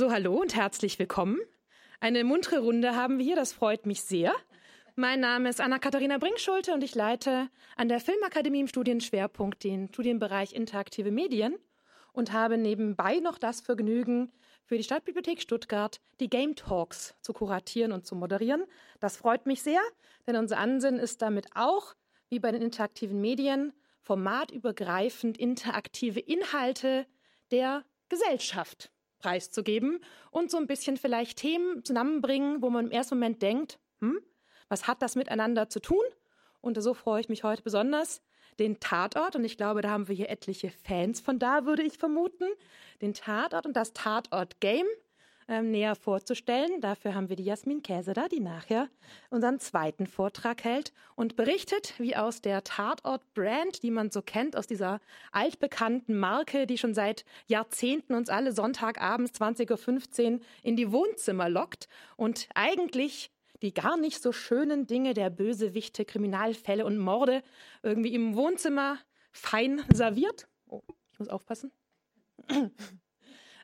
So, hallo und herzlich willkommen. Eine muntere Runde haben wir hier, das freut mich sehr. Mein Name ist Anna-Katharina Brinkschulte und ich leite an der Filmakademie im Studienschwerpunkt den Studienbereich Interaktive Medien und habe nebenbei noch das Vergnügen, für die Stadtbibliothek Stuttgart die Game Talks zu kuratieren und zu moderieren. Das freut mich sehr, denn unser Ansinnen ist damit auch, wie bei den interaktiven Medien, formatübergreifend interaktive Inhalte der Gesellschaft preiszugeben und so ein bisschen vielleicht Themen zusammenbringen, wo man im ersten Moment denkt, hm, was hat das miteinander zu tun? Und so freue ich mich heute besonders, den Tatort, und ich glaube, da haben wir hier etliche Fans von da, würde ich vermuten, den Tatort und das Tatort-Game ähm, näher vorzustellen. Dafür haben wir die Jasmin Käse da, die nachher unseren zweiten Vortrag hält und berichtet, wie aus der Tatort-Brand, die man so kennt, aus dieser altbekannten Marke, die schon seit Jahrzehnten uns alle Sonntagabends 20.15 Uhr in die Wohnzimmer lockt und eigentlich die gar nicht so schönen Dinge der Bösewichte, Kriminalfälle und Morde irgendwie im Wohnzimmer fein serviert. Oh, ich muss aufpassen.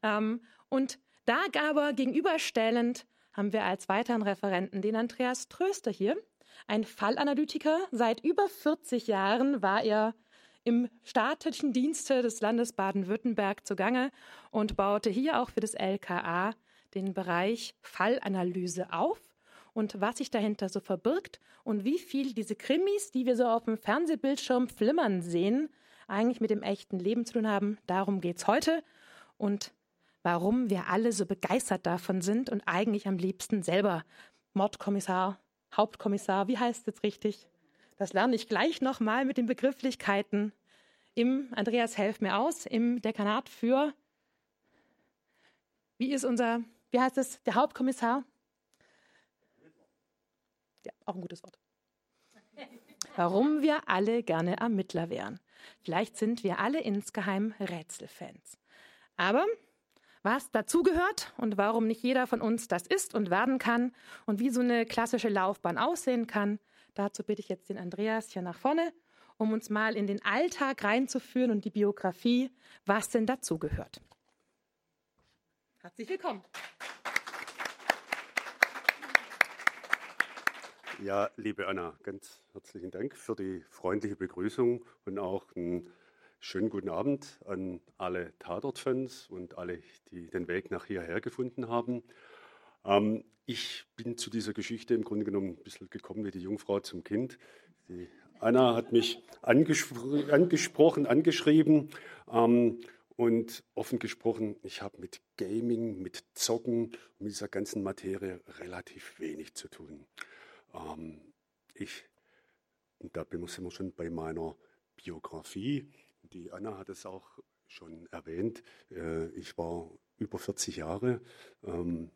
ähm, und da aber gegenüberstellend haben wir als weiteren Referenten den Andreas Tröster hier, ein Fallanalytiker. Seit über 40 Jahren war er im staatlichen Dienste des Landes Baden-Württemberg zugange und baute hier auch für das LKA den Bereich Fallanalyse auf und was sich dahinter so verbirgt und wie viel diese Krimis, die wir so auf dem Fernsehbildschirm flimmern sehen, eigentlich mit dem echten Leben zu tun haben. Darum geht's heute. Und warum wir alle so begeistert davon sind und eigentlich am liebsten selber Mordkommissar, Hauptkommissar, wie heißt es richtig? Das lerne ich gleich nochmal mit den Begrifflichkeiten im, Andreas, helf mir aus, im Dekanat für, wie ist unser, wie heißt es, der Hauptkommissar? Ja, auch ein gutes Wort. Warum wir alle gerne Ermittler wären. Vielleicht sind wir alle insgeheim Rätselfans. Aber was dazugehört und warum nicht jeder von uns das ist und werden kann und wie so eine klassische Laufbahn aussehen kann. Dazu bitte ich jetzt den Andreas hier nach vorne, um uns mal in den Alltag reinzuführen und die Biografie, was denn dazugehört. Herzlich willkommen. Ja, liebe Anna, ganz herzlichen Dank für die freundliche Begrüßung und auch ein Schönen guten Abend an alle Tatort-Fans und alle, die den Weg nach hierher gefunden haben. Ähm, ich bin zu dieser Geschichte im Grunde genommen ein bisschen gekommen wie die Jungfrau zum Kind. Die Anna hat mich angespr angesprochen, angeschrieben ähm, und offen gesprochen, ich habe mit Gaming, mit Zocken mit dieser ganzen Materie relativ wenig zu tun. Ähm, ich, da sind wir schon bei meiner Biografie. Die Anna hat es auch schon erwähnt. Äh, ich war über 40 Jahre ähm,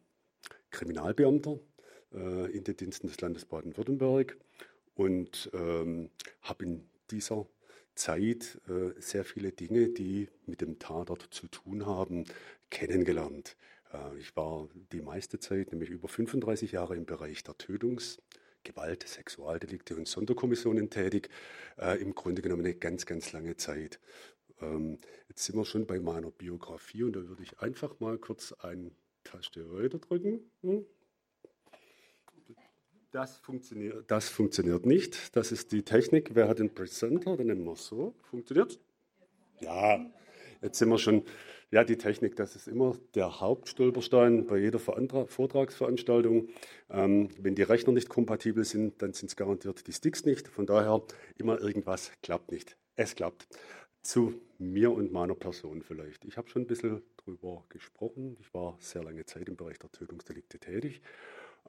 Kriminalbeamter äh, in den Diensten des Landes Baden-Württemberg und ähm, habe in dieser Zeit äh, sehr viele Dinge, die mit dem Tatort zu tun haben, kennengelernt. Ich war die meiste Zeit, nämlich über 35 Jahre im Bereich der Tötungs- Gewalt, Sexualdelikte und Sonderkommissionen tätig. Äh, Im Grunde genommen eine ganz, ganz lange Zeit. Ähm, jetzt sind wir schon bei meiner Biografie und da würde ich einfach mal kurz eine Taste weiter drücken. Hm? Das funktioniert, das funktioniert nicht. Das ist die Technik. Wer hat den Presenter? Dann nehmen wir so. Funktioniert? Ja, jetzt sind wir schon ja, die Technik, das ist immer der Hauptstolperstein bei jeder Vortragsveranstaltung. Ähm, wenn die Rechner nicht kompatibel sind, dann sind es garantiert die Sticks nicht. Von daher immer irgendwas klappt nicht. Es klappt. Zu mir und meiner Person vielleicht. Ich habe schon ein bisschen drüber gesprochen. Ich war sehr lange Zeit im Bereich der Tötungsdelikte tätig.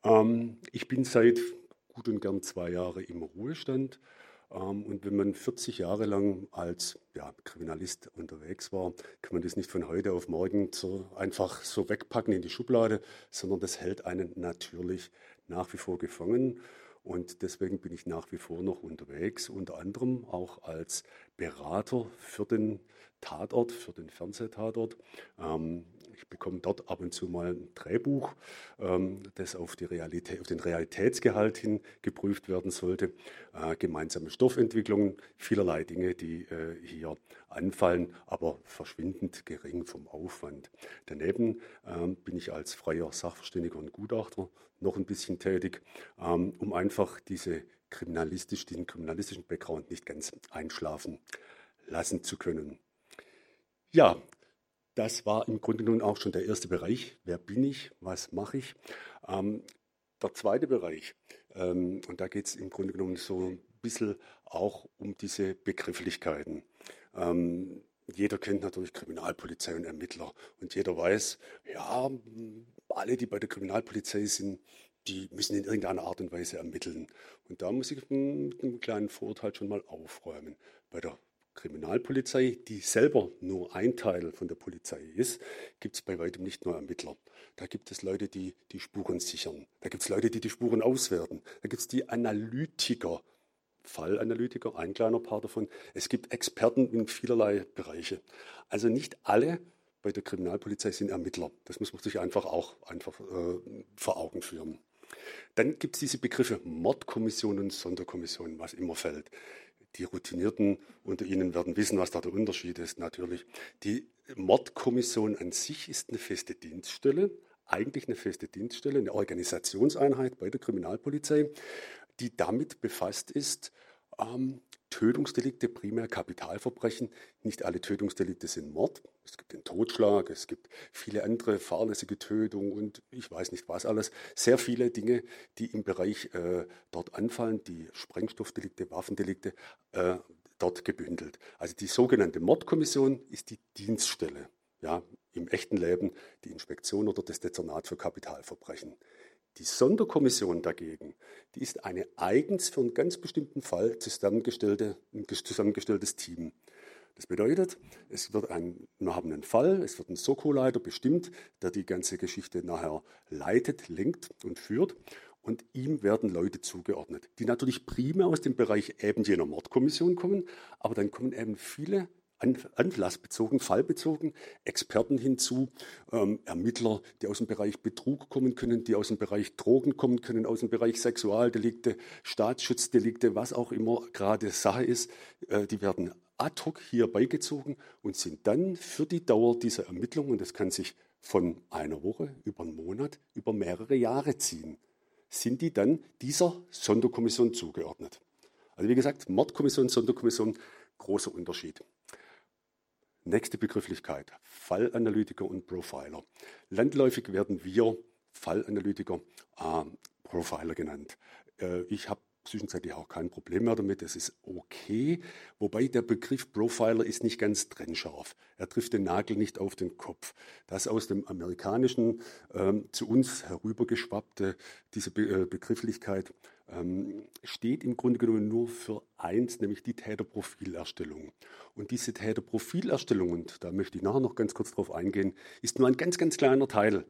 Ähm, ich bin seit gut und gern zwei Jahre im Ruhestand und wenn man 40 Jahre lang als ja, Kriminalist unterwegs war, kann man das nicht von heute auf morgen so einfach so wegpacken in die Schublade, sondern das hält einen natürlich nach wie vor gefangen. Und deswegen bin ich nach wie vor noch unterwegs, unter anderem auch als Berater für den Tatort, für den Fernsehtatort. Ähm, ich bekomme dort ab und zu mal ein Drehbuch, ähm, das auf, die Realität, auf den Realitätsgehalt hin geprüft werden sollte. Äh, gemeinsame Stoffentwicklung, vielerlei Dinge, die äh, hier anfallen, aber verschwindend gering vom Aufwand. Daneben ähm, bin ich als freier Sachverständiger und Gutachter noch ein bisschen tätig, ähm, um einfach diese kriminalistisch, diesen kriminalistischen Background nicht ganz einschlafen lassen zu können. Ja, das war im Grunde genommen auch schon der erste Bereich. Wer bin ich? Was mache ich? Ähm, der zweite Bereich, ähm, und da geht es im Grunde genommen so ein bisschen auch um diese Begrifflichkeiten. Ähm, jeder kennt natürlich Kriminalpolizei und Ermittler und jeder weiß, ja, alle, die bei der Kriminalpolizei sind, die müssen in irgendeiner Art und Weise ermitteln. Und da muss ich mit einem kleinen Vorurteil schon mal aufräumen. Bei der Kriminalpolizei, die selber nur ein Teil von der Polizei ist, gibt es bei weitem nicht nur Ermittler. Da gibt es Leute, die die Spuren sichern. Da gibt es Leute, die die Spuren auswerten. Da gibt es die Analytiker, Fallanalytiker, ein kleiner Part davon. Es gibt Experten in vielerlei Bereiche. Also nicht alle bei der Kriminalpolizei sind Ermittler. Das muss man sich einfach auch einfach äh, vor Augen führen. Dann gibt es diese Begriffe Mordkommission und Sonderkommission, was immer fällt. Die Routinierten unter Ihnen werden wissen, was da der Unterschied ist, natürlich. Die Mordkommission an sich ist eine feste Dienststelle, eigentlich eine feste Dienststelle, eine Organisationseinheit bei der Kriminalpolizei, die damit befasst ist, ähm, Tötungsdelikte, primär Kapitalverbrechen. Nicht alle Tötungsdelikte sind Mord. Es gibt den Totschlag, es gibt viele andere fahrlässige Tötungen und ich weiß nicht was alles. Sehr viele Dinge, die im Bereich äh, dort anfallen, die Sprengstoffdelikte, Waffendelikte, äh, dort gebündelt. Also die sogenannte Mordkommission ist die Dienststelle. Ja, im echten Leben die Inspektion oder das Dezernat für Kapitalverbrechen. Die Sonderkommission dagegen, die ist eine eigens für einen ganz bestimmten Fall zusammengestellte, zusammengestelltes Team. Das bedeutet, es wird ein, wir haben einen Fall, es wird ein Soko-Leiter bestimmt, der die ganze Geschichte nachher leitet, lenkt und führt. Und ihm werden Leute zugeordnet, die natürlich primär aus dem Bereich eben jener Mordkommission kommen, aber dann kommen eben viele anlassbezogen, fallbezogen, Experten hinzu, ähm, Ermittler, die aus dem Bereich Betrug kommen können, die aus dem Bereich Drogen kommen können, aus dem Bereich Sexualdelikte, Staatsschutzdelikte, was auch immer gerade Sache ist, äh, die werden ad hoc hier beigezogen und sind dann für die Dauer dieser Ermittlungen, und das kann sich von einer Woche über einen Monat, über mehrere Jahre ziehen, sind die dann dieser Sonderkommission zugeordnet. Also wie gesagt, Mordkommission, Sonderkommission, großer Unterschied. Nächste Begrifflichkeit, Fallanalytiker und Profiler. Landläufig werden wir Fallanalytiker, äh, Profiler genannt. Äh, ich habe zwischenzeitlich auch kein Problem mehr damit, das ist okay. Wobei der Begriff Profiler ist nicht ganz trennscharf. Er trifft den Nagel nicht auf den Kopf. Das aus dem Amerikanischen ähm, zu uns herübergeschwappte, diese Be äh, Begrifflichkeit, ähm, steht im Grunde genommen nur für eins, nämlich die Täterprofilerstellung. Und diese Täterprofilerstellung, und da möchte ich nachher noch ganz kurz drauf eingehen, ist nur ein ganz, ganz kleiner Teil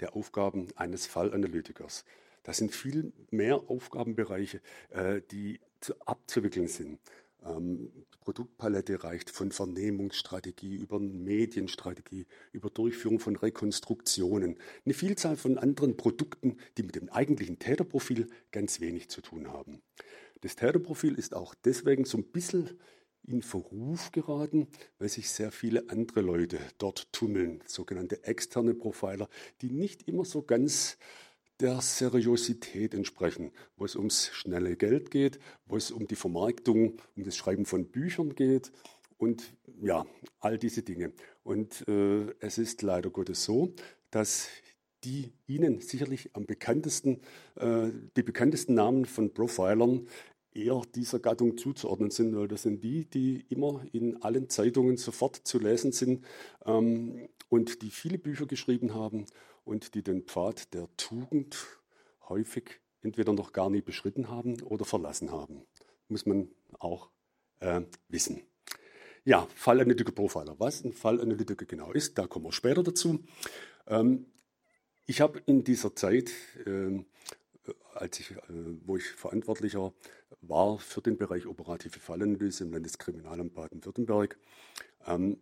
der Aufgaben eines Fallanalytikers. Das sind viel mehr Aufgabenbereiche, äh, die zu, abzuwickeln sind. Ähm, die Produktpalette reicht von Vernehmungsstrategie über Medienstrategie, über Durchführung von Rekonstruktionen. Eine Vielzahl von anderen Produkten, die mit dem eigentlichen Täterprofil ganz wenig zu tun haben. Das Täterprofil ist auch deswegen so ein bisschen in Verruf geraten, weil sich sehr viele andere Leute dort tummeln, sogenannte externe Profiler, die nicht immer so ganz der Seriosität entsprechen, wo es ums schnelle Geld geht, wo es um die Vermarktung, um das Schreiben von Büchern geht und ja, all diese Dinge. Und äh, es ist leider Gottes so, dass die Ihnen sicherlich am bekanntesten, äh, die bekanntesten Namen von Profilern eher dieser Gattung zuzuordnen sind, weil das sind die, die immer in allen Zeitungen sofort zu lesen sind ähm, und die viele Bücher geschrieben haben und die den Pfad der Tugend häufig entweder noch gar nie beschritten haben oder verlassen haben. Muss man auch äh, wissen. Ja, Fallanalytiker Profiler. Was ein Fallanalytiker genau ist, da kommen wir später dazu. Ähm, ich habe in dieser Zeit, äh, als ich, äh, wo ich verantwortlicher war für den Bereich operative Fallanalyse im Landeskriminalamt Baden-Württemberg. Ähm,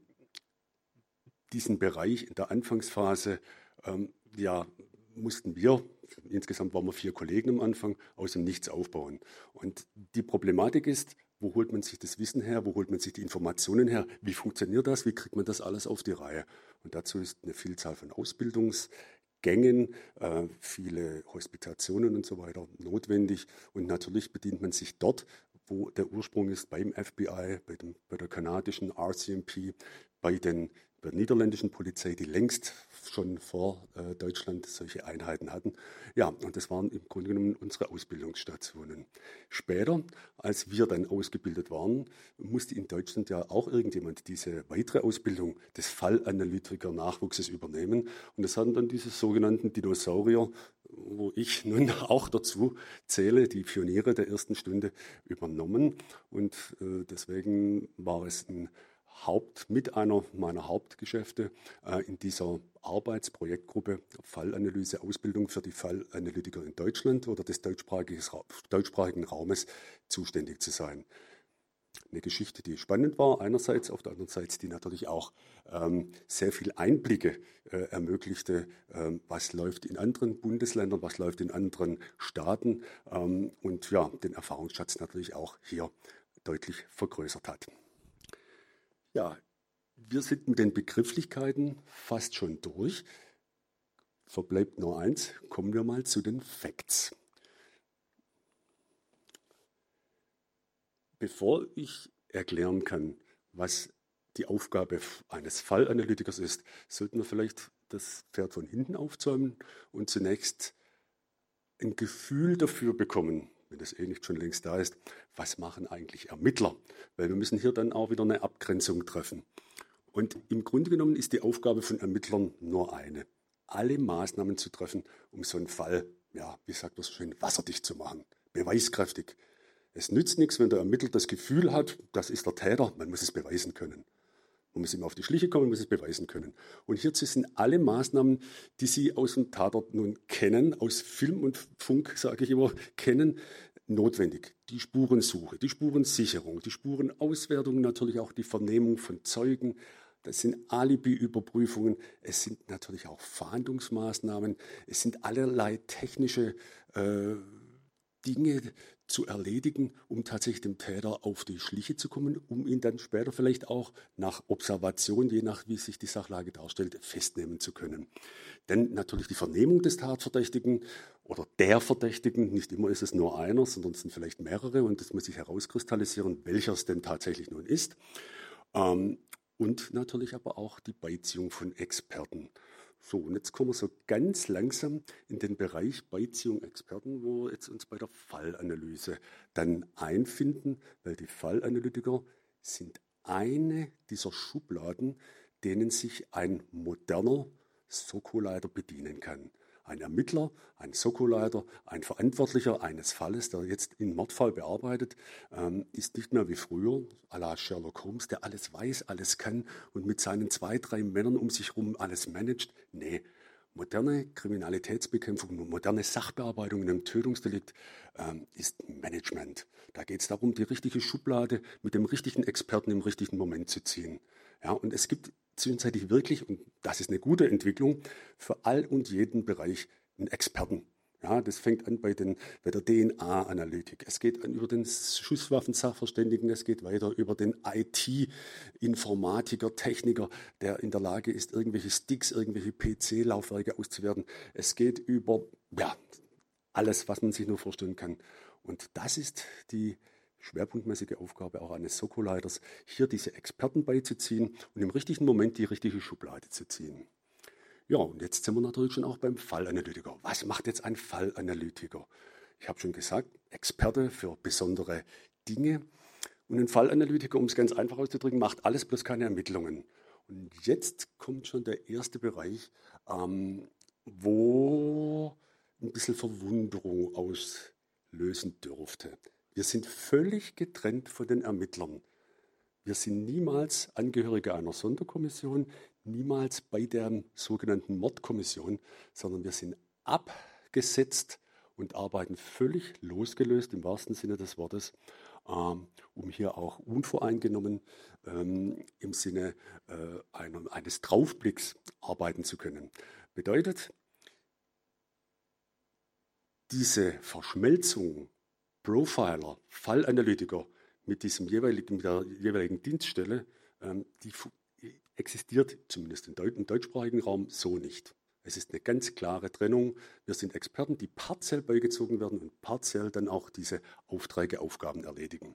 diesen Bereich in der Anfangsphase ähm, ja, mussten wir, insgesamt waren wir vier Kollegen am Anfang, aus dem Nichts aufbauen. Und die Problematik ist, wo holt man sich das Wissen her? Wo holt man sich die Informationen her? Wie funktioniert das? Wie kriegt man das alles auf die Reihe? Und dazu ist eine Vielzahl von Ausbildungsgängen, äh, viele Hospitationen und so weiter notwendig. Und natürlich bedient man sich dort, wo der Ursprung ist, beim FBI, bei, dem, bei der kanadischen RCMP, bei den der niederländischen Polizei, die längst schon vor äh, Deutschland solche Einheiten hatten. Ja, und das waren im Grunde genommen unsere Ausbildungsstationen. Später, als wir dann ausgebildet waren, musste in Deutschland ja auch irgendjemand diese weitere Ausbildung des Fallanalytiker-Nachwuchses übernehmen. Und das hatten dann diese sogenannten Dinosaurier, wo ich nun auch dazu zähle, die Pioniere der ersten Stunde übernommen. Und äh, deswegen war es ein Haupt, mit einer meiner Hauptgeschäfte äh, in dieser Arbeitsprojektgruppe Fallanalyse, Ausbildung für die Fallanalytiker in Deutschland oder des deutschsprachigen Raumes zuständig zu sein. Eine Geschichte, die spannend war, einerseits, auf der anderen Seite, die natürlich auch ähm, sehr viel Einblicke äh, ermöglichte, ähm, was läuft in anderen Bundesländern, was läuft in anderen Staaten ähm, und ja, den Erfahrungsschatz natürlich auch hier deutlich vergrößert hat. Ja, wir sind mit den Begrifflichkeiten fast schon durch. Verbleibt nur eins, kommen wir mal zu den Facts. Bevor ich erklären kann, was die Aufgabe eines Fallanalytikers ist, sollten wir vielleicht das Pferd von hinten aufzäumen und zunächst ein Gefühl dafür bekommen, wenn das eh nicht schon längst da ist, was machen eigentlich Ermittler? Weil wir müssen hier dann auch wieder eine Abgrenzung treffen. Und im Grunde genommen ist die Aufgabe von Ermittlern nur eine, alle Maßnahmen zu treffen, um so einen Fall, ja, wie sagt man so schön, wasserdicht zu machen, beweiskräftig. Es nützt nichts, wenn der Ermittler das Gefühl hat, das ist der Täter, man muss es beweisen können. Man muss ihm auf die Schliche kommen, muss es beweisen können. Und hierzu sind alle Maßnahmen, die Sie aus dem Tatort nun kennen, aus Film und Funk, sage ich immer, kennen, notwendig. Die Spurensuche, die Spurensicherung, die Spurenauswertung, natürlich auch die Vernehmung von Zeugen. Das sind Alibi-Überprüfungen. Es sind natürlich auch Fahndungsmaßnahmen. Es sind allerlei technische äh, Dinge zu erledigen, um tatsächlich dem Täter auf die Schliche zu kommen, um ihn dann später vielleicht auch nach Observation, je nach wie sich die Sachlage darstellt, festnehmen zu können. Denn natürlich die Vernehmung des Tatverdächtigen oder der Verdächtigen, nicht immer ist es nur einer, sondern es sind vielleicht mehrere und es muss sich herauskristallisieren, welcher es denn tatsächlich nun ist. Ähm, und natürlich aber auch die Beiziehung von Experten. So, und jetzt kommen wir so ganz langsam in den Bereich Beiziehung Experten, wo wir jetzt uns bei der Fallanalyse dann einfinden, weil die Fallanalytiker sind eine dieser Schubladen, denen sich ein moderner Soko-Leiter bedienen kann ein Ermittler, ein Soko-Leiter, ein Verantwortlicher eines Falles, der jetzt einen Mordfall bearbeitet, ähm, ist nicht mehr wie früher, à la Sherlock Holmes, der alles weiß, alles kann und mit seinen zwei, drei Männern um sich herum alles managt. Nee, moderne Kriminalitätsbekämpfung, moderne Sachbearbeitung in einem Tötungsdelikt ähm, ist Management. Da geht es darum, die richtige Schublade mit dem richtigen Experten im richtigen Moment zu ziehen. Ja, und es gibt zwischenzeitlich wirklich, und das ist eine gute Entwicklung, für all und jeden Bereich einen Experten. Ja, das fängt an bei, den, bei der DNA-Analytik. Es geht an über den Schusswaffensachverständigen, es geht weiter über den IT-Informatiker, Techniker, der in der Lage ist, irgendwelche Sticks, irgendwelche PC-Laufwerke auszuwerten. Es geht über ja, alles, was man sich nur vorstellen kann. Und das ist die schwerpunktmäßige Aufgabe auch eines Soko-Leiters, hier diese Experten beizuziehen und im richtigen Moment die richtige Schublade zu ziehen. Ja, und jetzt sind wir natürlich schon auch beim Fallanalytiker. Was macht jetzt ein Fallanalytiker? Ich habe schon gesagt, Experte für besondere Dinge. Und ein Fallanalytiker, um es ganz einfach auszudrücken, macht alles bloß keine Ermittlungen. Und jetzt kommt schon der erste Bereich, ähm, wo ein bisschen Verwunderung auslösen dürfte. Wir sind völlig getrennt von den Ermittlern. Wir sind niemals Angehörige einer Sonderkommission, niemals bei der sogenannten Mordkommission, sondern wir sind abgesetzt und arbeiten völlig losgelöst im wahrsten Sinne des Wortes, ähm, um hier auch unvoreingenommen ähm, im Sinne äh, eines Draufblicks arbeiten zu können. Bedeutet, diese Verschmelzung Profiler, Fallanalytiker mit, diesem jeweiligen, mit der jeweiligen Dienststelle, ähm, die existiert zumindest im, Deut im deutschsprachigen Raum so nicht. Es ist eine ganz klare Trennung. Wir sind Experten, die partiell beigezogen werden und partiell dann auch diese Aufträge, Aufgaben erledigen.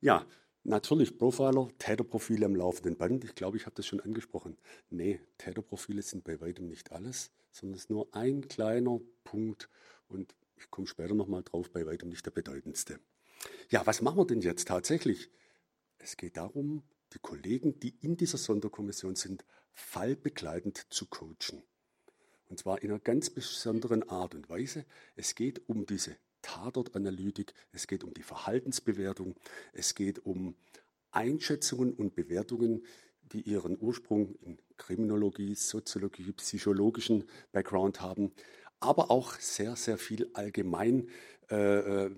Ja, natürlich Profiler, Täterprofile am laufenden Band. Ich glaube, ich habe das schon angesprochen. Nee, Täterprofile sind bei weitem nicht alles, sondern es ist nur ein kleiner Punkt und ich komme später nochmal drauf, bei weitem nicht der bedeutendste. Ja, was machen wir denn jetzt tatsächlich? Es geht darum, die Kollegen, die in dieser Sonderkommission sind, fallbegleitend zu coachen. Und zwar in einer ganz besonderen Art und Weise. Es geht um diese Tatortanalytik, es geht um die Verhaltensbewertung, es geht um Einschätzungen und Bewertungen, die ihren Ursprung in Kriminologie, Soziologie, psychologischen Background haben, aber auch sehr, sehr viel allgemein äh, äh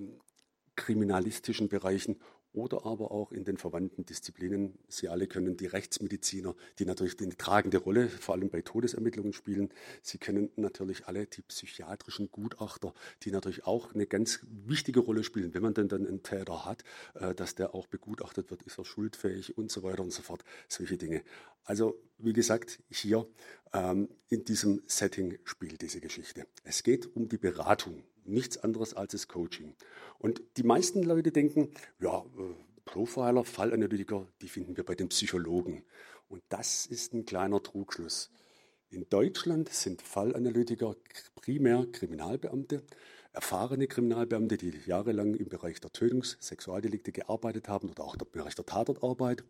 kriminalistischen Bereichen oder aber auch in den verwandten Disziplinen. Sie alle können die Rechtsmediziner, die natürlich eine tragende Rolle vor allem bei Todesermittlungen spielen. Sie kennen natürlich alle die psychiatrischen Gutachter, die natürlich auch eine ganz wichtige Rolle spielen, wenn man denn dann einen Täter hat, äh, dass der auch begutachtet wird, ist er schuldfähig und so weiter und so fort. Solche Dinge. Also wie gesagt, hier ähm, in diesem Setting spielt diese Geschichte. Es geht um die Beratung nichts anderes als das Coaching. Und die meisten Leute denken, ja, äh, Profiler, Fallanalytiker, die finden wir bei den Psychologen. Und das ist ein kleiner Trugschluss. In Deutschland sind Fallanalytiker primär Kriminalbeamte, erfahrene Kriminalbeamte, die jahrelang im Bereich der Tötungs-, Sexualdelikte gearbeitet haben oder auch im Bereich der Tatortarbeit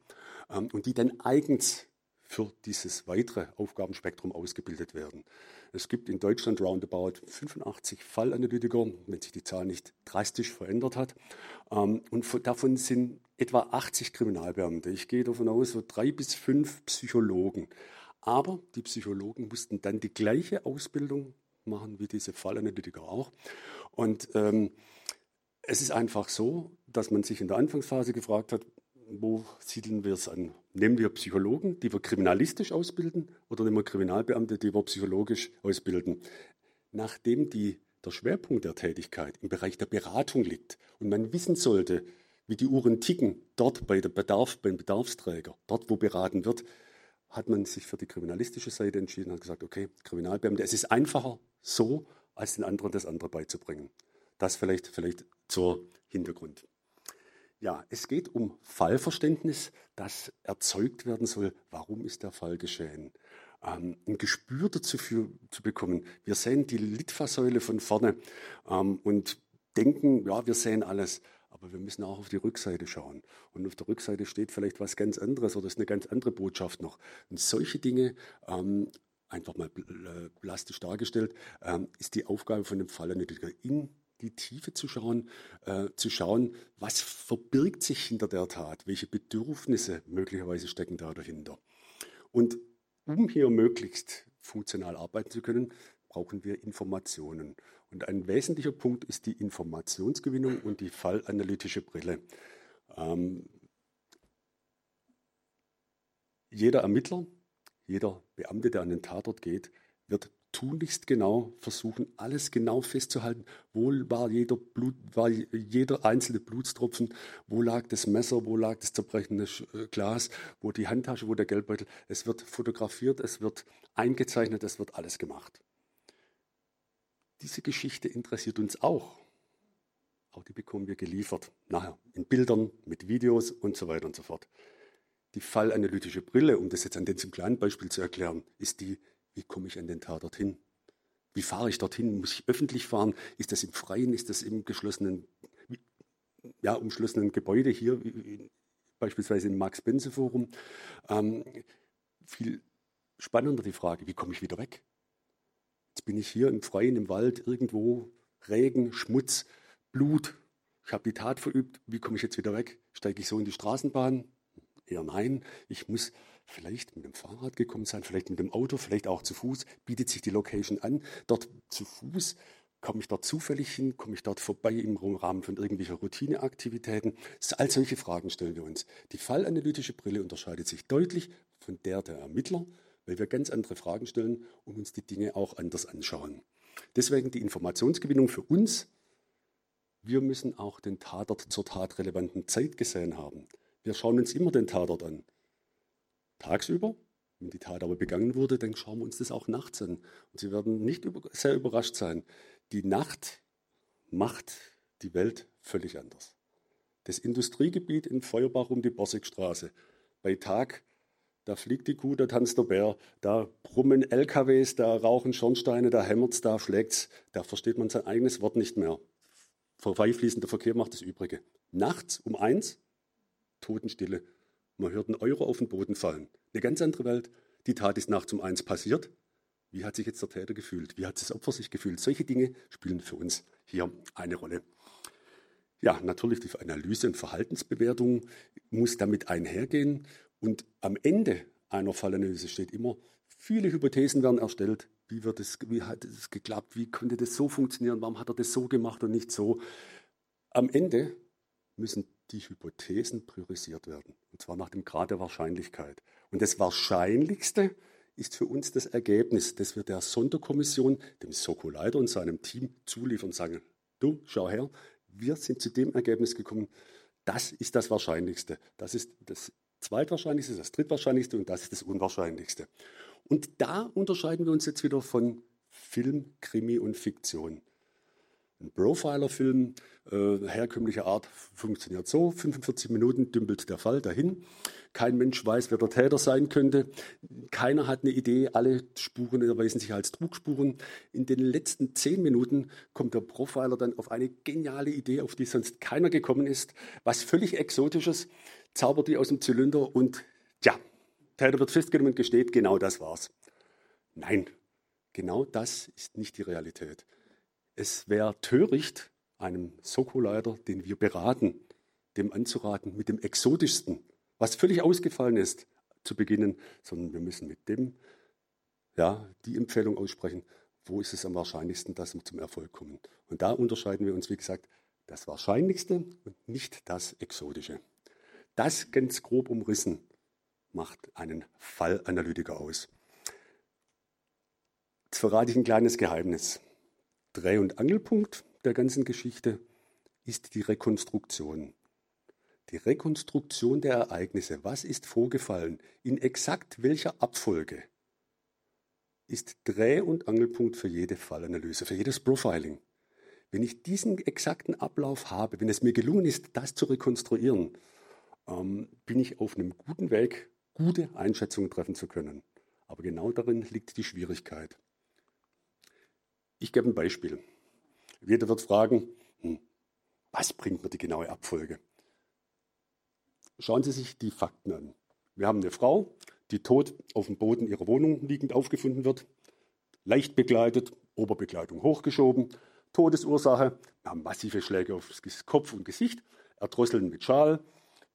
ähm, und die dann eigens für dieses weitere Aufgabenspektrum ausgebildet werden. Es gibt in Deutschland roundabout 85 Fallanalytiker, wenn sich die Zahl nicht drastisch verändert hat. Ähm, und davon sind etwa 80 Kriminalbeamte. Ich gehe davon aus, so drei bis fünf Psychologen. Aber die Psychologen mussten dann die gleiche Ausbildung machen wie diese Fallanalytiker auch. Und ähm, es ist einfach so, dass man sich in der Anfangsphase gefragt hat, wo siedeln wir es an? Nehmen wir Psychologen, die wir kriminalistisch ausbilden, oder nehmen wir Kriminalbeamte, die wir psychologisch ausbilden? Nachdem die, der Schwerpunkt der Tätigkeit im Bereich der Beratung liegt und man wissen sollte, wie die Uhren ticken, dort bei der Bedarf, beim Bedarfsträger, dort wo beraten wird, hat man sich für die kriminalistische Seite entschieden und gesagt, okay, Kriminalbeamte, es ist einfacher so, als den anderen das andere beizubringen. Das vielleicht, vielleicht zur Hintergrund. Ja, es geht um Fallverständnis, das erzeugt werden soll. Warum ist der Fall geschehen? Ähm, ein Gespür dazu für, zu bekommen. Wir sehen die Litfaßsäule von vorne ähm, und denken, ja, wir sehen alles. Aber wir müssen auch auf die Rückseite schauen. Und auf der Rückseite steht vielleicht was ganz anderes oder ist eine ganz andere Botschaft noch. Und solche Dinge ähm, einfach mal äh, plastisch dargestellt, ähm, ist die Aufgabe von dem Fallanalytiker in die Tiefe zu schauen, äh, zu schauen, was verbirgt sich hinter der Tat, welche Bedürfnisse möglicherweise stecken da dahinter. Und um hier möglichst funktional arbeiten zu können, brauchen wir Informationen. Und ein wesentlicher Punkt ist die Informationsgewinnung und die fallanalytische Brille. Ähm, jeder Ermittler, jeder Beamte, der an den Tatort geht, wird tunlichst genau versuchen, alles genau festzuhalten. Wo war jeder, Blut, war jeder einzelne Blutstropfen, wo lag das Messer, wo lag das zerbrechende äh, Glas, wo die Handtasche, wo der Geldbeutel. Es wird fotografiert, es wird eingezeichnet, es wird alles gemacht. Diese Geschichte interessiert uns auch. Auch die bekommen wir geliefert. Nachher in Bildern, mit Videos und so weiter und so fort. Die fallanalytische Brille, um das jetzt an dem kleinen Beispiel zu erklären, ist die, wie komme ich an den Tatort hin? Wie fahre ich dorthin? Muss ich öffentlich fahren? Ist das im Freien? Ist das im geschlossenen, ja, umschlossenen Gebäude hier, beispielsweise im Max-Benze-Forum? Ähm, viel spannender die Frage, wie komme ich wieder weg? Jetzt bin ich hier im Freien, im Wald, irgendwo, Regen, Schmutz, Blut. Ich habe die Tat verübt. Wie komme ich jetzt wieder weg? Steige ich so in die Straßenbahn? Eher nein. Ich muss vielleicht mit dem Fahrrad gekommen sein, vielleicht mit dem Auto, vielleicht auch zu Fuß, bietet sich die Location an, dort zu Fuß Komme ich dort zufällig hin? Komme ich dort vorbei im Rahmen von irgendwelcher Routineaktivitäten? All solche Fragen stellen wir uns. Die fallanalytische Brille unterscheidet sich deutlich von der der Ermittler, weil wir ganz andere Fragen stellen und uns die Dinge auch anders anschauen. Deswegen die Informationsgewinnung für uns. Wir müssen auch den Tatort zur tatrelevanten Zeit gesehen haben. Wir schauen uns immer den Tatort an. Tagsüber, wenn die Tat aber begangen wurde, dann schauen wir uns das auch nachts an. Und Sie werden nicht sehr überrascht sein. Die Nacht macht die Welt völlig anders. Das Industriegebiet in Feuerbach um die Borsigstraße. Bei Tag, da fliegt die Kuh, da tanzt der Bär, da brummen LKWs, da rauchen Schornsteine, da hämmert's, da schlägt's. Da versteht man sein eigenes Wort nicht mehr. Vorbeifließender Verkehr macht das Übrige. Nachts um eins, Totenstille. Man hört einen Euro auf den Boden fallen. Eine ganz andere Welt. Die Tat ist nachts um eins passiert. Wie hat sich jetzt der Täter gefühlt? Wie hat das Opfer sich gefühlt? Solche Dinge spielen für uns hier eine Rolle. Ja, natürlich die Analyse und Verhaltensbewertung muss damit einhergehen. Und am Ende einer Fallanalyse steht immer, viele Hypothesen werden erstellt. Wie, wird es, wie hat es geklappt? Wie konnte das so funktionieren? Warum hat er das so gemacht und nicht so? Am Ende müssen die Hypothesen priorisiert werden. Und zwar nach dem Grad der Wahrscheinlichkeit. Und das Wahrscheinlichste ist für uns das Ergebnis, das wir der Sonderkommission, dem Soko-Leiter und seinem Team zuliefern und sagen, du, schau her, wir sind zu dem Ergebnis gekommen, das ist das Wahrscheinlichste. Das ist das Zweitwahrscheinlichste, das Drittwahrscheinlichste und das ist das Unwahrscheinlichste. Und da unterscheiden wir uns jetzt wieder von Film, Krimi und Fiktion. Ein Profiler-Film äh, herkömmlicher Art funktioniert so: 45 Minuten dümpelt der Fall dahin. Kein Mensch weiß, wer der Täter sein könnte. Keiner hat eine Idee. Alle Spuren erweisen sich als Trugspuren. In den letzten zehn Minuten kommt der Profiler dann auf eine geniale Idee, auf die sonst keiner gekommen ist. Was völlig Exotisches, zaubert die aus dem Zylinder und ja, Täter wird festgenommen und gesteht, genau das war's. Nein, genau das ist nicht die Realität. Es wäre töricht, einem Soko-Leiter, den wir beraten, dem anzuraten, mit dem Exotischsten, was völlig ausgefallen ist, zu beginnen, sondern wir müssen mit dem ja, die Empfehlung aussprechen, wo ist es am wahrscheinlichsten, dass wir zum Erfolg kommen. Und da unterscheiden wir uns, wie gesagt, das Wahrscheinlichste und nicht das Exotische. Das ganz grob umrissen macht einen Fallanalytiker aus. Jetzt verrate ich ein kleines Geheimnis. Dreh- und Angelpunkt der ganzen Geschichte ist die Rekonstruktion. Die Rekonstruktion der Ereignisse. Was ist vorgefallen? In exakt welcher Abfolge? Ist Dreh- und Angelpunkt für jede Fallanalyse, für jedes Profiling. Wenn ich diesen exakten Ablauf habe, wenn es mir gelungen ist, das zu rekonstruieren, ähm, bin ich auf einem guten Weg, gute Einschätzungen treffen zu können. Aber genau darin liegt die Schwierigkeit. Ich gebe ein Beispiel. Jeder wird fragen, hm, was bringt mir die genaue Abfolge? Schauen Sie sich die Fakten an. Wir haben eine Frau, die tot auf dem Boden ihrer Wohnung liegend aufgefunden wird, leicht begleitet, Oberbegleitung hochgeschoben, Todesursache, wir haben massive Schläge auf Kopf und Gesicht, Erdrosseln mit Schal,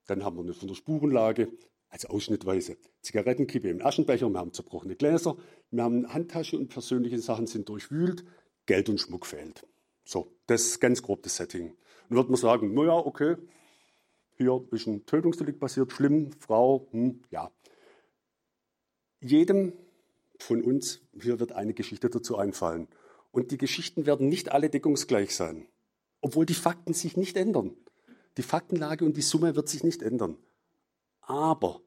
dann haben wir eine von der Spurenlage, also ausschnittweise. Zigarettenkippe im Aschenbecher, wir haben zerbrochene Gläser, wir haben Handtasche und persönliche Sachen sind durchwühlt, Geld und Schmuck fehlt. So, das ist ganz grob das Setting. Und wird man sagen, naja, okay, hier ist ein Tötungsdelikt passiert, schlimm, Frau, hm, ja. Jedem von uns hier wird eine Geschichte dazu einfallen. Und die Geschichten werden nicht alle deckungsgleich sein, obwohl die Fakten sich nicht ändern. Die Faktenlage und die Summe wird sich nicht ändern. Aber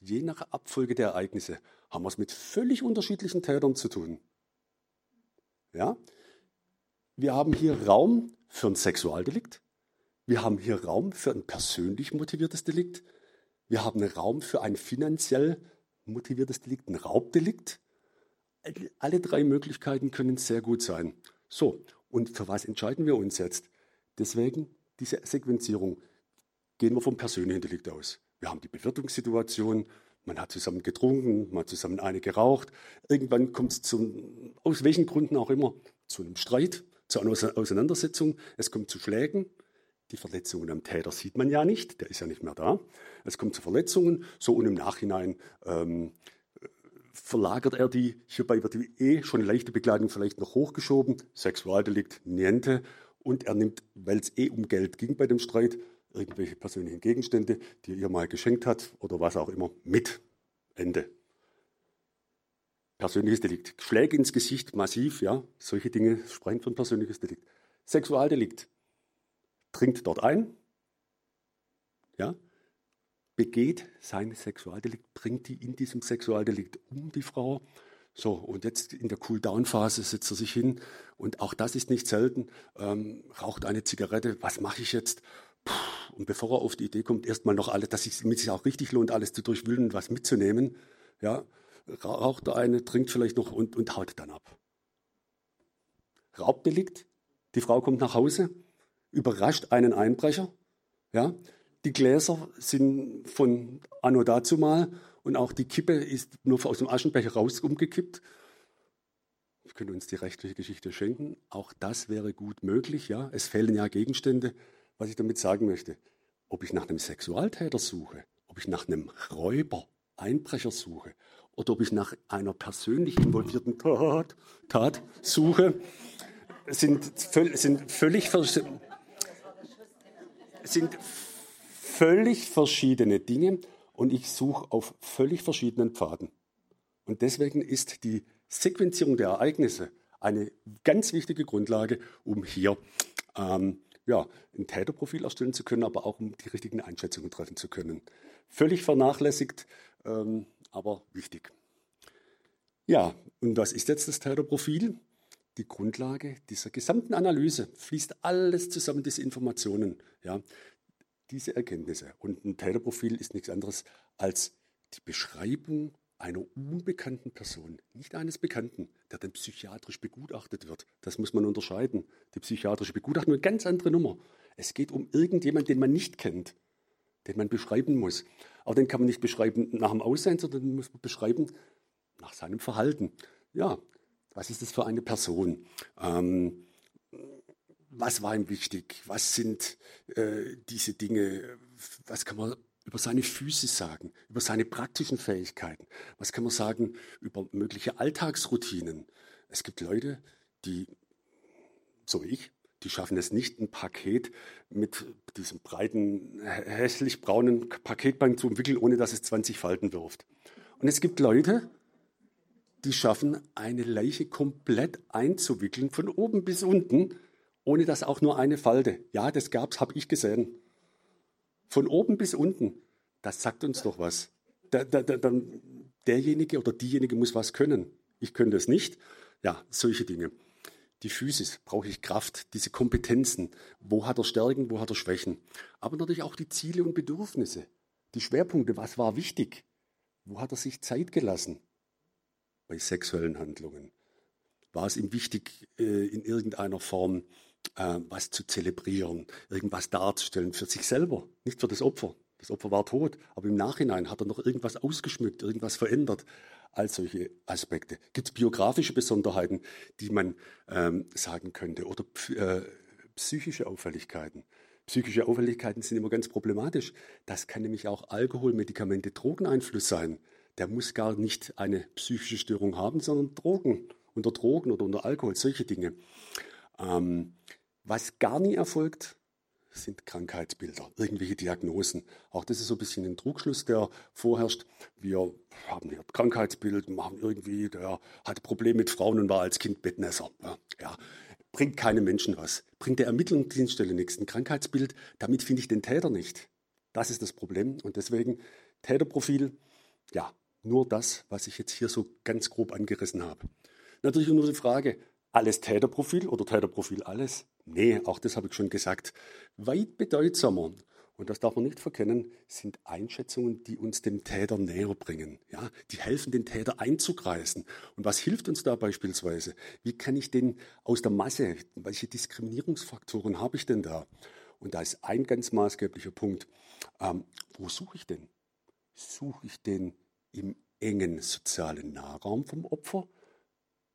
je nach Abfolge der Ereignisse haben wir es mit völlig unterschiedlichen Tätern zu tun. Ja? Wir haben hier Raum für ein Sexualdelikt. Wir haben hier Raum für ein persönlich motiviertes Delikt. Wir haben Raum für ein finanziell motiviertes Delikt, ein Raubdelikt. Alle drei Möglichkeiten können sehr gut sein. So, und für was entscheiden wir uns jetzt? Deswegen diese Sequenzierung gehen wir vom persönlichen Delikt aus. Wir haben die Bewirtungssituation, man hat zusammen getrunken, man hat zusammen eine geraucht. Irgendwann kommt es zum, aus welchen Gründen auch immer, zu einem Streit, zu einer Auseinandersetzung. Es kommt zu Schlägen. Die Verletzungen am Täter sieht man ja nicht, der ist ja nicht mehr da. Es kommt zu Verletzungen, so und im Nachhinein ähm, verlagert er die, hierbei wird die eh schon leichte Bekleidung vielleicht noch hochgeschoben, Sexualdelikt, niente, und er nimmt, weil es eh um Geld ging bei dem Streit, irgendwelche persönlichen Gegenstände, die er ihr mal geschenkt hat oder was auch immer, mit. Ende. Persönliches Delikt. Schläge ins Gesicht, massiv, ja, solche Dinge sprechen von persönliches Delikt. Sexualdelikt. Trinkt dort ein, ja, begeht sein Sexualdelikt, bringt die in diesem Sexualdelikt um die Frau. So, und jetzt in der Cool-Down-Phase setzt er sich hin und auch das ist nicht selten, ähm, raucht eine Zigarette, was mache ich jetzt? Und bevor er auf die Idee kommt, erstmal noch alles, dass es sich auch richtig lohnt, alles zu durchwühlen und was mitzunehmen, ja, raucht er eine, trinkt vielleicht noch und, und haut dann ab. Raubdelikt, die Frau kommt nach Hause, überrascht einen Einbrecher, ja, die Gläser sind von anno dazu mal und auch die Kippe ist nur aus dem Aschenbecher raus umgekippt. Wir können uns die rechtliche Geschichte schenken. Auch das wäre gut möglich. Ja, es fehlen ja Gegenstände. Was ich damit sagen möchte, ob ich nach einem Sexualtäter suche, ob ich nach einem Räuber, Einbrecher suche oder ob ich nach einer persönlich involvierten Tat, Tat suche, sind, sind völlig sind völlig verschiedene Dinge und ich suche auf völlig verschiedenen Pfaden. Und deswegen ist die Sequenzierung der Ereignisse eine ganz wichtige Grundlage, um hier ähm, ja, ein Täterprofil erstellen zu können, aber auch um die richtigen Einschätzungen treffen zu können. Völlig vernachlässigt, ähm, aber wichtig. Ja, und was ist jetzt das Täterprofil? Die Grundlage dieser gesamten Analyse fließt alles zusammen, diese Informationen. Ja diese Erkenntnisse. Und ein Täterprofil ist nichts anderes als die Beschreibung einer unbekannten Person, nicht eines Bekannten, der dann psychiatrisch begutachtet wird. Das muss man unterscheiden. Die psychiatrische Begutachtung ist eine ganz andere Nummer. Es geht um irgendjemanden, den man nicht kennt, den man beschreiben muss. Aber den kann man nicht beschreiben nach dem Aussehen, sondern muss man beschreiben nach seinem Verhalten. Ja, was ist das für eine Person? Ähm, was war ihm wichtig, was sind äh, diese Dinge, was kann man über seine Füße sagen, über seine praktischen Fähigkeiten, was kann man sagen über mögliche Alltagsroutinen. Es gibt Leute, die, so wie ich, die schaffen es nicht, ein Paket mit diesem breiten, hässlich braunen Paketbank zu umwickeln, ohne dass es 20 Falten wirft. Und es gibt Leute, die schaffen, eine Leiche komplett einzuwickeln, von oben bis unten, ohne dass auch nur eine Falte. Ja, das gab's, habe ich gesehen. Von oben bis unten. Das sagt uns doch was. Da, da, da, derjenige oder diejenige muss was können. Ich könnte es nicht. Ja, solche Dinge. Die Physis, brauche ich Kraft, diese Kompetenzen. Wo hat er Stärken, wo hat er Schwächen? Aber natürlich auch die Ziele und Bedürfnisse. Die Schwerpunkte, was war wichtig? Wo hat er sich Zeit gelassen? Bei sexuellen Handlungen. War es ihm wichtig, äh, in irgendeiner Form äh, was zu zelebrieren, irgendwas darzustellen für sich selber, nicht für das Opfer. Das Opfer war tot, aber im Nachhinein hat er noch irgendwas ausgeschmückt, irgendwas verändert. All solche Aspekte. Gibt es biografische Besonderheiten, die man ähm, sagen könnte, oder äh, psychische Auffälligkeiten? Psychische Auffälligkeiten sind immer ganz problematisch. Das kann nämlich auch Alkohol, Medikamente, Drogeneinfluss sein. Der muss gar nicht eine psychische Störung haben, sondern Drogen, unter Drogen oder unter Alkohol, solche Dinge. Ähm, was gar nie erfolgt, sind Krankheitsbilder, irgendwelche Diagnosen. Auch das ist so ein bisschen ein Trugschluss, der vorherrscht. Wir haben hier Krankheitsbild, machen irgendwie, der hatte Probleme mit Frauen und war als Kind Bettnässer. Ja, bringt keine Menschen was. Bringt der Ermittlungsdienststelle nichts. Ein Krankheitsbild, damit finde ich den Täter nicht. Das ist das Problem. Und deswegen Täterprofil, ja, nur das, was ich jetzt hier so ganz grob angerissen habe. Natürlich nur die Frage, alles Täterprofil oder Täterprofil alles? Nee, auch das habe ich schon gesagt. Weit bedeutsamer, und das darf man nicht verkennen, sind Einschätzungen, die uns dem Täter näher bringen. Ja, die helfen, den Täter einzukreisen. Und was hilft uns da beispielsweise? Wie kann ich den aus der Masse, welche Diskriminierungsfaktoren habe ich denn da? Und da ist ein ganz maßgeblicher Punkt. Ähm, wo suche ich den? Suche ich den im engen sozialen Nahraum vom Opfer?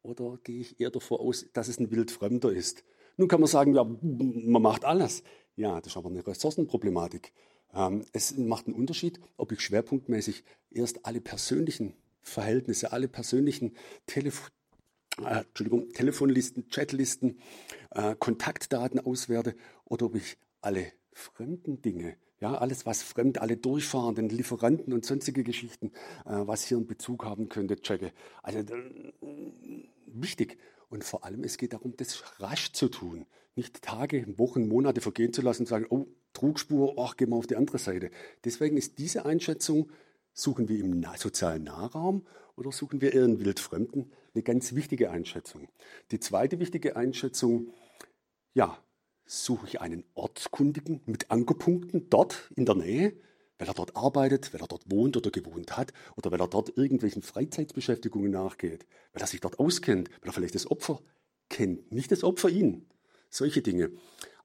Oder gehe ich eher davor aus, dass es ein Wildfremder ist? Nun kann man sagen, ja, man macht alles. Ja, das ist aber eine Ressourcenproblematik. Ähm, es macht einen Unterschied, ob ich schwerpunktmäßig erst alle persönlichen Verhältnisse, alle persönlichen Telefon äh, Telefonlisten, Chatlisten, äh, Kontaktdaten auswerte oder ob ich alle fremden Dinge, ja, alles was fremd, alle durchfahrenden Lieferanten und sonstige Geschichten, äh, was hier einen Bezug haben könnte, checke. Also äh, wichtig. Und vor allem, es geht darum, das rasch zu tun. Nicht Tage, Wochen, Monate vergehen zu lassen und sagen, oh, Trugspur, ach, gehen wir auf die andere Seite. Deswegen ist diese Einschätzung, suchen wir im sozialen Nahraum oder suchen wir eher in Wildfremden, eine ganz wichtige Einschätzung. Die zweite wichtige Einschätzung, ja, suche ich einen Ortskundigen mit Ankerpunkten dort in der Nähe, weil er dort arbeitet, weil er dort wohnt oder gewohnt hat oder weil er dort irgendwelchen Freizeitbeschäftigungen nachgeht, weil er sich dort auskennt, weil er vielleicht das Opfer kennt, nicht das Opfer ihn. Solche Dinge.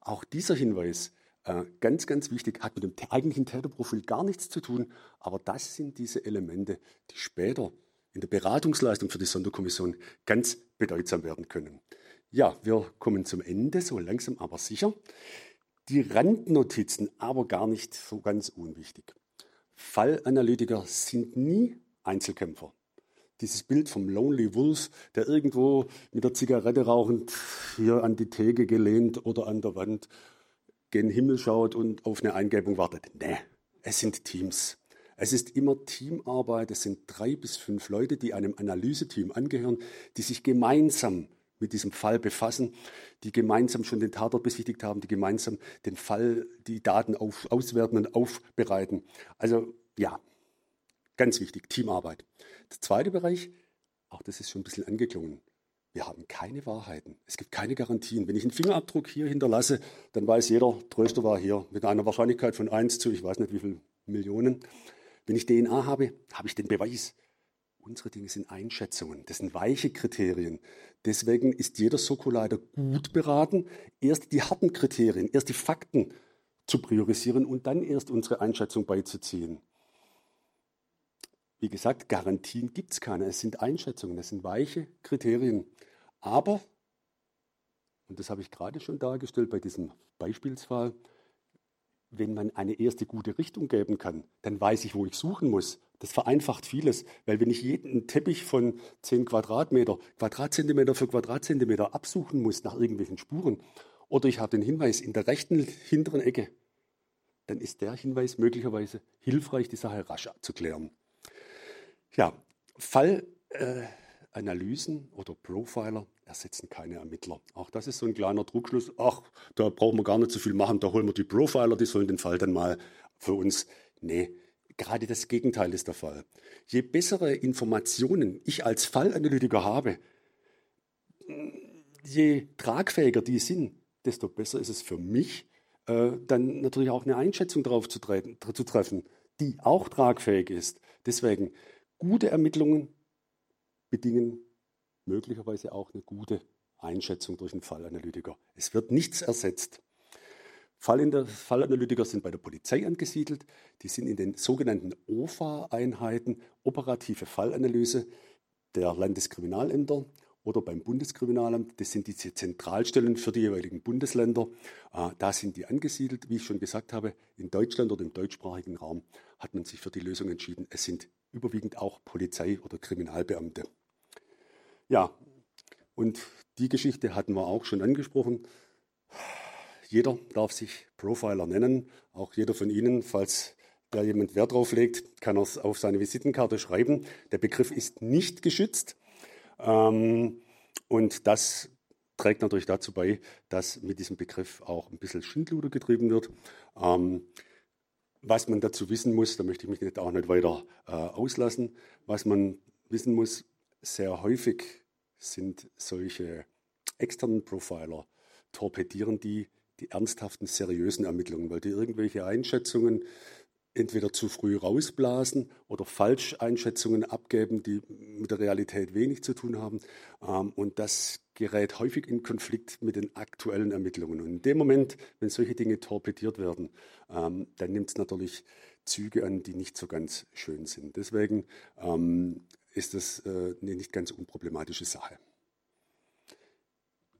Auch dieser Hinweis, äh, ganz, ganz wichtig, hat mit dem eigentlichen Täterprofil gar nichts zu tun, aber das sind diese Elemente, die später in der Beratungsleistung für die Sonderkommission ganz bedeutsam werden können. Ja, wir kommen zum Ende, so langsam aber sicher. Die Randnotizen, aber gar nicht so ganz unwichtig. Fallanalytiker sind nie Einzelkämpfer. Dieses Bild vom Lonely Wolf, der irgendwo mit der Zigarette rauchend hier an die Theke gelehnt oder an der Wand gen Himmel schaut und auf eine Eingebung wartet. Nee, es sind Teams. Es ist immer Teamarbeit. Es sind drei bis fünf Leute, die einem Analyseteam angehören, die sich gemeinsam mit diesem Fall befassen, die gemeinsam schon den Tatort besichtigt haben, die gemeinsam den Fall, die Daten auf, auswerten und aufbereiten. Also ja, ganz wichtig, Teamarbeit. Der zweite Bereich, auch das ist schon ein bisschen angeklungen. Wir haben keine Wahrheiten. Es gibt keine Garantien. Wenn ich einen Fingerabdruck hier hinterlasse, dann weiß jeder, Tröster war hier mit einer Wahrscheinlichkeit von 1 zu, ich weiß nicht wie viele Millionen. Wenn ich DNA habe, habe ich den Beweis. Unsere Dinge sind Einschätzungen, das sind weiche Kriterien. Deswegen ist jeder Soko-Leiter gut beraten, erst die harten Kriterien, erst die Fakten zu priorisieren und dann erst unsere Einschätzung beizuziehen. Wie gesagt, Garantien gibt es keine. Es sind Einschätzungen, es sind weiche Kriterien. Aber, und das habe ich gerade schon dargestellt bei diesem Beispielsfall, wenn man eine erste gute Richtung geben kann, dann weiß ich, wo ich suchen muss. Das vereinfacht vieles, weil wenn ich jeden Teppich von 10 Quadratmeter, Quadratzentimeter für Quadratzentimeter absuchen muss nach irgendwelchen Spuren, oder ich habe den Hinweis in der rechten hinteren Ecke, dann ist der Hinweis möglicherweise hilfreich, die Sache rasch abzuklären. Ja, Fallanalysen äh, oder Profiler ersetzen keine Ermittler. Auch das ist so ein kleiner Druckschluss. Ach, da brauchen wir gar nicht so viel machen, da holen wir die Profiler, die sollen den Fall dann mal für uns. Nee, gerade das Gegenteil ist der Fall. Je bessere Informationen ich als Fallanalytiker habe, je tragfähiger die sind, desto besser ist es für mich, äh, dann natürlich auch eine Einschätzung darauf zu, zu treffen, die auch tragfähig ist. Deswegen, gute Ermittlungen bedingen möglicherweise auch eine gute Einschätzung durch einen Fallanalytiker. Es wird nichts ersetzt. Fallanalytiker sind bei der Polizei angesiedelt. Die sind in den sogenannten OFA-Einheiten, operative Fallanalyse der Landeskriminalämter oder beim Bundeskriminalamt. Das sind diese Zentralstellen für die jeweiligen Bundesländer. Ah, da sind die angesiedelt. Wie ich schon gesagt habe, in Deutschland oder im deutschsprachigen Raum hat man sich für die Lösung entschieden. Es sind überwiegend auch Polizei- oder Kriminalbeamte. Ja, und die Geschichte hatten wir auch schon angesprochen. Jeder darf sich Profiler nennen, auch jeder von Ihnen, falls da jemand Wert drauf legt, kann er es auf seine Visitenkarte schreiben. Der Begriff ist nicht geschützt. Ähm, und das trägt natürlich dazu bei, dass mit diesem Begriff auch ein bisschen Schindluder getrieben wird. Ähm, was man dazu wissen muss, da möchte ich mich nicht, auch nicht weiter äh, auslassen, was man wissen muss, sehr häufig sind solche externen Profiler, torpedieren die die ernsthaften, seriösen Ermittlungen, weil die irgendwelche Einschätzungen entweder zu früh rausblasen oder Falscheinschätzungen abgeben, die mit der Realität wenig zu tun haben. Ähm, und das gerät häufig in Konflikt mit den aktuellen Ermittlungen. Und in dem Moment, wenn solche Dinge torpediert werden, ähm, dann nimmt es natürlich Züge an, die nicht so ganz schön sind. Deswegen ähm, ist das äh, eine nicht ganz unproblematische Sache.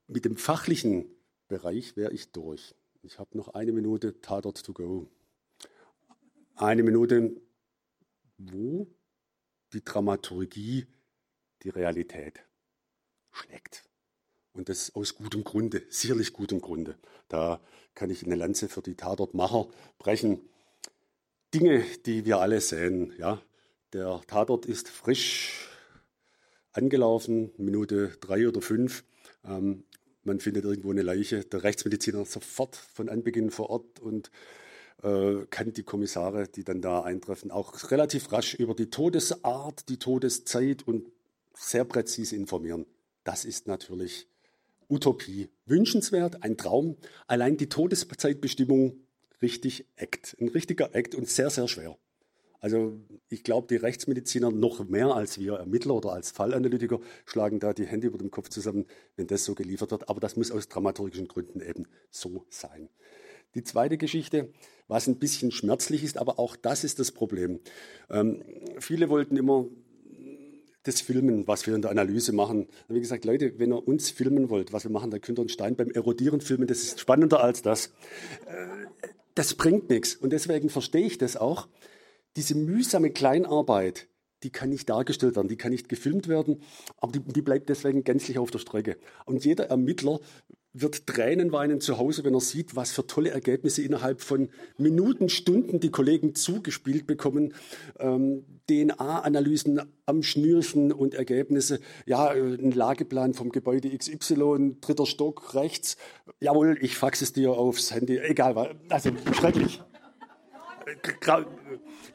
Mit dem fachlichen Bereich wäre ich durch. Ich habe noch eine Minute Tatort to go. Eine Minute, wo die Dramaturgie die Realität schlägt. Und das aus gutem Grunde, sicherlich gutem Grunde. Da kann ich eine Lanze für die Tatortmacher brechen. Dinge, die wir alle sehen. Ja. Der Tatort ist frisch angelaufen, Minute drei oder fünf. Ähm, man findet irgendwo eine Leiche. Der Rechtsmediziner sofort von Anbeginn vor Ort und äh, kann die Kommissare, die dann da eintreffen, auch relativ rasch über die Todesart, die Todeszeit und sehr präzise informieren. Das ist natürlich Utopie. Wünschenswert, ein Traum. Allein die Todeszeitbestimmung richtig Act. Ein richtiger Act und sehr, sehr schwer. Also ich glaube, die Rechtsmediziner noch mehr als wir Ermittler oder als Fallanalytiker schlagen da die Hände über dem Kopf zusammen, wenn das so geliefert wird. Aber das muss aus dramaturgischen Gründen eben so sein. Die zweite Geschichte, was ein bisschen schmerzlich ist, aber auch das ist das Problem. Ähm, viele wollten immer das Filmen, was wir in der Analyse machen. Wie gesagt, Leute, wenn ihr uns filmen wollt, was wir machen, dann könnt ihr einen Stein beim Erodieren filmen. Das ist spannender als das. Äh, das bringt nichts. Und deswegen verstehe ich das auch. Diese mühsame Kleinarbeit, die kann nicht dargestellt werden, die kann nicht gefilmt werden, aber die, die bleibt deswegen gänzlich auf der Strecke. Und jeder Ermittler wird Tränen weinen zu Hause, wenn er sieht, was für tolle Ergebnisse innerhalb von Minuten, Stunden die Kollegen zugespielt bekommen. Ähm, DNA-Analysen am Schnürchen und Ergebnisse. Ja, äh, ein Lageplan vom Gebäude XY, dritter Stock rechts. Jawohl, ich faxe es dir aufs Handy. Egal, also schrecklich.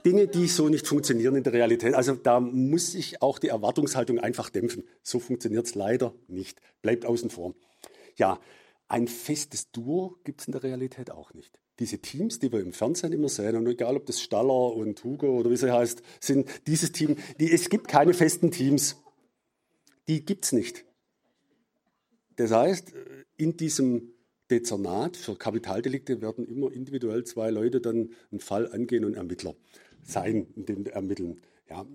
Dinge, die so nicht funktionieren in der Realität. Also da muss sich auch die Erwartungshaltung einfach dämpfen. So funktioniert es leider nicht. Bleibt außen vor. Ja, ein festes Duo gibt es in der Realität auch nicht. Diese Teams, die wir im Fernsehen immer sehen, und egal ob das Staller und Hugo oder wie sie heißt, sind dieses Team, die, es gibt keine festen Teams. Die gibt es nicht. Das heißt, in diesem Dezernat für Kapitaldelikte werden immer individuell zwei Leute dann einen Fall angehen und Ermittler sein in den Ermitteln. Ja,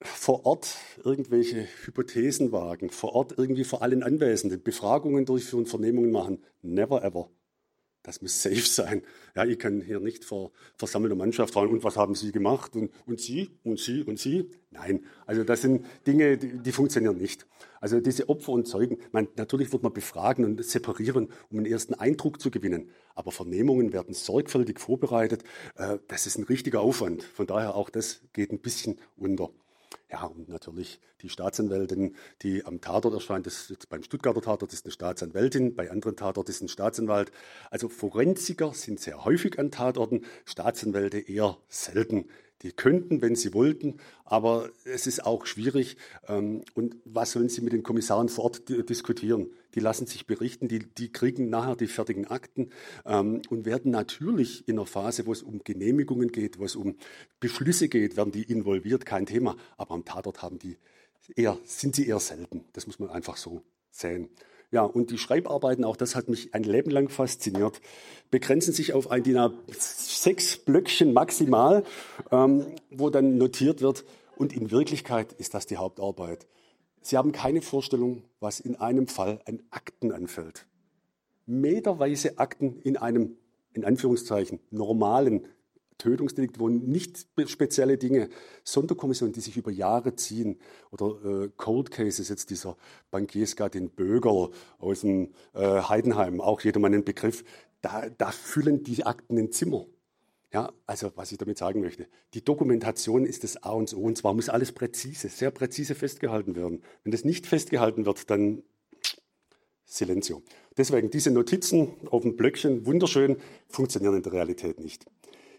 vor Ort irgendwelche Hypothesen wagen, vor Ort irgendwie vor allen Anwesenden Befragungen durchführen, Vernehmungen machen. Never ever. Das muss safe sein. Ja, ich kann hier nicht vor versammelter Mannschaft fragen, und was haben Sie gemacht? Und, und Sie? Und Sie? Und Sie? Nein. Also das sind Dinge, die, die funktionieren nicht. Also diese Opfer und Zeugen, man, natürlich wird man befragen und separieren, um einen ersten Eindruck zu gewinnen. Aber Vernehmungen werden sorgfältig vorbereitet. Äh, das ist ein richtiger Aufwand. Von daher auch das geht ein bisschen unter. Ja, und natürlich die Staatsanwältin, die am Tatort erscheint, das ist beim Stuttgarter Tatort ist eine Staatsanwältin, bei anderen Tatort ist ein Staatsanwalt. Also Forensiker sind sehr häufig an Tatorten, Staatsanwälte eher selten. Die könnten, wenn sie wollten, aber es ist auch schwierig. Ähm, und was sollen sie mit den Kommissaren vor Ort diskutieren? Die lassen sich berichten, die, die kriegen nachher die fertigen Akten ähm, und werden natürlich in einer Phase, wo es um Genehmigungen geht, wo es um Beschlüsse geht, werden die involviert, kein Thema. Aber am Tatort haben die eher, sind sie eher selten. Das muss man einfach so sehen. Ja, und die Schreibarbeiten, auch das hat mich ein Leben lang fasziniert, begrenzen sich auf ein DIN A6 Blöckchen maximal, ähm, wo dann notiert wird, und in Wirklichkeit ist das die Hauptarbeit. Sie haben keine Vorstellung, was in einem Fall an Akten anfällt. Meterweise Akten in einem, in Anführungszeichen, normalen Tötungsdelikt, wo nicht spezielle Dinge, Sonderkommissionen, die sich über Jahre ziehen, oder äh, Cold Cases, jetzt dieser Bankiersgattin Bögerl aus dem äh, Heidenheim, auch jedermann ein Begriff, da, da füllen die Akten ein Zimmer. Ja, also was ich damit sagen möchte, die Dokumentation ist das A und O und zwar muss alles präzise, sehr präzise festgehalten werden. Wenn das nicht festgehalten wird, dann Silenzio. Deswegen diese Notizen auf dem Blöckchen, wunderschön, funktionieren in der Realität nicht.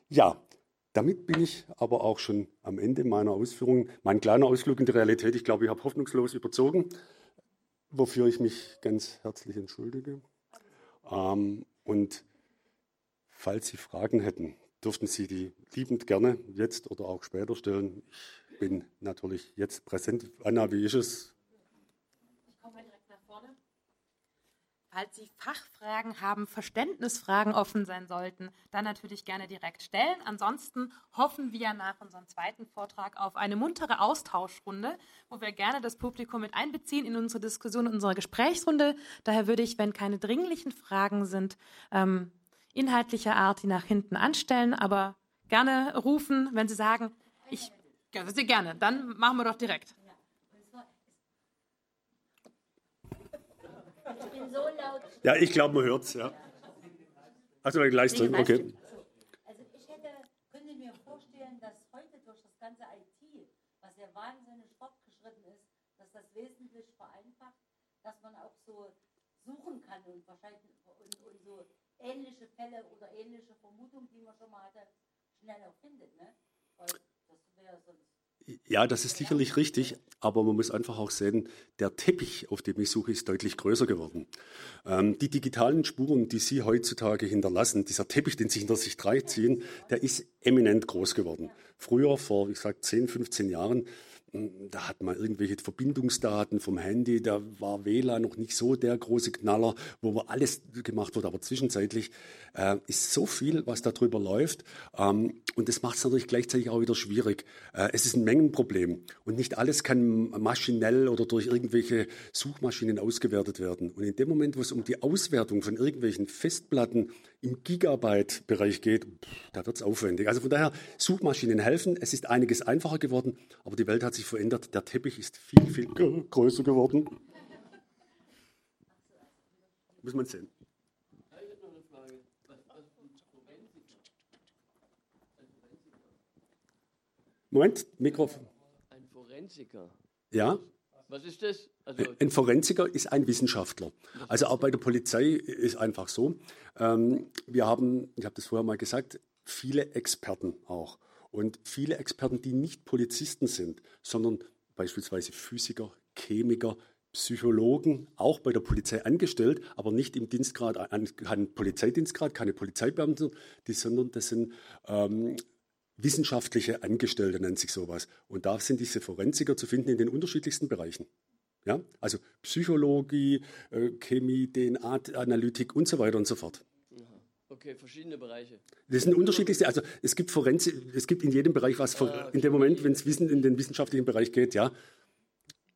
Ja, damit bin ich aber auch schon am Ende meiner Ausführungen. Mein kleiner Ausflug in die Realität, ich glaube, ich habe hoffnungslos überzogen, wofür ich mich ganz herzlich entschuldige. Ähm, und falls Sie Fragen hätten, dürften Sie die liebend gerne jetzt oder auch später stellen. Ich bin natürlich jetzt präsent. Anna, wie ist es? Falls Sie Fachfragen haben, Verständnisfragen offen sein sollten, dann natürlich gerne direkt stellen. Ansonsten hoffen wir nach unserem zweiten Vortrag auf eine muntere Austauschrunde, wo wir gerne das Publikum mit einbeziehen in unsere Diskussion, in unsere Gesprächsrunde. Daher würde ich, wenn keine dringlichen Fragen sind, ähm, inhaltlicher Art, die nach hinten anstellen, aber gerne rufen, wenn Sie sagen, ich Ja, sehr gerne. Dann machen wir doch direkt. Ich bin so laut. Ja, ich glaube, man hört es, ja. Also gleich drücken, okay. Also ich hätte, könnte mir vorstellen, dass heute durch das ganze IT, was ja wahnsinnig fortgeschritten ist, dass das wesentlich vereinfacht, dass man auch so suchen kann und wahrscheinlich und, und so ähnliche Fälle oder ähnliche Vermutungen, die man schon mal hatte, schneller findet, ne? Weil das sonst ja, das ist sicherlich richtig, aber man muss einfach auch sehen, der Teppich, auf dem ich suche, ist deutlich größer geworden. Ähm, die digitalen Spuren, die Sie heutzutage hinterlassen, dieser Teppich, den Sie hinter sich drei ziehen, der ist eminent groß geworden. Früher, vor, wie gesagt, 10, 15 Jahren, da hat man irgendwelche Verbindungsdaten vom Handy, da war WLAN noch nicht so der große Knaller, wo alles gemacht wurde. Aber zwischenzeitlich äh, ist so viel, was darüber läuft. Ähm, und das macht es natürlich gleichzeitig auch wieder schwierig. Äh, es ist ein Mengenproblem. Und nicht alles kann maschinell oder durch irgendwelche Suchmaschinen ausgewertet werden. Und in dem Moment, wo es um die Auswertung von irgendwelchen Festplatten im Gigabyte-Bereich geht, da wird es aufwendig. Also von daher, Suchmaschinen helfen. Es ist einiges einfacher geworden, aber die Welt hat sich verändert. Der Teppich ist viel, viel größer geworden. Muss man sehen. Moment, Mikrofon. Ein Forensiker. Ja. Was ist das? Also ein Forensiker ist ein Wissenschaftler. Also auch bei der Polizei ist einfach so. Ähm, wir haben, ich habe das vorher mal gesagt, viele Experten auch. Und viele Experten, die nicht Polizisten sind, sondern beispielsweise Physiker, Chemiker, Psychologen, auch bei der Polizei angestellt, aber nicht im Dienstgrad, kein Polizeidienstgrad, keine Polizeibeamten, die, sondern das sind ähm, wissenschaftliche Angestellte, nennt sich sowas. Und da sind diese Forensiker zu finden in den unterschiedlichsten Bereichen. Ja? Also Psychologie, äh, Chemie, DNA-Analytik und so weiter und so fort. Okay, verschiedene Bereiche. Das sind unterschiedlichste, also es gibt Forensik, es gibt in jedem Bereich was, ah, okay. in dem Moment, wenn es Wissen in den wissenschaftlichen Bereich geht, ja.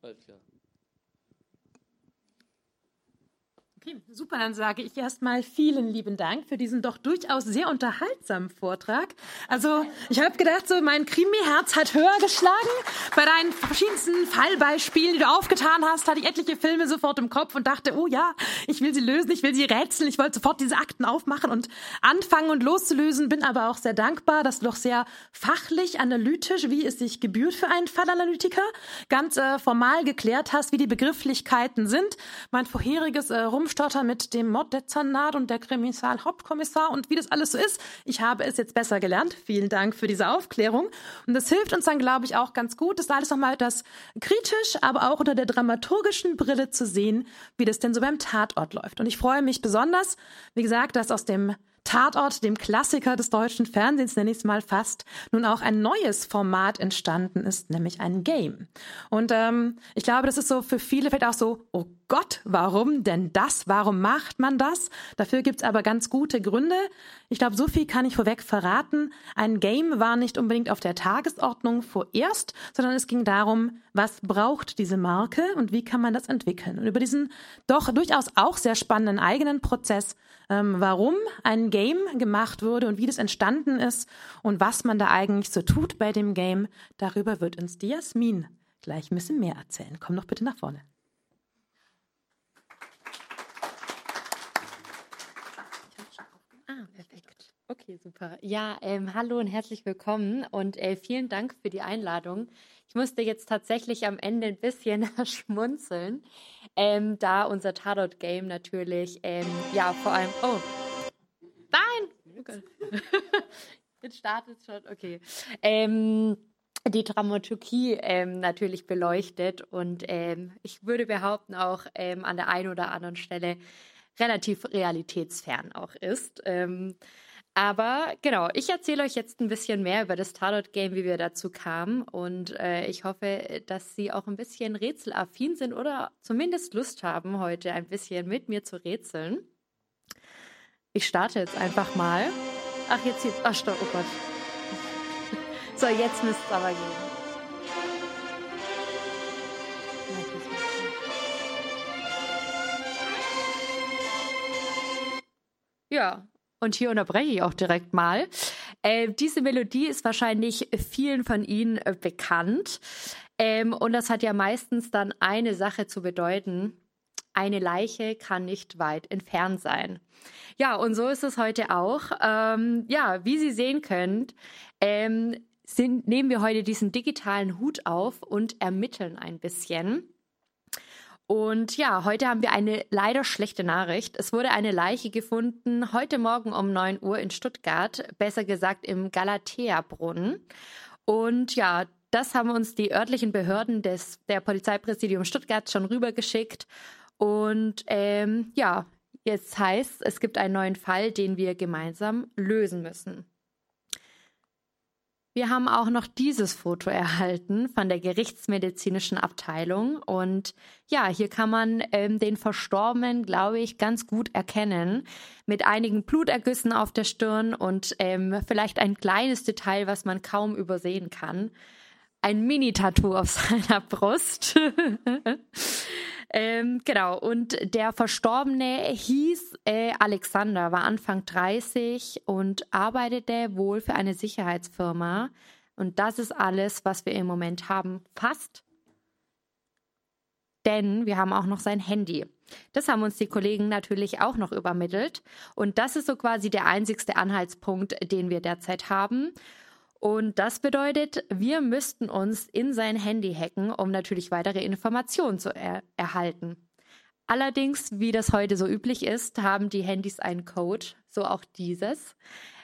Alles klar. Okay, super. Dann sage ich erstmal vielen lieben Dank für diesen doch durchaus sehr unterhaltsamen Vortrag. Also, ich habe gedacht, so mein Krimi-Herz hat höher geschlagen. Bei deinen verschiedensten Fallbeispielen, die du aufgetan hast, hatte ich etliche Filme sofort im Kopf und dachte, oh ja, ich will sie lösen, ich will sie rätseln, ich wollte sofort diese Akten aufmachen und anfangen und loszulösen. Bin aber auch sehr dankbar, dass du doch sehr fachlich, analytisch, wie es sich gebührt für einen Fallanalytiker, ganz äh, formal geklärt hast, wie die Begrifflichkeiten sind. Mein vorheriges äh, Rumstotter mit dem Morddezernat und der Kriminalhauptkommissar und wie das alles so ist. Ich habe es jetzt besser gelernt. Vielen Dank für diese Aufklärung. Und das hilft uns dann, glaube ich, auch ganz gut, das alles nochmal das kritisch, aber auch unter der dramaturgischen Brille zu sehen, wie das denn so beim Tatort läuft. Und ich freue mich besonders, wie gesagt, dass aus dem Tatort, dem Klassiker des deutschen Fernsehens, nenne ich es mal fast, nun auch ein neues Format entstanden ist, nämlich ein Game. Und ähm, ich glaube, das ist so für viele vielleicht auch so, oh Gott, warum denn das? Warum macht man das? Dafür gibt's aber ganz gute Gründe. Ich glaube, so viel kann ich vorweg verraten. Ein Game war nicht unbedingt auf der Tagesordnung vorerst, sondern es ging darum, was braucht diese Marke und wie kann man das entwickeln. Und über diesen doch durchaus auch sehr spannenden eigenen Prozess ähm, warum ein Game gemacht wurde und wie das entstanden ist und was man da eigentlich so tut bei dem Game. Darüber wird uns die Jasmin gleich ein bisschen mehr erzählen. Komm doch bitte nach vorne. Ah, perfekt. Okay, super. Ja, ähm, hallo und herzlich willkommen und äh, vielen Dank für die Einladung. Ich musste jetzt tatsächlich am Ende ein bisschen schmunzeln, ähm, da unser Tatort-Game natürlich, ähm, ja, vor allem. Oh, nein! Jetzt startet schon, okay. Ähm, die Dramaturgie ähm, natürlich beleuchtet und ähm, ich würde behaupten auch an der einen oder anderen Stelle relativ realitätsfern auch ist. Aber genau, ich erzähle euch jetzt ein bisschen mehr über das Tatort-Game, wie wir dazu kamen. Und äh, ich hoffe, dass Sie auch ein bisschen rätselaffin sind oder zumindest Lust haben, heute ein bisschen mit mir zu rätseln. Ich starte jetzt einfach mal. Ach, jetzt sieht. Ach, stopp, oh Gott. So, jetzt müsste es aber gehen. Ja, und hier unterbreche ich auch direkt mal. Äh, diese Melodie ist wahrscheinlich vielen von Ihnen äh, bekannt. Ähm, und das hat ja meistens dann eine Sache zu bedeuten. Eine Leiche kann nicht weit entfernt sein. Ja, und so ist es heute auch. Ähm, ja, wie Sie sehen können, ähm, sind, nehmen wir heute diesen digitalen Hut auf und ermitteln ein bisschen. Und ja, heute haben wir eine leider schlechte Nachricht. Es wurde eine Leiche gefunden heute Morgen um 9 Uhr in Stuttgart, besser gesagt im Galatea-Brunnen. Und ja, das haben uns die örtlichen Behörden des, der Polizeipräsidium Stuttgart schon rübergeschickt. Und ähm, ja, jetzt heißt es gibt einen neuen Fall, den wir gemeinsam lösen müssen. Wir haben auch noch dieses Foto erhalten von der gerichtsmedizinischen Abteilung. Und ja, hier kann man ähm, den Verstorbenen, glaube ich, ganz gut erkennen. Mit einigen Blutergüssen auf der Stirn und ähm, vielleicht ein kleines Detail, was man kaum übersehen kann. Ein Mini-Tattoo auf seiner Brust. Ähm, genau, und der Verstorbene hieß äh, Alexander, war Anfang 30 und arbeitete wohl für eine Sicherheitsfirma. Und das ist alles, was wir im Moment haben. Fast. Denn wir haben auch noch sein Handy. Das haben uns die Kollegen natürlich auch noch übermittelt. Und das ist so quasi der einzigste Anhaltspunkt, den wir derzeit haben. Und das bedeutet, wir müssten uns in sein Handy hacken, um natürlich weitere Informationen zu er erhalten. Allerdings, wie das heute so üblich ist, haben die Handys einen Code, so auch dieses,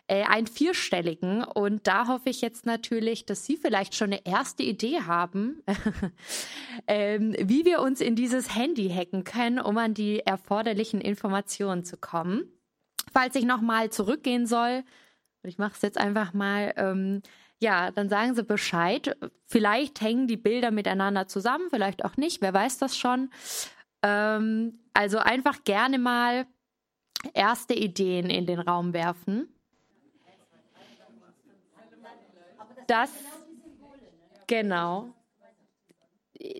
äh, einen vierstelligen. Und da hoffe ich jetzt natürlich, dass Sie vielleicht schon eine erste Idee haben, ähm, wie wir uns in dieses Handy hacken können, um an die erforderlichen Informationen zu kommen. Falls ich nochmal zurückgehen soll, und ich mache es jetzt einfach mal, ähm, ja, dann sagen Sie Bescheid. Vielleicht hängen die Bilder miteinander zusammen, vielleicht auch nicht, wer weiß das schon. Ähm, also einfach gerne mal erste Ideen in den Raum werfen. Das, genau.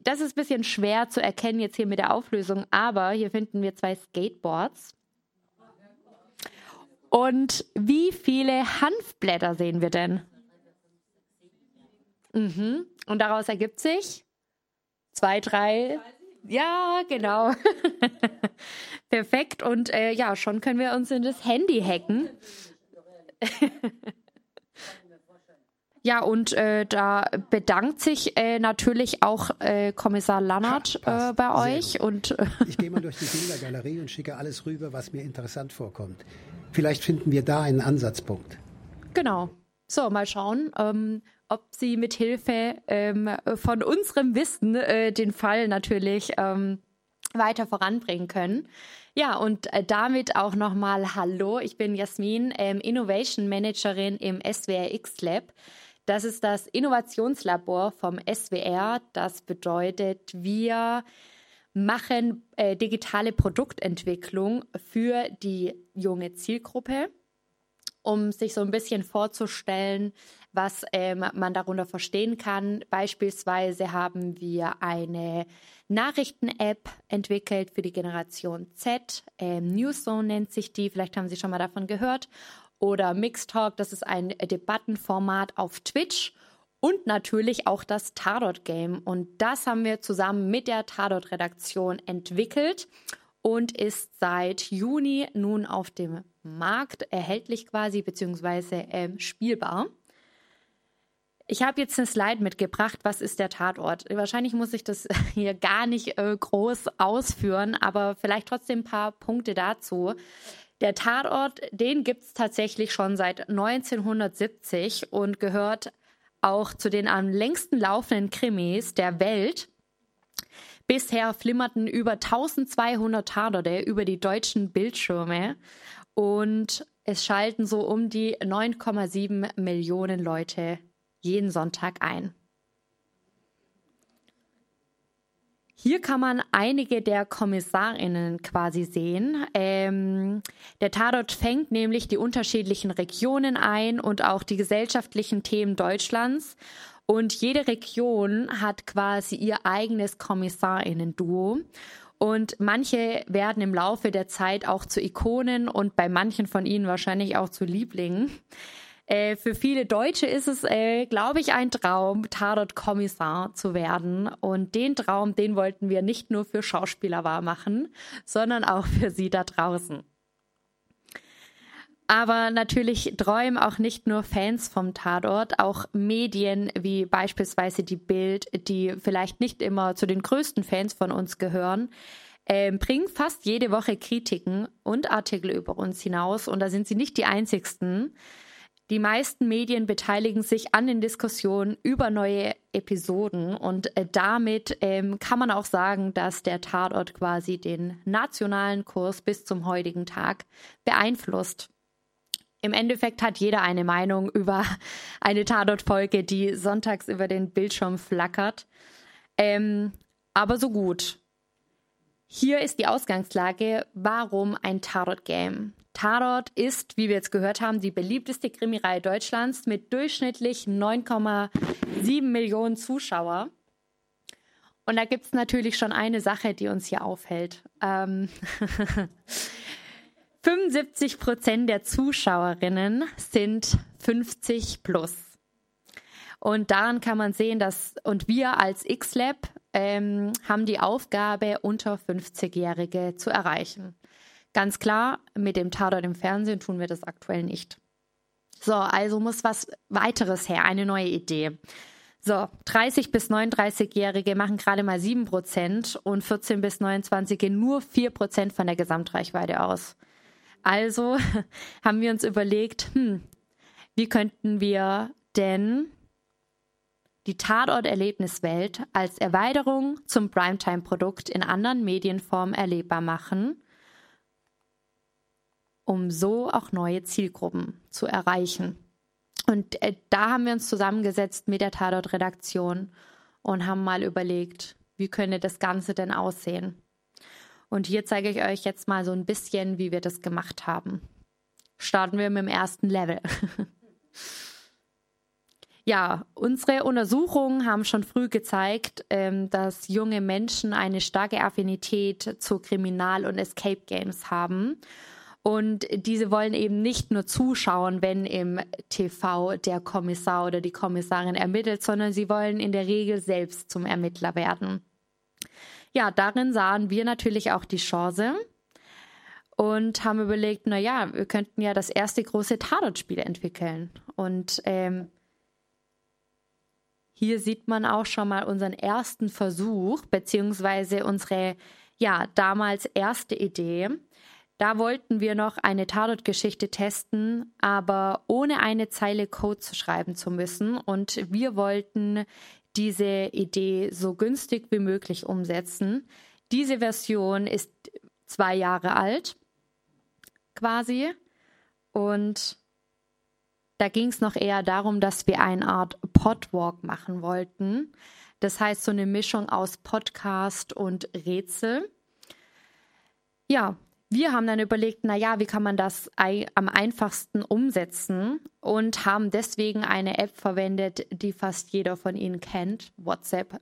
Das ist ein bisschen schwer zu erkennen jetzt hier mit der Auflösung, aber hier finden wir zwei Skateboards. Und wie viele Hanfblätter sehen wir denn? Mhm. Und daraus ergibt sich zwei, drei. Ja, genau. Perfekt. Und äh, ja, schon können wir uns in das Handy hacken. Ja, und äh, da bedankt sich äh, natürlich auch äh, Kommissar Lannert äh, bei euch. Und, ich gehe mal durch die Bildergalerie und schicke alles rüber, was mir interessant vorkommt. Vielleicht finden wir da einen Ansatzpunkt. Genau. So, mal schauen, ähm, ob Sie mit Hilfe ähm, von unserem Wissen äh, den Fall natürlich ähm, weiter voranbringen können. Ja, und äh, damit auch nochmal Hallo. Ich bin Jasmin, ähm, Innovation Managerin im SWR X Lab. Das ist das Innovationslabor vom SWR. Das bedeutet, wir machen äh, digitale Produktentwicklung für die junge Zielgruppe, um sich so ein bisschen vorzustellen, was ähm, man darunter verstehen kann. Beispielsweise haben wir eine Nachrichten-App entwickelt für die Generation Z. Ähm, Newszone nennt sich die. Vielleicht haben Sie schon mal davon gehört oder Mixtalk, das ist ein Debattenformat auf Twitch und natürlich auch das Tardot Game. Und das haben wir zusammen mit der Tardot Redaktion entwickelt und ist seit Juni nun auf dem Markt erhältlich quasi, beziehungsweise äh, spielbar. Ich habe jetzt eine Slide mitgebracht. Was ist der Tatort? Wahrscheinlich muss ich das hier gar nicht äh, groß ausführen, aber vielleicht trotzdem ein paar Punkte dazu. Der Tatort, den gibt es tatsächlich schon seit 1970 und gehört auch zu den am längsten laufenden Krimis der Welt. Bisher flimmerten über 1200 Tatorte über die deutschen Bildschirme und es schalten so um die 9,7 Millionen Leute jeden Sonntag ein. Hier kann man einige der Kommissarinnen quasi sehen. Ähm, der Tatort fängt nämlich die unterschiedlichen Regionen ein und auch die gesellschaftlichen Themen Deutschlands. Und jede Region hat quasi ihr eigenes Kommissarinnen-Duo. Und manche werden im Laufe der Zeit auch zu Ikonen und bei manchen von ihnen wahrscheinlich auch zu Lieblingen. Äh, für viele Deutsche ist es, äh, glaube ich, ein Traum, Tatort-Kommissar zu werden. Und den Traum, den wollten wir nicht nur für Schauspieler wahrmachen, sondern auch für Sie da draußen. Aber natürlich träumen auch nicht nur Fans vom Tatort, auch Medien wie beispielsweise die Bild, die vielleicht nicht immer zu den größten Fans von uns gehören, äh, bringen fast jede Woche Kritiken und Artikel über uns hinaus. Und da sind sie nicht die einzigsten. Die meisten Medien beteiligen sich an den Diskussionen über neue Episoden und äh, damit ähm, kann man auch sagen, dass der Tatort quasi den nationalen Kurs bis zum heutigen Tag beeinflusst. Im Endeffekt hat jeder eine Meinung über eine Tatortfolge, die sonntags über den Bildschirm flackert. Ähm, aber so gut. Hier ist die Ausgangslage, warum ein Tatort-Game. Tatort ist, wie wir jetzt gehört haben, die beliebteste Krimireihe Deutschlands mit durchschnittlich 9,7 Millionen Zuschauer. Und da gibt es natürlich schon eine Sache, die uns hier aufhält. Ähm 75 Prozent der Zuschauerinnen sind 50 plus. Und daran kann man sehen, dass, und wir als X-Lab ähm, haben die Aufgabe, unter 50-Jährige zu erreichen. Ganz klar, mit dem Tatort im Fernsehen tun wir das aktuell nicht. So, also muss was weiteres her, eine neue Idee. So, 30 bis 39-Jährige machen gerade mal 7% und 14 bis 29 nur 4% von der Gesamtreichweite aus. Also haben wir uns überlegt, hm, wie könnten wir denn die Tatort-Erlebniswelt als Erweiterung zum Primetime-Produkt in anderen Medienformen erlebbar machen, um so auch neue Zielgruppen zu erreichen. Und äh, da haben wir uns zusammengesetzt mit der Tatort-Redaktion und haben mal überlegt, wie könnte das Ganze denn aussehen? Und hier zeige ich euch jetzt mal so ein bisschen, wie wir das gemacht haben. Starten wir mit dem ersten Level. ja, unsere Untersuchungen haben schon früh gezeigt, ähm, dass junge Menschen eine starke Affinität zu Kriminal- und Escape Games haben. Und diese wollen eben nicht nur zuschauen, wenn im TV der Kommissar oder die Kommissarin ermittelt, sondern sie wollen in der Regel selbst zum Ermittler werden ja, darin sahen wir natürlich auch die Chance und haben überlegt, na ja, wir könnten ja das erste große Tatort-Spiel entwickeln. Und ähm, hier sieht man auch schon mal unseren ersten Versuch, beziehungsweise unsere, ja, damals erste Idee. Da wollten wir noch eine Tatort-Geschichte testen, aber ohne eine Zeile Code zu schreiben zu müssen. Und wir wollten diese Idee so günstig wie möglich umsetzen. Diese Version ist zwei Jahre alt, quasi. Und da ging es noch eher darum, dass wir eine Art Podwalk machen wollten. Das heißt, so eine Mischung aus Podcast und Rätsel. Ja, wir haben dann überlegt, na ja, wie kann man das am einfachsten umsetzen und haben deswegen eine App verwendet, die fast jeder von Ihnen kennt, WhatsApp.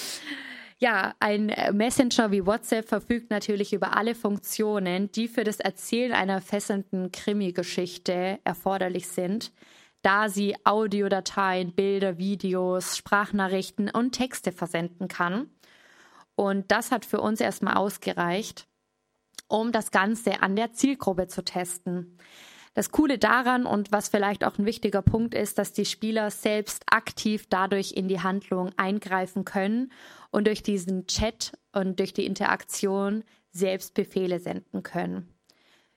ja, ein Messenger wie WhatsApp verfügt natürlich über alle Funktionen, die für das Erzählen einer fesselnden Krimi-Geschichte erforderlich sind, da sie Audiodateien, Bilder, Videos, Sprachnachrichten und Texte versenden kann. Und das hat für uns erstmal ausgereicht um das Ganze an der Zielgruppe zu testen. Das Coole daran und was vielleicht auch ein wichtiger Punkt ist, dass die Spieler selbst aktiv dadurch in die Handlung eingreifen können und durch diesen Chat und durch die Interaktion selbst Befehle senden können.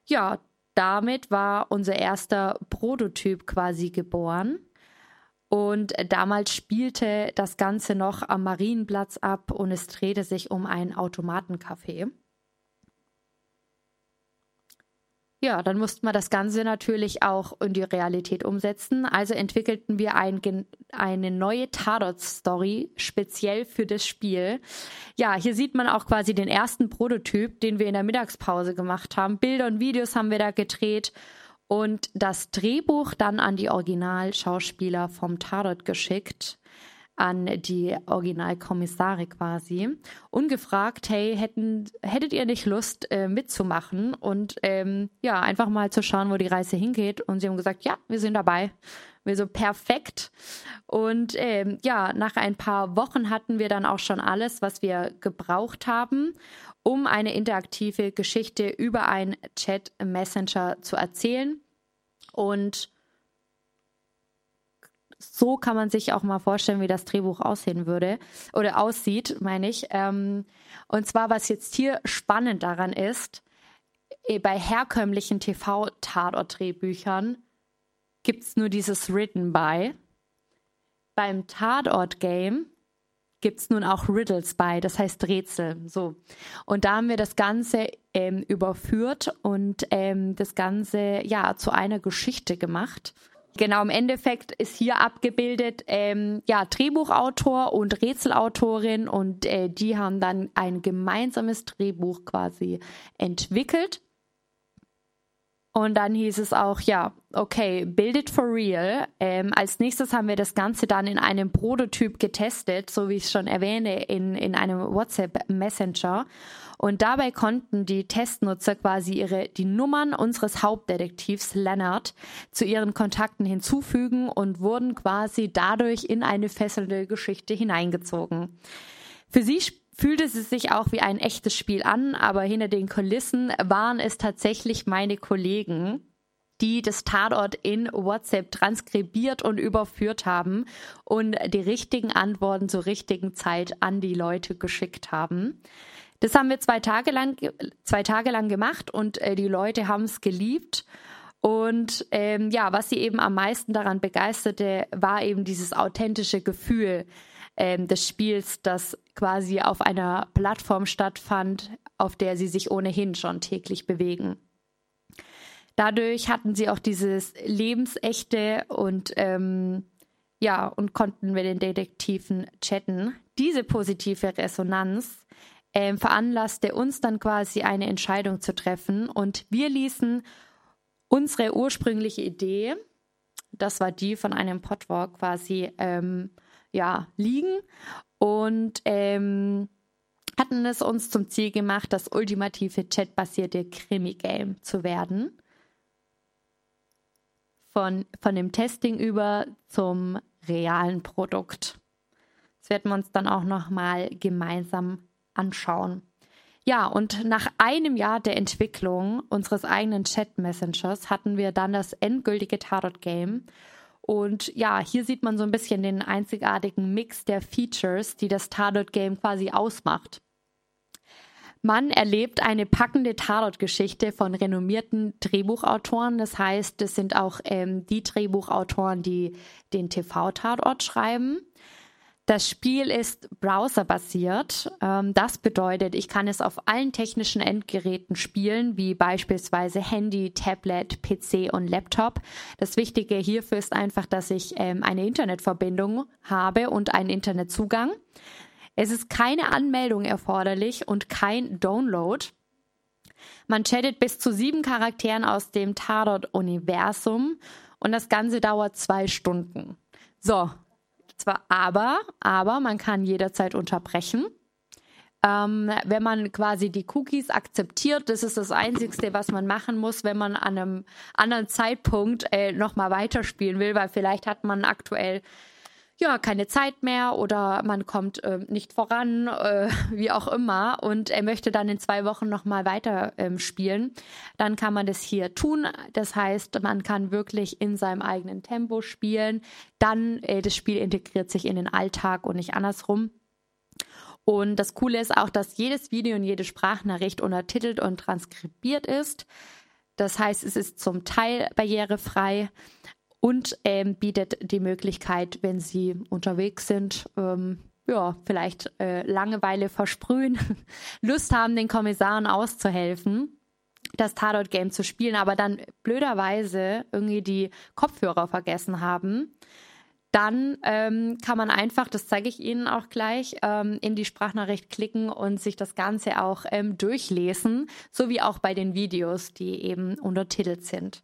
Ja, damit war unser erster Prototyp quasi geboren. Und damals spielte das Ganze noch am Marienplatz ab und es drehte sich um ein Automatencafé. Ja, dann mussten wir das Ganze natürlich auch in die Realität umsetzen. Also entwickelten wir ein, eine neue Tatort-Story speziell für das Spiel. Ja, hier sieht man auch quasi den ersten Prototyp, den wir in der Mittagspause gemacht haben. Bilder und Videos haben wir da gedreht und das Drehbuch dann an die Originalschauspieler vom Tatort geschickt. An die Originalkommissare quasi und gefragt, hey, hätten, hättet ihr nicht Lust äh, mitzumachen und ähm, ja, einfach mal zu schauen, wo die Reise hingeht. Und sie haben gesagt, ja, wir sind dabei. Wir so perfekt. Und ähm, ja, nach ein paar Wochen hatten wir dann auch schon alles, was wir gebraucht haben, um eine interaktive Geschichte über einen Chat-Messenger zu erzählen. Und so kann man sich auch mal vorstellen, wie das Drehbuch aussehen würde oder aussieht, meine ich. Ähm, und zwar, was jetzt hier spannend daran ist, eh, bei herkömmlichen TV-Tatort-Drehbüchern gibt es nur dieses Written by. Beim Tatort-Game gibt es nun auch Riddles bei, das heißt Rätsel. So. Und da haben wir das Ganze ähm, überführt und ähm, das Ganze ja zu einer Geschichte gemacht. Genau, im Endeffekt ist hier abgebildet, ähm, ja, Drehbuchautor und Rätselautorin und äh, die haben dann ein gemeinsames Drehbuch quasi entwickelt. Und dann hieß es auch, ja, okay, build it for real. Ähm, als nächstes haben wir das Ganze dann in einem Prototyp getestet, so wie ich es schon erwähne, in, in einem WhatsApp Messenger. Und dabei konnten die Testnutzer quasi ihre, die Nummern unseres Hauptdetektivs Leonard zu ihren Kontakten hinzufügen und wurden quasi dadurch in eine fesselnde Geschichte hineingezogen. Für sie fühlte es sich auch wie ein echtes Spiel an, aber hinter den Kulissen waren es tatsächlich meine Kollegen, die das Tatort in WhatsApp transkribiert und überführt haben und die richtigen Antworten zur richtigen Zeit an die Leute geschickt haben. Das haben wir zwei Tage lang, zwei Tage lang gemacht und äh, die Leute haben es geliebt. Und ähm, ja, was sie eben am meisten daran begeisterte, war eben dieses authentische Gefühl ähm, des Spiels, das quasi auf einer Plattform stattfand, auf der sie sich ohnehin schon täglich bewegen. Dadurch hatten sie auch dieses lebensechte und ähm, ja und konnten mit den Detektiven chatten. Diese positive Resonanz äh, veranlasste uns dann quasi eine Entscheidung zu treffen und wir ließen unsere ursprüngliche Idee, das war die von einem Podwalk quasi, ähm, ja, liegen und ähm, hatten es uns zum Ziel gemacht, das ultimative chatbasierte Krimi-Game zu werden. Von, von dem Testing über zum realen Produkt. Das werden wir uns dann auch nochmal gemeinsam anschauen. Ja, und nach einem Jahr der Entwicklung unseres eigenen Chat-Messengers hatten wir dann das endgültige Tarot-Game. Und ja, hier sieht man so ein bisschen den einzigartigen Mix der Features, die das Tarot-Game quasi ausmacht. Man erlebt eine packende Tatort-Geschichte von renommierten Drehbuchautoren. Das heißt, es sind auch ähm, die Drehbuchautoren, die den TV-Tatort schreiben. Das Spiel ist browserbasiert. Ähm, das bedeutet, ich kann es auf allen technischen Endgeräten spielen, wie beispielsweise Handy, Tablet, PC und Laptop. Das Wichtige hierfür ist einfach, dass ich ähm, eine Internetverbindung habe und einen Internetzugang. Es ist keine Anmeldung erforderlich und kein Download. Man chattet bis zu sieben Charakteren aus dem Tatort-Universum und das Ganze dauert zwei Stunden. So, zwar aber, aber man kann jederzeit unterbrechen. Ähm, wenn man quasi die Cookies akzeptiert, das ist das Einzige, was man machen muss, wenn man an einem anderen Zeitpunkt äh, nochmal weiterspielen will, weil vielleicht hat man aktuell ja, keine Zeit mehr oder man kommt äh, nicht voran, äh, wie auch immer, und er möchte dann in zwei Wochen nochmal weiter ähm, spielen, dann kann man das hier tun. Das heißt, man kann wirklich in seinem eigenen Tempo spielen. Dann, äh, das Spiel integriert sich in den Alltag und nicht andersrum. Und das Coole ist auch, dass jedes Video und jede Sprachnachricht untertitelt und transkribiert ist. Das heißt, es ist zum Teil barrierefrei und ähm, bietet die Möglichkeit, wenn Sie unterwegs sind, ähm, ja, vielleicht äh, Langeweile versprühen, Lust haben, den Kommissaren auszuhelfen, das Tatort-Game zu spielen, aber dann blöderweise irgendwie die Kopfhörer vergessen haben, dann ähm, kann man einfach, das zeige ich Ihnen auch gleich, ähm, in die Sprachnachricht klicken und sich das Ganze auch ähm, durchlesen, so wie auch bei den Videos, die eben untertitelt sind.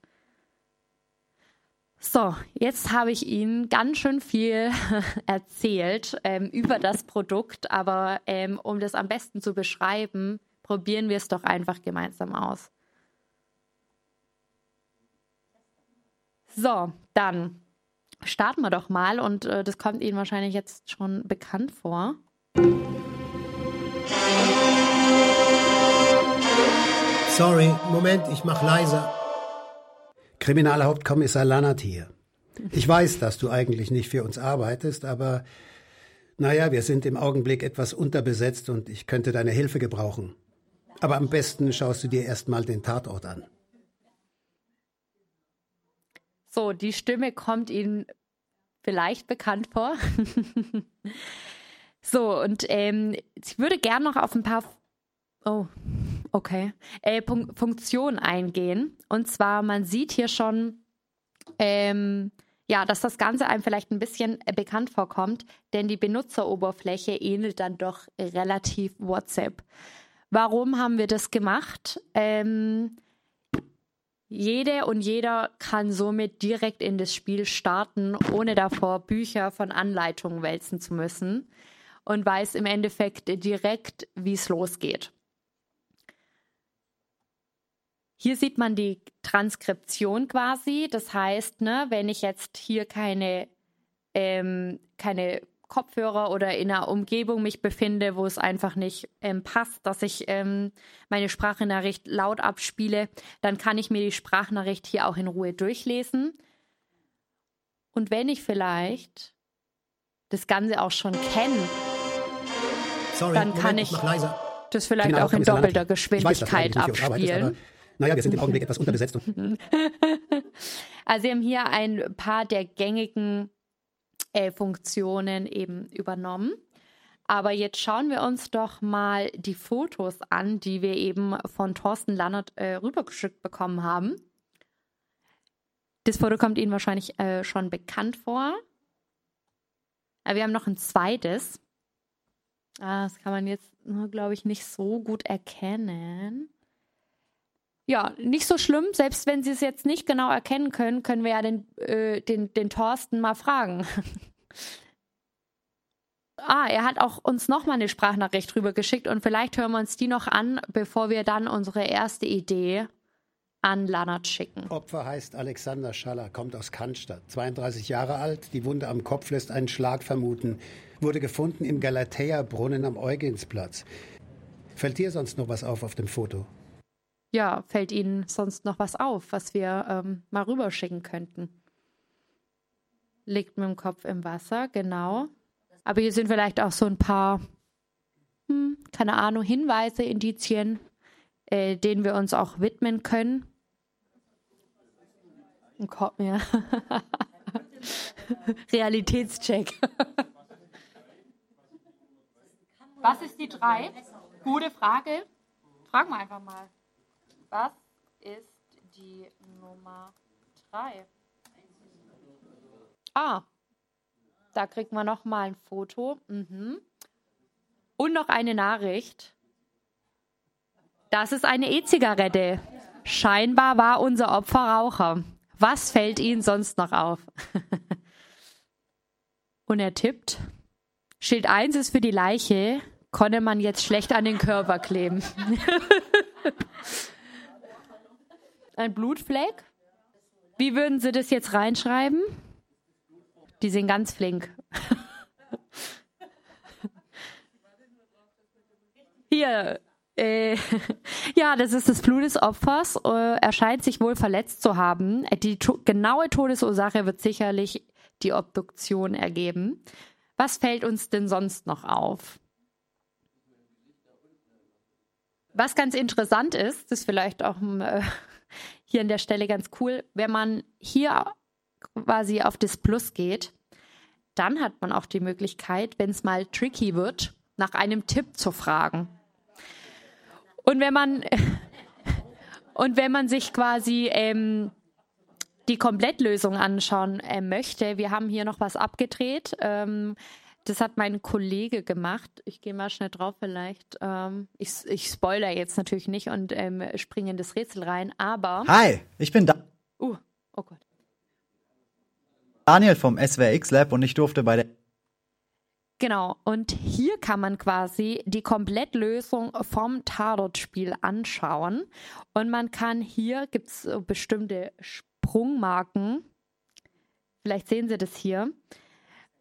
So, jetzt habe ich Ihnen ganz schön viel erzählt ähm, über das Produkt, aber ähm, um das am besten zu beschreiben, probieren wir es doch einfach gemeinsam aus. So, dann starten wir doch mal und äh, das kommt Ihnen wahrscheinlich jetzt schon bekannt vor. Sorry, Moment, ich mach leiser. Kriminalhauptkommissar Lannert hier. Ich weiß, dass du eigentlich nicht für uns arbeitest, aber naja, wir sind im Augenblick etwas unterbesetzt und ich könnte deine Hilfe gebrauchen. Aber am besten schaust du dir erstmal den Tatort an. So, die Stimme kommt Ihnen vielleicht bekannt vor. so, und ähm, ich würde gerne noch auf ein paar oh, okay, äh, Fun Funktionen eingehen. Und zwar, man sieht hier schon, ähm, ja, dass das Ganze einem vielleicht ein bisschen äh, bekannt vorkommt, denn die Benutzeroberfläche ähnelt dann doch relativ WhatsApp. Warum haben wir das gemacht? Ähm, jede und jeder kann somit direkt in das Spiel starten, ohne davor Bücher von Anleitungen wälzen zu müssen und weiß im Endeffekt direkt, wie es losgeht. Hier sieht man die Transkription quasi. Das heißt, ne, wenn ich jetzt hier keine, ähm, keine Kopfhörer oder in einer Umgebung mich befinde, wo es einfach nicht ähm, passt, dass ich ähm, meine Sprachnachricht laut abspiele, dann kann ich mir die Sprachnachricht hier auch in Ruhe durchlesen. Und wenn ich vielleicht das Ganze auch schon kenne, dann kann Moment, ich das vielleicht genau, auch in doppelter Geschwindigkeit weiß, abspielen. Naja, wir sind im Augenblick etwas unterbesetzt. also wir haben hier ein paar der gängigen äh, Funktionen eben übernommen. Aber jetzt schauen wir uns doch mal die Fotos an, die wir eben von Thorsten Lannert äh, rübergeschickt bekommen haben. Das Foto kommt Ihnen wahrscheinlich äh, schon bekannt vor. Aber wir haben noch ein zweites. Ah, das kann man jetzt, glaube ich, nicht so gut erkennen. Ja, nicht so schlimm. Selbst wenn Sie es jetzt nicht genau erkennen können, können wir ja den, äh, den, den Thorsten mal fragen. ah, er hat auch uns nochmal eine Sprachnachricht rüber geschickt und vielleicht hören wir uns die noch an, bevor wir dann unsere erste Idee an Lannert schicken. Opfer heißt Alexander Schaller, kommt aus Cannstatt, 32 Jahre alt, die Wunde am Kopf lässt einen Schlag vermuten, wurde gefunden im Galatea-Brunnen am Eugensplatz. Fällt dir sonst noch was auf auf dem Foto? Ja, fällt Ihnen sonst noch was auf, was wir ähm, mal rüberschicken könnten? Liegt mit dem Kopf im Wasser, genau. Aber hier sind vielleicht auch so ein paar, hm, keine Ahnung, Hinweise, Indizien, äh, denen wir uns auch widmen können. Ein Kopf, ja. Realitätscheck. Was ist die drei? Gute Frage. Fragen wir einfach mal. Was ist die Nummer 3? Ah, da kriegt man noch mal ein Foto. Mhm. Und noch eine Nachricht. Das ist eine E-Zigarette. Scheinbar war unser Opfer Raucher. Was fällt Ihnen sonst noch auf? Und er tippt. Schild 1 ist für die Leiche. Konnte man jetzt schlecht an den Körper kleben. Ein Blutfleck? Wie würden Sie das jetzt reinschreiben? Die sind ganz flink. Hier, äh, ja, das ist das Blut des Opfers. Äh, er scheint sich wohl verletzt zu haben. Die to genaue Todesursache wird sicherlich die Obduktion ergeben. Was fällt uns denn sonst noch auf? Was ganz interessant ist, das ist vielleicht auch äh, hier an der Stelle ganz cool, wenn man hier quasi auf das Plus geht, dann hat man auch die Möglichkeit, wenn es mal tricky wird, nach einem Tipp zu fragen. Und wenn man und wenn man sich quasi ähm, die Komplettlösung anschauen äh, möchte, wir haben hier noch was abgedreht. Ähm, das hat mein Kollege gemacht. Ich gehe mal schnell drauf vielleicht. Ähm, ich, ich spoiler jetzt natürlich nicht und ähm, springe in das Rätsel rein, aber. Hi, ich bin da. Uh, oh Gott. Daniel vom SWX Lab und ich durfte bei der Genau, und hier kann man quasi die Komplettlösung vom Tatort-Spiel anschauen. Und man kann hier, gibt es bestimmte Sprungmarken. Vielleicht sehen Sie das hier.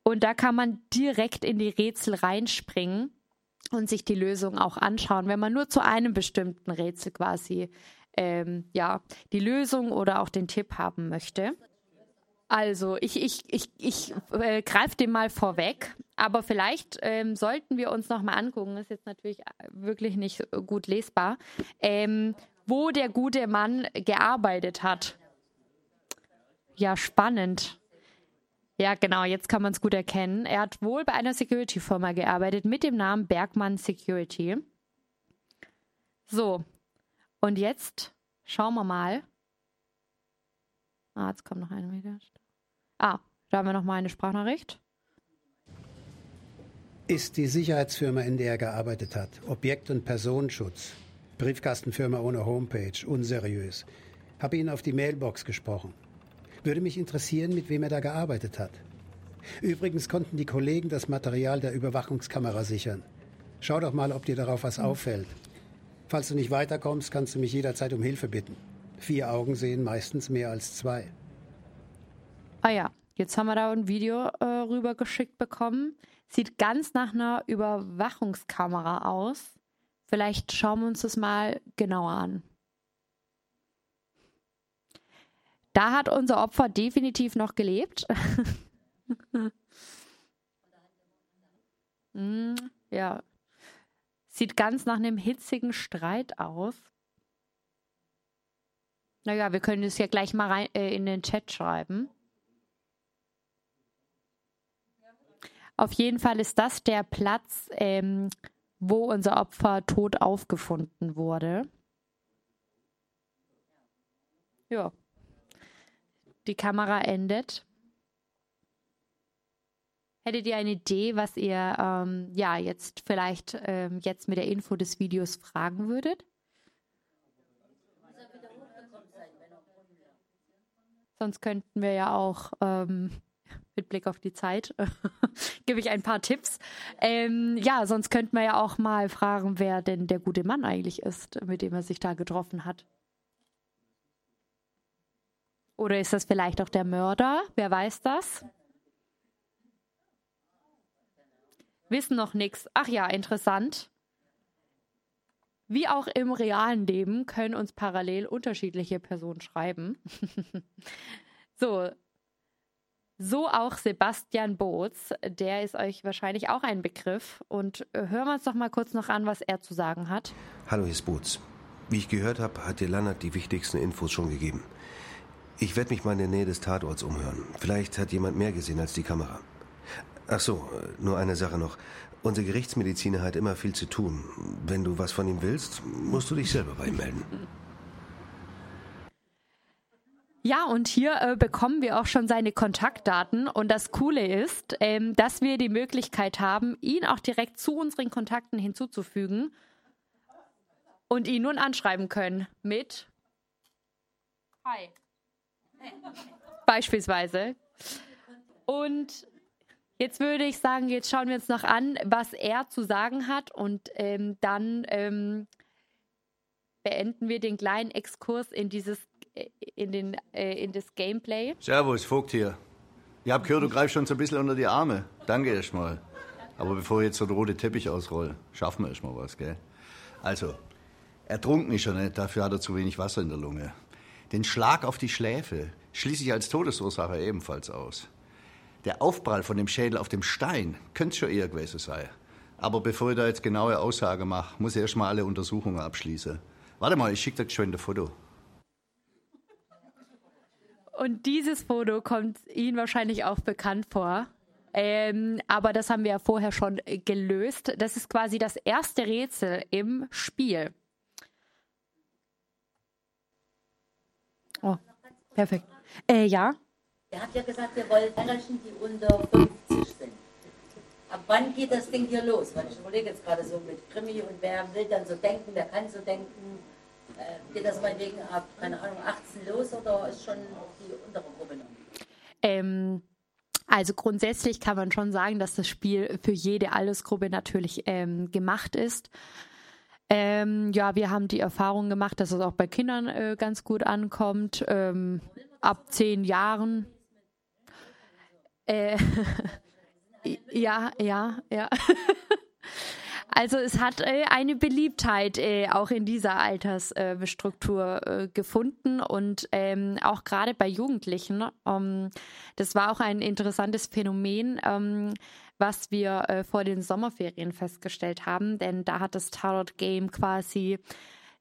Und da kann man direkt in die Rätsel reinspringen und sich die Lösung auch anschauen, wenn man nur zu einem bestimmten Rätsel quasi ähm, ja, die Lösung oder auch den Tipp haben möchte. Also, ich, ich, ich, ich äh, greife dem mal vorweg, aber vielleicht ähm, sollten wir uns nochmal angucken, ist jetzt natürlich äh, wirklich nicht gut lesbar, ähm, wo der gute Mann gearbeitet hat. Ja, spannend. Ja, genau, jetzt kann man es gut erkennen. Er hat wohl bei einer Security-Firma gearbeitet mit dem Namen Bergmann Security. So, und jetzt schauen wir mal. Ah, jetzt kommt noch eine wieder. Ah, da haben wir noch mal eine Sprachnachricht. Ist die Sicherheitsfirma, in der er gearbeitet hat, Objekt- und Personenschutz, Briefkastenfirma ohne Homepage, unseriös, habe ihn auf die Mailbox gesprochen. Würde mich interessieren, mit wem er da gearbeitet hat. Übrigens konnten die Kollegen das Material der Überwachungskamera sichern. Schau doch mal, ob dir darauf was auffällt. Falls du nicht weiterkommst, kannst du mich jederzeit um Hilfe bitten. Vier Augen sehen meistens mehr als zwei. Ah ja, jetzt haben wir da ein Video äh, rübergeschickt bekommen. Sieht ganz nach einer Überwachungskamera aus. Vielleicht schauen wir uns das mal genauer an. Da hat unser Opfer definitiv noch gelebt. mm, ja. Sieht ganz nach einem hitzigen Streit aus. Naja, wir können es ja gleich mal rein, äh, in den Chat schreiben. Auf jeden Fall ist das der Platz, ähm, wo unser Opfer tot aufgefunden wurde. Ja die Kamera endet. Hättet ihr eine Idee, was ihr ähm, ja jetzt vielleicht ähm, jetzt mit der Info des Videos fragen würdet? Sonst könnten wir ja auch ähm, mit Blick auf die Zeit gebe ich ein paar Tipps. Ähm, ja, sonst könnten wir ja auch mal fragen, wer denn der gute Mann eigentlich ist, mit dem er sich da getroffen hat. Oder ist das vielleicht auch der Mörder? Wer weiß das? Wissen noch nichts. Ach ja, interessant. Wie auch im realen Leben können uns parallel unterschiedliche Personen schreiben. so. So auch Sebastian Boots, der ist euch wahrscheinlich auch ein Begriff. Und hören wir uns doch mal kurz noch an, was er zu sagen hat. Hallo, hier ist Boots. Wie ich gehört habe, hat dir Lannert die wichtigsten Infos schon gegeben. Ich werde mich mal in der Nähe des Tatorts umhören. Vielleicht hat jemand mehr gesehen als die Kamera. Ach so, nur eine Sache noch. Unser Gerichtsmediziner hat immer viel zu tun. Wenn du was von ihm willst, musst du dich selber bei ihm melden. Ja, und hier äh, bekommen wir auch schon seine Kontaktdaten. Und das Coole ist, ähm, dass wir die Möglichkeit haben, ihn auch direkt zu unseren Kontakten hinzuzufügen und ihn nun anschreiben können mit Hi. Beispielsweise. Und jetzt würde ich sagen, jetzt schauen wir uns noch an, was er zu sagen hat und ähm, dann ähm, beenden wir den kleinen Exkurs in dieses äh, in, den, äh, in das Gameplay. Servus, Vogt hier. Ich hab gehört, du greifst schon so ein bisschen unter die Arme. Danke erstmal. Aber bevor ich jetzt so der rote Teppich ausroll, schaffen wir erstmal was, gell? Also, ertrunken ist er nicht, dafür hat er zu wenig Wasser in der Lunge. Den Schlag auf die Schläfe schließe ich als Todesursache ebenfalls aus. Der Aufprall von dem Schädel auf dem Stein könnte schon eher gewesen sein. Aber bevor ich da jetzt genaue Aussage mache, muss ich erst mal alle Untersuchungen abschließen. Warte mal, ich schicke dir schon ein Foto. Und dieses Foto kommt Ihnen wahrscheinlich auch bekannt vor. Ähm, aber das haben wir ja vorher schon gelöst. Das ist quasi das erste Rätsel im Spiel. Oh, perfekt. Äh, ja. Er hat ja gesagt, wir wollen Menschen, die unter 50 sind. Ab wann geht das Ding hier los? Weil ich überlege jetzt gerade so mit Krimi und wer will dann so denken, wer kann so denken. Äh, geht das meinetwegen ab, keine Ahnung, 18 los oder ist schon die untere Gruppe noch? Ähm, Also grundsätzlich kann man schon sagen, dass das Spiel für jede Altersgruppe natürlich ähm, gemacht ist. Ähm, ja, wir haben die Erfahrung gemacht, dass es auch bei Kindern äh, ganz gut ankommt. Ähm, ab zehn Jahren. Äh, ja, ja, ja. Also es hat äh, eine Beliebtheit äh, auch in dieser Altersstruktur äh, gefunden und ähm, auch gerade bei Jugendlichen. Ähm, das war auch ein interessantes Phänomen, ähm, was wir äh, vor den Sommerferien festgestellt haben, denn da hat das Tarot Game quasi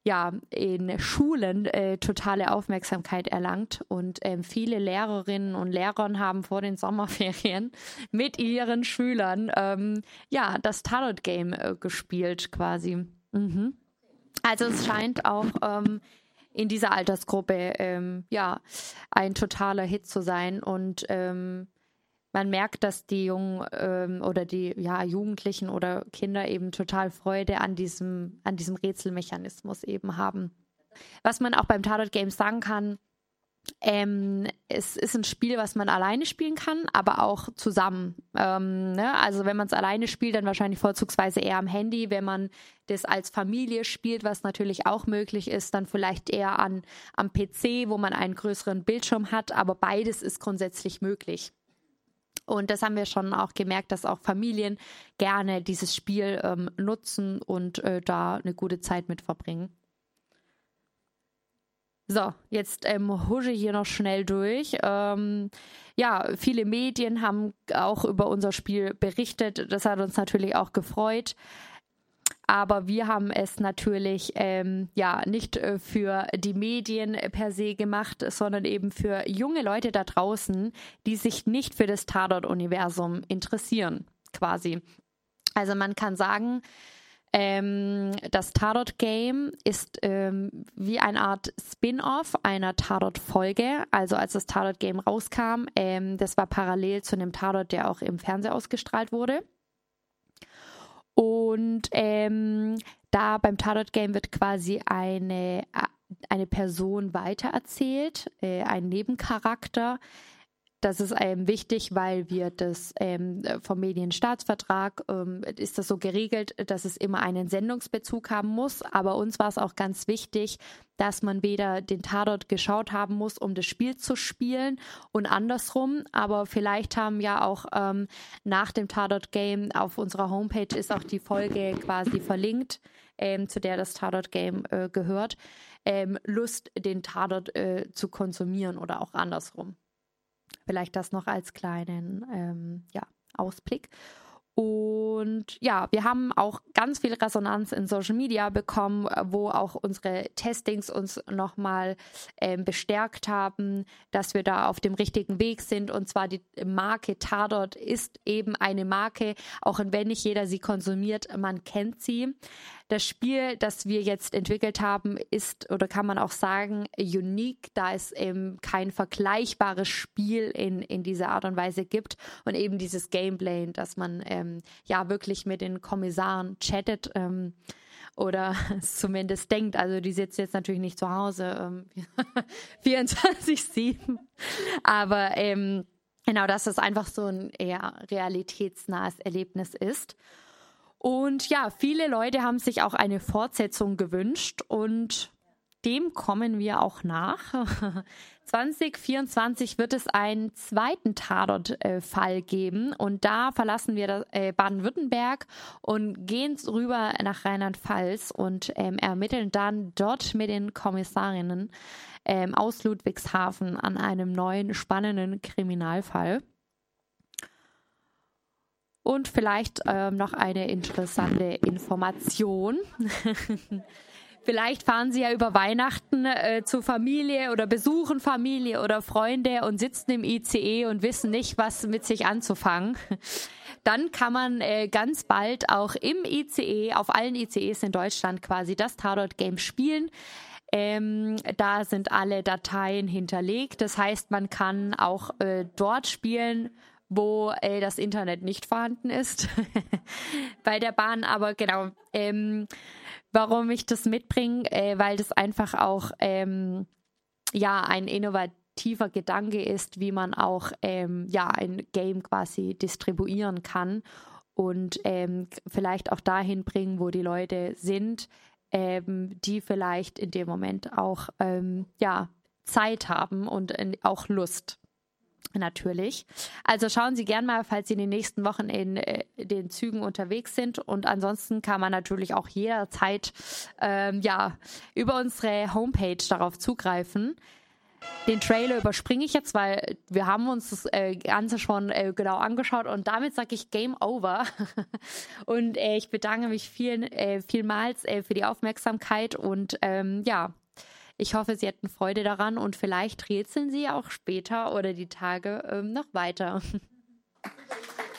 ja, in Schulen äh, totale Aufmerksamkeit erlangt und ähm, viele Lehrerinnen und Lehrer haben vor den Sommerferien mit ihren Schülern ähm, ja das Tarot Game äh, gespielt quasi. Mhm. Also es scheint auch ähm, in dieser Altersgruppe ähm, ja ein totaler Hit zu sein und ähm, man merkt, dass die Jungen ähm, oder die ja, Jugendlichen oder Kinder eben total Freude an diesem, an diesem Rätselmechanismus eben haben. Was man auch beim Tarot Games sagen kann, ähm, es ist ein Spiel, was man alleine spielen kann, aber auch zusammen. Ähm, ne? Also wenn man es alleine spielt, dann wahrscheinlich vorzugsweise eher am Handy. Wenn man das als Familie spielt, was natürlich auch möglich ist, dann vielleicht eher an, am PC, wo man einen größeren Bildschirm hat. Aber beides ist grundsätzlich möglich. Und das haben wir schon auch gemerkt, dass auch Familien gerne dieses Spiel ähm, nutzen und äh, da eine gute Zeit mit verbringen. So, jetzt ähm, husche ich hier noch schnell durch. Ähm, ja, viele Medien haben auch über unser Spiel berichtet. Das hat uns natürlich auch gefreut. Aber wir haben es natürlich ähm, ja nicht äh, für die Medien per se gemacht, sondern eben für junge Leute da draußen, die sich nicht für das Tatort-Universum interessieren, quasi. Also man kann sagen, ähm, das Tatort-Game ist ähm, wie eine Art Spin-off einer Tatort-Folge. Also als das Tatort-Game rauskam, ähm, das war parallel zu einem Tatort, der auch im Fernsehen ausgestrahlt wurde. Und ähm, da beim Tarot Game wird quasi eine, eine Person weitererzählt, äh, ein Nebencharakter, das ist ähm, wichtig, weil wir das ähm, vom Medienstaatsvertrag ähm, ist das so geregelt, dass es immer einen Sendungsbezug haben muss. Aber uns war es auch ganz wichtig, dass man weder den Tatort geschaut haben muss, um das Spiel zu spielen und andersrum. Aber vielleicht haben ja auch ähm, nach dem Tatort-Game auf unserer Homepage ist auch die Folge quasi verlinkt, ähm, zu der das Tatort-Game äh, gehört, ähm, Lust, den Tatort äh, zu konsumieren oder auch andersrum. Vielleicht das noch als kleinen ähm, ja, Ausblick. Und ja, wir haben auch ganz viel Resonanz in Social Media bekommen, wo auch unsere Testings uns nochmal ähm, bestärkt haben, dass wir da auf dem richtigen Weg sind. Und zwar die Marke Tardot ist eben eine Marke, auch wenn nicht jeder sie konsumiert, man kennt sie. Das Spiel, das wir jetzt entwickelt haben, ist oder kann man auch sagen, unique, da es eben kein vergleichbares Spiel in, in dieser Art und Weise gibt und eben dieses Gameplay, dass man ähm, ja wirklich mit den Kommissaren chattet. Ähm, oder zumindest denkt. Also die sitzt jetzt natürlich nicht zu Hause ähm, 24-7. Aber ähm, genau, dass es einfach so ein eher realitätsnahes Erlebnis ist. Und ja, viele Leute haben sich auch eine Fortsetzung gewünscht und dem kommen wir auch nach. 2024 wird es einen zweiten Tatort-Fall geben und da verlassen wir äh, Baden-Württemberg und gehen rüber nach Rheinland-Pfalz und ähm, ermitteln dann dort mit den Kommissarinnen ähm, aus Ludwigshafen an einem neuen spannenden Kriminalfall. Und vielleicht ähm, noch eine interessante Information. vielleicht fahren Sie ja über Weihnachten äh, zur Familie oder besuchen Familie oder Freunde und sitzen im ICE und wissen nicht, was mit sich anzufangen. Dann kann man äh, ganz bald auch im ICE, auf allen ICEs in Deutschland quasi das Tarot Game spielen. Ähm, da sind alle Dateien hinterlegt. Das heißt, man kann auch äh, dort spielen, wo äh, das Internet nicht vorhanden ist bei der Bahn. Aber genau, ähm, warum ich das mitbringe, äh, weil das einfach auch ähm, ja ein innovativ tiefer Gedanke ist, wie man auch ähm, ja ein Game quasi distribuieren kann und ähm, vielleicht auch dahin bringen, wo die Leute sind, ähm, die vielleicht in dem Moment auch ähm, ja Zeit haben und äh, auch Lust. Natürlich. Also schauen Sie gern mal, falls Sie in den nächsten Wochen in äh, den Zügen unterwegs sind. Und ansonsten kann man natürlich auch jederzeit ähm, ja, über unsere Homepage darauf zugreifen. Den Trailer überspringe ich jetzt, weil wir haben uns das äh, Ganze schon äh, genau angeschaut und damit sage ich Game Over. und äh, ich bedanke mich vielen, vielmals für die Aufmerksamkeit und ähm, ja, ich hoffe, Sie hatten Freude daran und vielleicht rätseln Sie auch später oder die Tage ähm, noch weiter.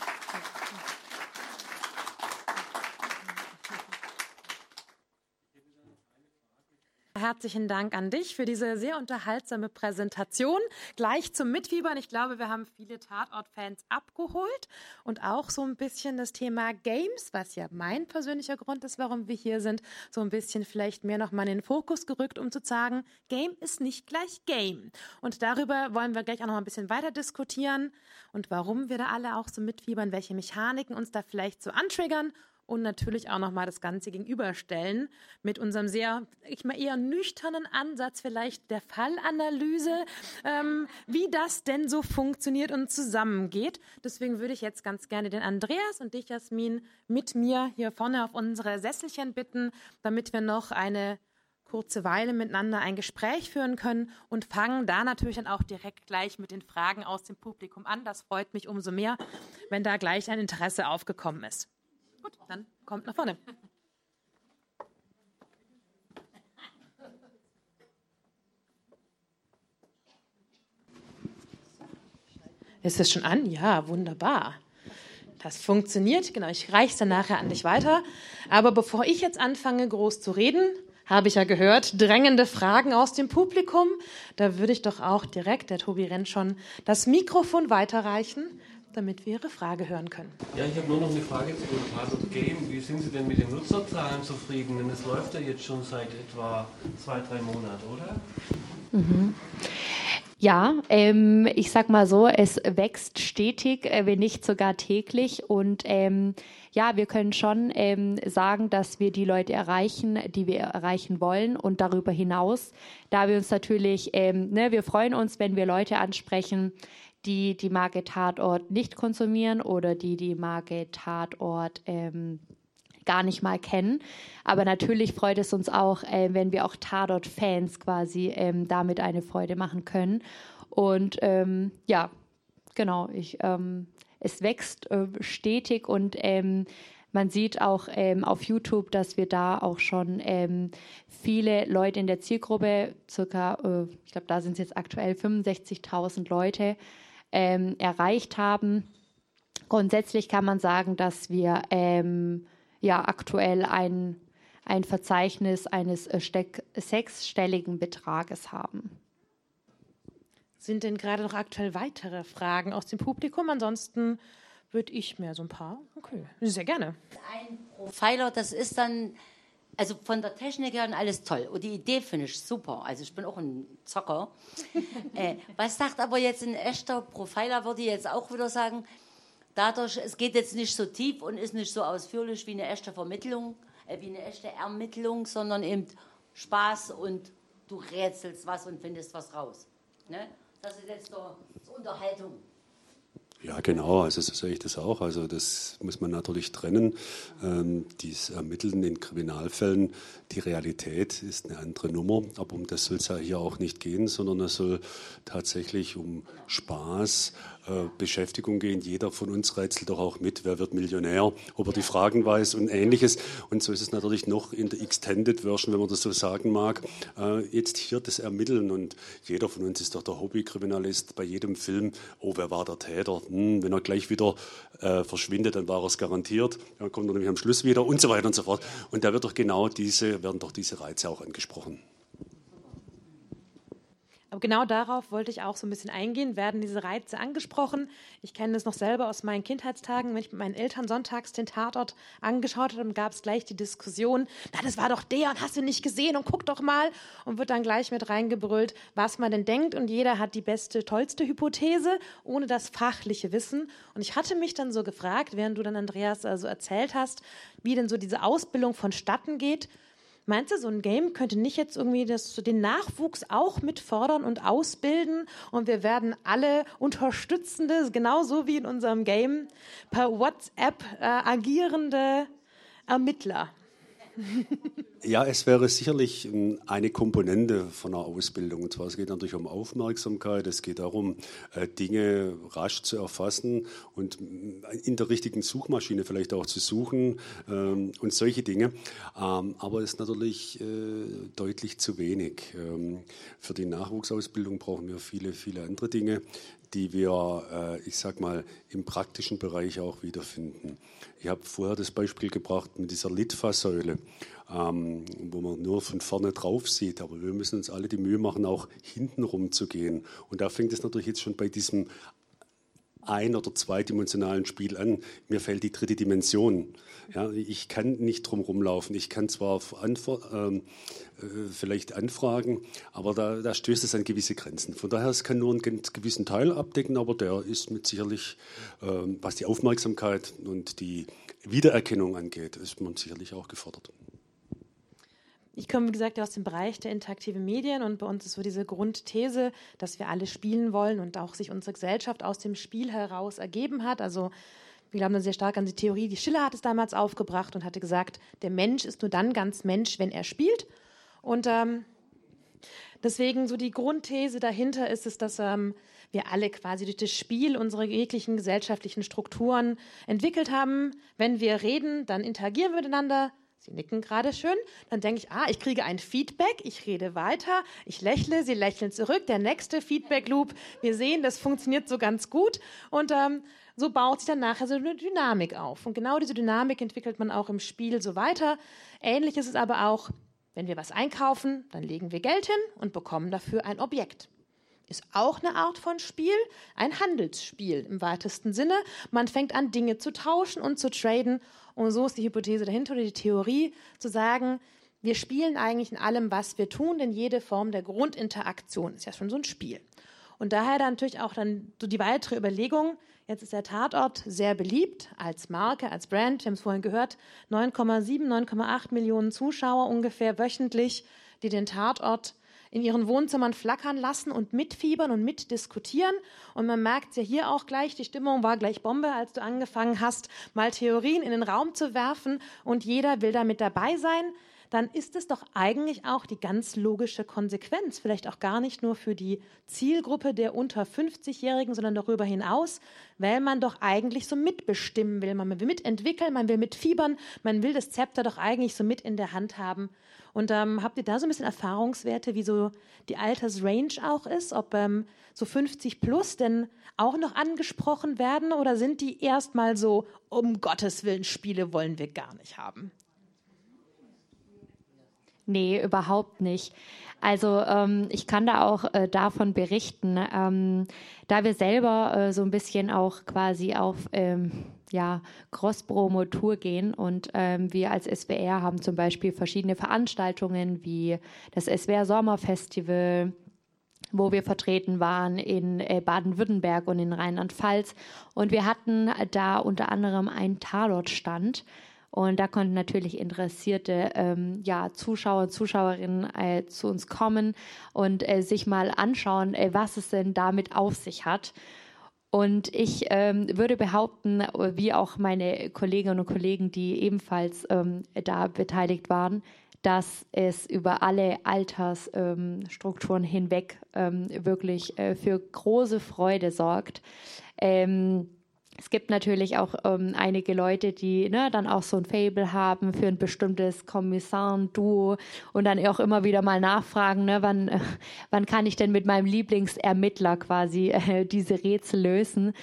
Herzlichen Dank an dich für diese sehr unterhaltsame Präsentation. Gleich zum Mitfiebern. Ich glaube, wir haben viele Tatort-Fans abgeholt und auch so ein bisschen das Thema Games, was ja mein persönlicher Grund ist, warum wir hier sind, so ein bisschen vielleicht mehr nochmal in den Fokus gerückt, um zu sagen, Game ist nicht gleich Game. Und darüber wollen wir gleich auch noch ein bisschen weiter diskutieren und warum wir da alle auch so mitfiebern, welche Mechaniken uns da vielleicht so antriggern und natürlich auch nochmal das Ganze gegenüberstellen mit unserem sehr, ich mal eher nüchternen Ansatz vielleicht der Fallanalyse, ähm, wie das denn so funktioniert und zusammengeht. Deswegen würde ich jetzt ganz gerne den Andreas und dich, Jasmin, mit mir hier vorne auf unsere Sesselchen bitten, damit wir noch eine kurze Weile miteinander ein Gespräch führen können und fangen da natürlich dann auch direkt gleich mit den Fragen aus dem Publikum an. Das freut mich umso mehr, wenn da gleich ein Interesse aufgekommen ist. Gut, dann kommt nach vorne. Ist es schon an? Ja, wunderbar. Das funktioniert. Genau, ich reiche es dann nachher an dich weiter. Aber bevor ich jetzt anfange, groß zu reden, habe ich ja gehört, drängende Fragen aus dem Publikum. Da würde ich doch auch direkt, der Tobi rennt schon, das Mikrofon weiterreichen damit wir Ihre Frage hören können. Ja, ich habe nur noch eine Frage zu dem Pilot Game. Wie sind Sie denn mit den Nutzerzahlen zufrieden? Denn es läuft ja jetzt schon seit etwa zwei, drei Monaten, oder? Mhm. Ja, ähm, ich sag mal so, es wächst stetig, äh, wenn nicht sogar täglich. Und ähm, ja, wir können schon ähm, sagen, dass wir die Leute erreichen, die wir erreichen wollen. Und darüber hinaus, da wir uns natürlich, ähm, ne, wir freuen uns, wenn wir Leute ansprechen, die die Marke Tatort nicht konsumieren oder die die Marke Tatort ähm, gar nicht mal kennen. Aber natürlich freut es uns auch, äh, wenn wir auch Tatort-Fans quasi ähm, damit eine Freude machen können. Und ähm, ja, genau, ich, ähm, es wächst äh, stetig und ähm, man sieht auch ähm, auf YouTube, dass wir da auch schon ähm, viele Leute in der Zielgruppe, circa, äh, ich glaube, da sind es jetzt aktuell 65.000 Leute, ähm, erreicht haben. Grundsätzlich kann man sagen, dass wir ähm, ja aktuell ein, ein Verzeichnis eines äh, sechsstelligen Betrages haben. Sind denn gerade noch aktuell weitere Fragen aus dem Publikum? Ansonsten würde ich mir so ein paar. Okay, sehr gerne. Ein Profiler, das ist dann also von der Technik her und alles toll. Und die Idee finde ich super. Also ich bin auch ein Zocker. äh, was sagt aber jetzt ein echter Profiler, würde ich jetzt auch wieder sagen, dadurch, es geht jetzt nicht so tief und ist nicht so ausführlich wie eine echte Vermittlung, äh, wie eine echte Ermittlung, sondern eben Spaß und du rätselst was und findest was raus. Ne? Das ist jetzt so Unterhaltung. Ja, genau, also so sehe ich das auch. Also das muss man natürlich trennen. Ähm, dies Ermitteln in Kriminalfällen, die Realität ist eine andere Nummer, aber um das soll es ja hier auch nicht gehen, sondern es soll tatsächlich um Spaß, Beschäftigung gehen. Jeder von uns rätselt doch auch mit, wer wird Millionär, ob er die Fragen weiß und ähnliches. Und so ist es natürlich noch in der Extended Version, wenn man das so sagen mag. Äh, jetzt hier das Ermitteln und jeder von uns ist doch der Hobbykriminalist bei jedem Film. Oh, wer war der Täter? Hm, wenn er gleich wieder äh, verschwindet, dann war er es garantiert. Dann kommt er nämlich am Schluss wieder und so weiter und so fort. Und da wird doch genau diese, werden doch diese Reize auch angesprochen. Aber genau darauf wollte ich auch so ein bisschen eingehen. Werden diese Reize angesprochen? Ich kenne das noch selber aus meinen Kindheitstagen. Wenn ich mit meinen Eltern sonntags den Tatort angeschaut habe, gab es gleich die Diskussion, na, das war doch der und hast du nicht gesehen und guck doch mal. Und wird dann gleich mit reingebrüllt, was man denn denkt. Und jeder hat die beste, tollste Hypothese, ohne das fachliche Wissen. Und ich hatte mich dann so gefragt, während du dann, Andreas, also erzählt hast, wie denn so diese Ausbildung vonstatten geht. Meinst du, so ein Game könnte nicht jetzt irgendwie das, den Nachwuchs auch mit fördern und ausbilden und wir werden alle Unterstützende, genauso wie in unserem Game, per WhatsApp äh, agierende Ermittler? Ja, es wäre sicherlich ähm, eine Komponente von einer Ausbildung. Und zwar, es geht natürlich um Aufmerksamkeit, es geht darum, äh, Dinge rasch zu erfassen und in der richtigen Suchmaschine vielleicht auch zu suchen ähm, und solche Dinge. Ähm, aber es ist natürlich äh, deutlich zu wenig. Für die Nachwuchsausbildung brauchen wir viele, viele andere Dinge, die wir, ich sag mal, im praktischen Bereich auch wiederfinden. Ich habe vorher das Beispiel gebracht mit dieser Litfaßsäule, ähm, wo man nur von vorne drauf sieht. Aber wir müssen uns alle die Mühe machen, auch hintenrum zu gehen. Und da fängt es natürlich jetzt schon bei diesem ein- oder zweidimensionalen Spiel an. Mir fällt die dritte Dimension. Ja, ich kann nicht drum rumlaufen. Ich kann zwar ähm, äh, vielleicht anfragen, aber da, da, stößt es an gewisse Grenzen. Von daher, es kann nur einen gewissen Teil abdecken, aber der ist mit sicherlich, ähm, was die Aufmerksamkeit und die Wiedererkennung angeht, ist man sicherlich auch gefordert. Ich komme, wie gesagt, aus dem Bereich der interaktiven Medien und bei uns ist so diese Grundthese, dass wir alle spielen wollen und auch sich unsere Gesellschaft aus dem Spiel heraus ergeben hat. Also wir glauben da sehr stark an die Theorie, die Schiller hat es damals aufgebracht und hatte gesagt, der Mensch ist nur dann ganz Mensch, wenn er spielt. Und ähm, deswegen so die Grundthese dahinter ist es, dass ähm, wir alle quasi durch das Spiel unsere jeglichen gesellschaftlichen Strukturen entwickelt haben. Wenn wir reden, dann interagieren wir miteinander, Sie nicken gerade schön. Dann denke ich, ah, ich kriege ein Feedback, ich rede weiter, ich lächle, Sie lächeln zurück. Der nächste Feedback-Loop. Wir sehen, das funktioniert so ganz gut. Und ähm, so baut sich dann nachher so eine Dynamik auf. Und genau diese Dynamik entwickelt man auch im Spiel so weiter. Ähnlich ist es aber auch, wenn wir was einkaufen, dann legen wir Geld hin und bekommen dafür ein Objekt ist auch eine Art von Spiel, ein Handelsspiel im weitesten Sinne. Man fängt an, Dinge zu tauschen und zu traden und so ist die Hypothese dahinter oder die Theorie, zu sagen, wir spielen eigentlich in allem, was wir tun, denn jede Form der Grundinteraktion ist ja schon so ein Spiel. Und daher dann natürlich auch dann so die weitere Überlegung, jetzt ist der Tatort sehr beliebt als Marke, als Brand, wir haben es vorhin gehört, 9,7, 9,8 Millionen Zuschauer ungefähr wöchentlich, die den Tatort in ihren Wohnzimmern flackern lassen und mitfiebern und mitdiskutieren. Und man merkt ja hier auch gleich, die Stimmung war gleich Bombe, als du angefangen hast, mal Theorien in den Raum zu werfen. Und jeder will da mit dabei sein dann ist es doch eigentlich auch die ganz logische Konsequenz, vielleicht auch gar nicht nur für die Zielgruppe der unter 50-Jährigen, sondern darüber hinaus, weil man doch eigentlich so mitbestimmen will, man will mitentwickeln, man will mitfiebern, man will das Zepter doch eigentlich so mit in der Hand haben. Und ähm, habt ihr da so ein bisschen Erfahrungswerte, wie so die Altersrange auch ist? Ob ähm, so 50 plus denn auch noch angesprochen werden oder sind die erstmal so, um Gottes Willen, Spiele wollen wir gar nicht haben? Nee, überhaupt nicht. Also ähm, ich kann da auch äh, davon berichten, ähm, da wir selber äh, so ein bisschen auch quasi auf ähm, ja, Cross-Promotour gehen. Und ähm, wir als SWR haben zum Beispiel verschiedene Veranstaltungen wie das SWR Sommerfestival, wo wir vertreten waren in äh, Baden-Württemberg und in Rheinland-Pfalz. Und wir hatten da unter anderem einen Tatortstand. Und da konnten natürlich interessierte ähm, ja, Zuschauer und Zuschauerinnen äh, zu uns kommen und äh, sich mal anschauen, äh, was es denn damit auf sich hat. Und ich ähm, würde behaupten, wie auch meine Kolleginnen und Kollegen, die ebenfalls ähm, da beteiligt waren, dass es über alle Altersstrukturen ähm, hinweg ähm, wirklich äh, für große Freude sorgt. Ähm, es gibt natürlich auch ähm, einige Leute, die ne, dann auch so ein Fable haben für ein bestimmtes Kommissar-Duo und dann auch immer wieder mal nachfragen, ne, wann, äh, wann kann ich denn mit meinem Lieblingsermittler quasi äh, diese Rätsel lösen.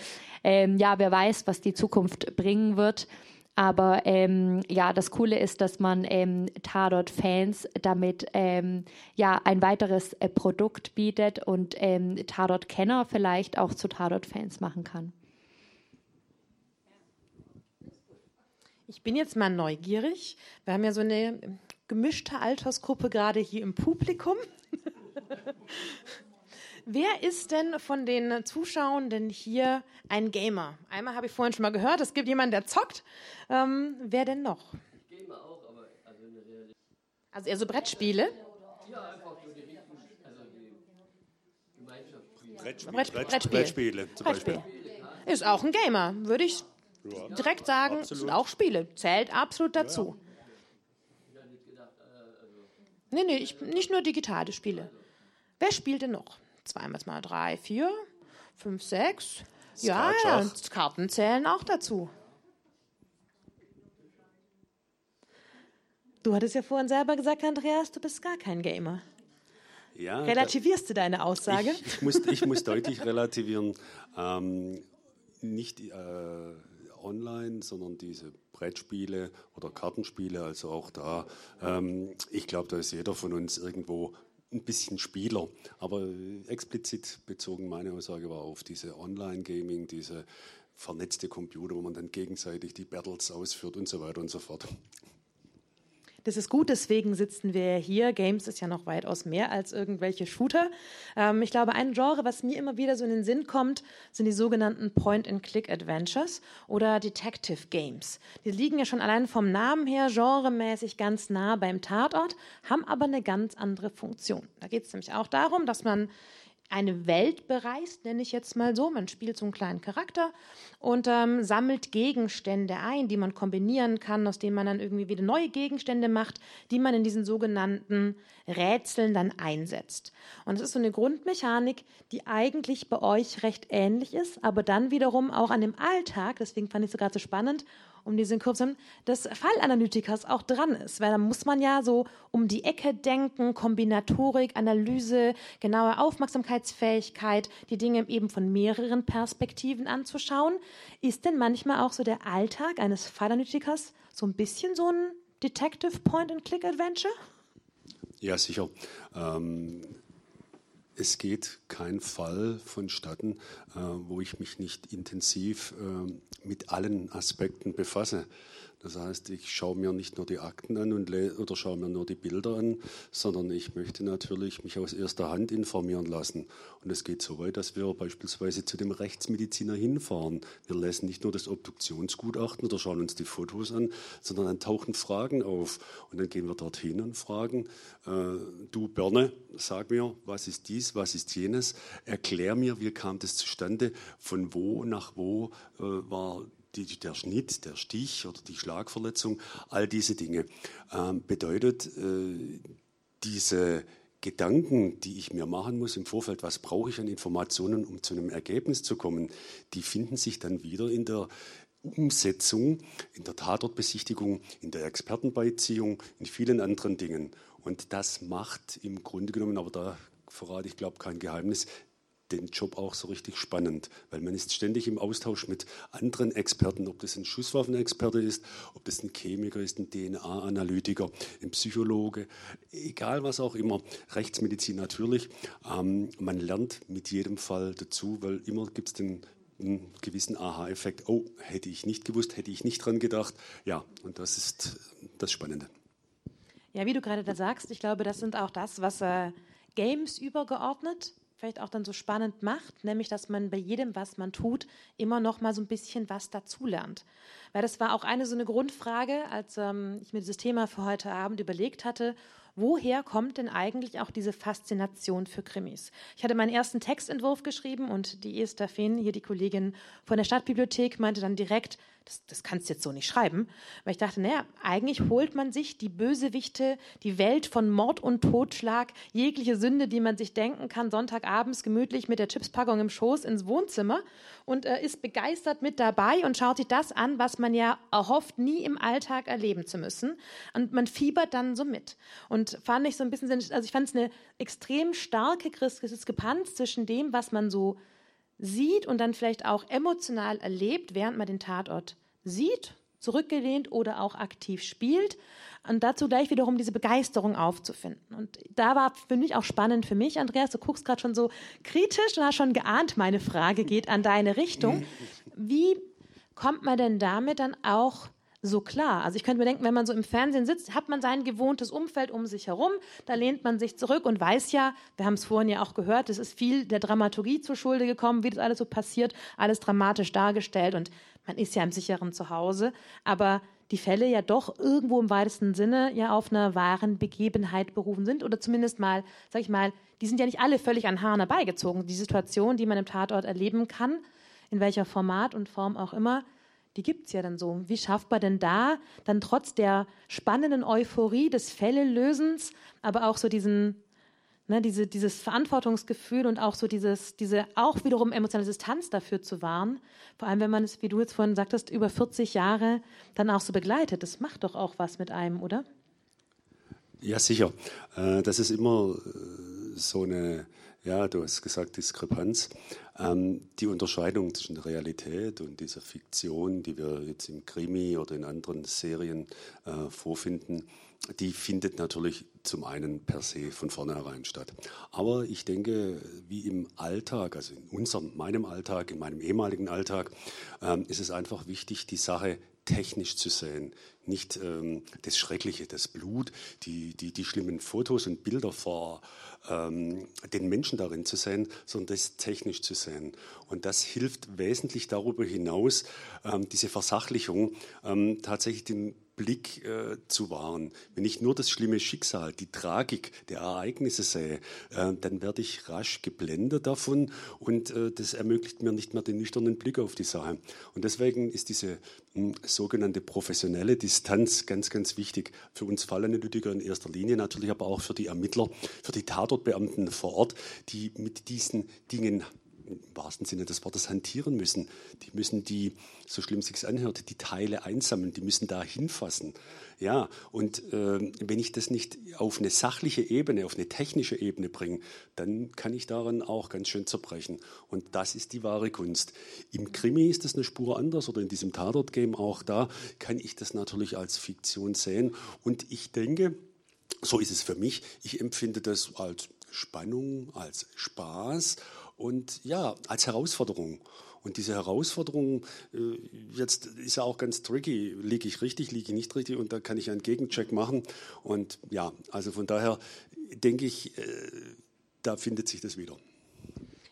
Ähm, ja, wer weiß, was die Zukunft bringen wird. Aber ähm, ja, das Coole ist, dass man ähm, Tatort-Fans damit ähm, ja ein weiteres äh, Produkt bietet und ähm, Tatort-Kenner vielleicht auch zu Tatort-Fans machen kann. Ich bin jetzt mal neugierig. Wir haben ja so eine gemischte Altersgruppe gerade hier im Publikum. Wer ist denn von den Zuschauenden hier ein Gamer? Einmal habe ich vorhin schon mal gehört, es gibt jemanden, der zockt. Ähm, wer denn noch? Gamer auch, aber also in der Realität. Also eher so Brettspiele? Ja, einfach nur die Richtung, also die Gemeinschaftsspiele. Brettspiele, Brett- Brett, Brettspiel. Brettspiele zum Brettspiel. Beispiel. Ist auch ein Gamer, würde ich. Direkt sagen. Absolut. Sind auch Spiele. Zählt absolut dazu. Nee, nee, ich, nicht nur digitale Spiele. Wer spielt denn noch? Zweimal mal drei, vier, fünf, sechs. Ja, ja, und Karten zählen auch dazu. Du hattest ja vorhin selber gesagt, Andreas, du bist gar kein Gamer. Ja, da- Relativierst du deine Aussage? Ich, ich, muss, ich muss deutlich relativieren. Ähm, nicht äh, online, sondern diese Brettspiele oder Kartenspiele, also auch da. Ähm, ich glaube, da ist jeder von uns irgendwo ein bisschen Spieler. Aber explizit bezogen meine Aussage war auf diese Online-Gaming, diese vernetzte Computer, wo man dann gegenseitig die Battles ausführt und so weiter und so fort. Das ist gut, deswegen sitzen wir hier. Games ist ja noch weitaus mehr als irgendwelche Shooter. Ähm, ich glaube, ein Genre, was mir immer wieder so in den Sinn kommt, sind die sogenannten Point-and-Click-Adventures oder Detective Games. Die liegen ja schon allein vom Namen her genremäßig ganz nah beim Tatort, haben aber eine ganz andere Funktion. Da geht es nämlich auch darum, dass man eine Welt bereist, nenne ich jetzt mal so. Man spielt so einen kleinen Charakter und ähm, sammelt Gegenstände ein, die man kombinieren kann, aus denen man dann irgendwie wieder neue Gegenstände macht, die man in diesen sogenannten Rätseln dann einsetzt. Und es ist so eine Grundmechanik, die eigentlich bei euch recht ähnlich ist, aber dann wiederum auch an dem Alltag, deswegen fand ich es so gerade so spannend, um diesen haben, des Fallanalytikers auch dran ist. Weil da muss man ja so um die Ecke denken, Kombinatorik, Analyse, genaue Aufmerksamkeitsfähigkeit, die Dinge eben von mehreren Perspektiven anzuschauen. Ist denn manchmal auch so der Alltag eines Fallanalytikers so ein bisschen so ein Detective Point-and-Click-Adventure? Ja, sicher. Ähm, es geht kein Fall vonstatten, äh, wo ich mich nicht intensiv äh, mit allen Aspekten befasse. Das heißt, ich schaue mir nicht nur die Akten an und oder schaue mir nur die Bilder an, sondern ich möchte natürlich mich aus erster Hand informieren lassen. Und es geht so weit, dass wir beispielsweise zu dem Rechtsmediziner hinfahren. Wir lesen nicht nur das Obduktionsgutachten oder schauen uns die Fotos an, sondern dann tauchen Fragen auf. Und dann gehen wir dorthin und fragen, äh, du Birne, sag mir, was ist dies, was ist jenes? Erklär mir, wie kam das zustande, von wo nach wo äh, war die, der Schnitt, der Stich oder die Schlagverletzung, all diese Dinge. Ähm, bedeutet, äh, diese Gedanken, die ich mir machen muss im Vorfeld, was brauche ich an Informationen, um zu einem Ergebnis zu kommen, die finden sich dann wieder in der Umsetzung, in der Tatortbesichtigung, in der Expertenbeiziehung, in vielen anderen Dingen. Und das macht im Grunde genommen, aber da verrate ich, glaube kein Geheimnis, den Job auch so richtig spannend, weil man ist ständig im Austausch mit anderen Experten, ob das ein Schusswaffenexperte ist, ob das ein Chemiker ist, ein DNA-Analytiker, ein Psychologe, egal was auch immer, Rechtsmedizin natürlich. Ähm, man lernt mit jedem Fall dazu, weil immer gibt es den einen gewissen Aha-Effekt. Oh, hätte ich nicht gewusst, hätte ich nicht dran gedacht. Ja, und das ist das Spannende. Ja, wie du gerade da sagst, ich glaube, das sind auch das, was äh, Games übergeordnet vielleicht auch dann so spannend macht, nämlich dass man bei jedem, was man tut, immer noch mal so ein bisschen was dazulernt. Weil das war auch eine so eine Grundfrage, als ähm, ich mir dieses Thema für heute Abend überlegt hatte. Woher kommt denn eigentlich auch diese Faszination für Krimis? Ich hatte meinen ersten Textentwurf geschrieben und die Esther Fehn, hier die Kollegin von der Stadtbibliothek, meinte dann direkt, das, das kannst du jetzt so nicht schreiben. Weil ich dachte, naja, eigentlich holt man sich die Bösewichte, die Welt von Mord und Totschlag, jegliche Sünde, die man sich denken kann, Sonntagabends gemütlich mit der Chipspackung im Schoß ins Wohnzimmer und äh, ist begeistert mit dabei und schaut sich das an, was man ja erhofft, nie im Alltag erleben zu müssen. Und man fiebert dann so mit. Und fand ich so ein bisschen, also ich fand es eine extrem starke Diskrepanz zwischen dem, was man so sieht und dann vielleicht auch emotional erlebt, während man den Tatort sieht, zurückgelehnt oder auch aktiv spielt. Und dazu gleich wiederum diese Begeisterung aufzufinden. Und da war für mich auch spannend für mich, Andreas, du guckst gerade schon so kritisch und hast schon geahnt, meine Frage geht an deine Richtung. Wie kommt man denn damit dann auch so klar. Also ich könnte mir denken, wenn man so im Fernsehen sitzt, hat man sein gewohntes Umfeld um sich herum, da lehnt man sich zurück und weiß ja, wir haben es vorhin ja auch gehört, es ist viel der Dramaturgie zur Schulde gekommen, wie das alles so passiert, alles dramatisch dargestellt und man ist ja im sicheren Zuhause, aber die Fälle ja doch irgendwo im weitesten Sinne ja auf einer wahren Begebenheit berufen sind oder zumindest mal, sag ich mal, die sind ja nicht alle völlig an Haaren herbeigezogen. Die Situation, die man im Tatort erleben kann, in welcher Format und Form auch immer, die gibt es ja dann so. Wie schafft man denn da dann trotz der spannenden Euphorie des Fällelösens, aber auch so diesen, ne, diese, dieses Verantwortungsgefühl und auch so dieses, diese auch wiederum emotionale Distanz dafür zu wahren, vor allem wenn man es, wie du jetzt vorhin sagtest, über 40 Jahre dann auch so begleitet. Das macht doch auch was mit einem, oder? Ja, sicher. Äh, das ist immer äh, so eine ja, du hast gesagt Diskrepanz. Ähm, die Unterscheidung zwischen Realität und dieser Fiktion, die wir jetzt im Krimi oder in anderen Serien äh, vorfinden, die findet natürlich zum einen per se von vornherein statt. Aber ich denke, wie im Alltag, also in unserem, meinem Alltag, in meinem ehemaligen Alltag, ähm, ist es einfach wichtig, die Sache technisch zu sehen, nicht ähm, das Schreckliche, das Blut, die, die, die schlimmen Fotos und Bilder vor ähm, den Menschen darin zu sehen, sondern das technisch zu sehen. Und das hilft wesentlich darüber hinaus, ähm, diese Versachlichung ähm, tatsächlich den Blick äh, zu wahren. Wenn ich nur das schlimme Schicksal, die Tragik der Ereignisse sehe, äh, dann werde ich rasch geblendet davon und äh, das ermöglicht mir nicht mehr den nüchternen Blick auf die Sache. Und deswegen ist diese mh, hm, sogenannte professionelle Distanz ganz, ganz wichtig für uns Fallanalytiker in erster Linie, natürlich aber auch für die Ermittler, für die Tatortbeamten vor Ort, die mit diesen Dingen im wahrsten Sinne des Wortes hantieren müssen. Die müssen die, so schlimm sich anhört, die Teile einsammeln, die müssen da hinfassen. Ja, und äh, wenn ich das nicht auf eine sachliche Ebene, auf eine technische Ebene bringe, dann kann ich daran auch ganz schön zerbrechen. Und das ist die wahre Kunst. Im Krimi ist das eine Spur anders oder in diesem Tatort-Game auch da kann ich das natürlich als Fiktion sehen. Und ich denke, so ist es für mich, ich empfinde das als Spannung, als Spaß und ja, als Herausforderung. Und diese Herausforderung, äh, jetzt ist ja auch ganz tricky, liege ich richtig, liege ich nicht richtig und da kann ich einen Gegencheck machen. Und ja, also von daher denke ich, äh, da findet sich das wieder.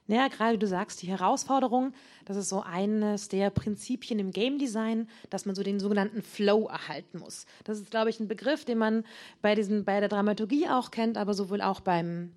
Naja, gerade du sagst, die Herausforderung, das ist so eines der Prinzipien im Game Design, dass man so den sogenannten Flow erhalten muss. Das ist, glaube ich, ein Begriff, den man bei, diesen, bei der Dramaturgie auch kennt, aber sowohl auch beim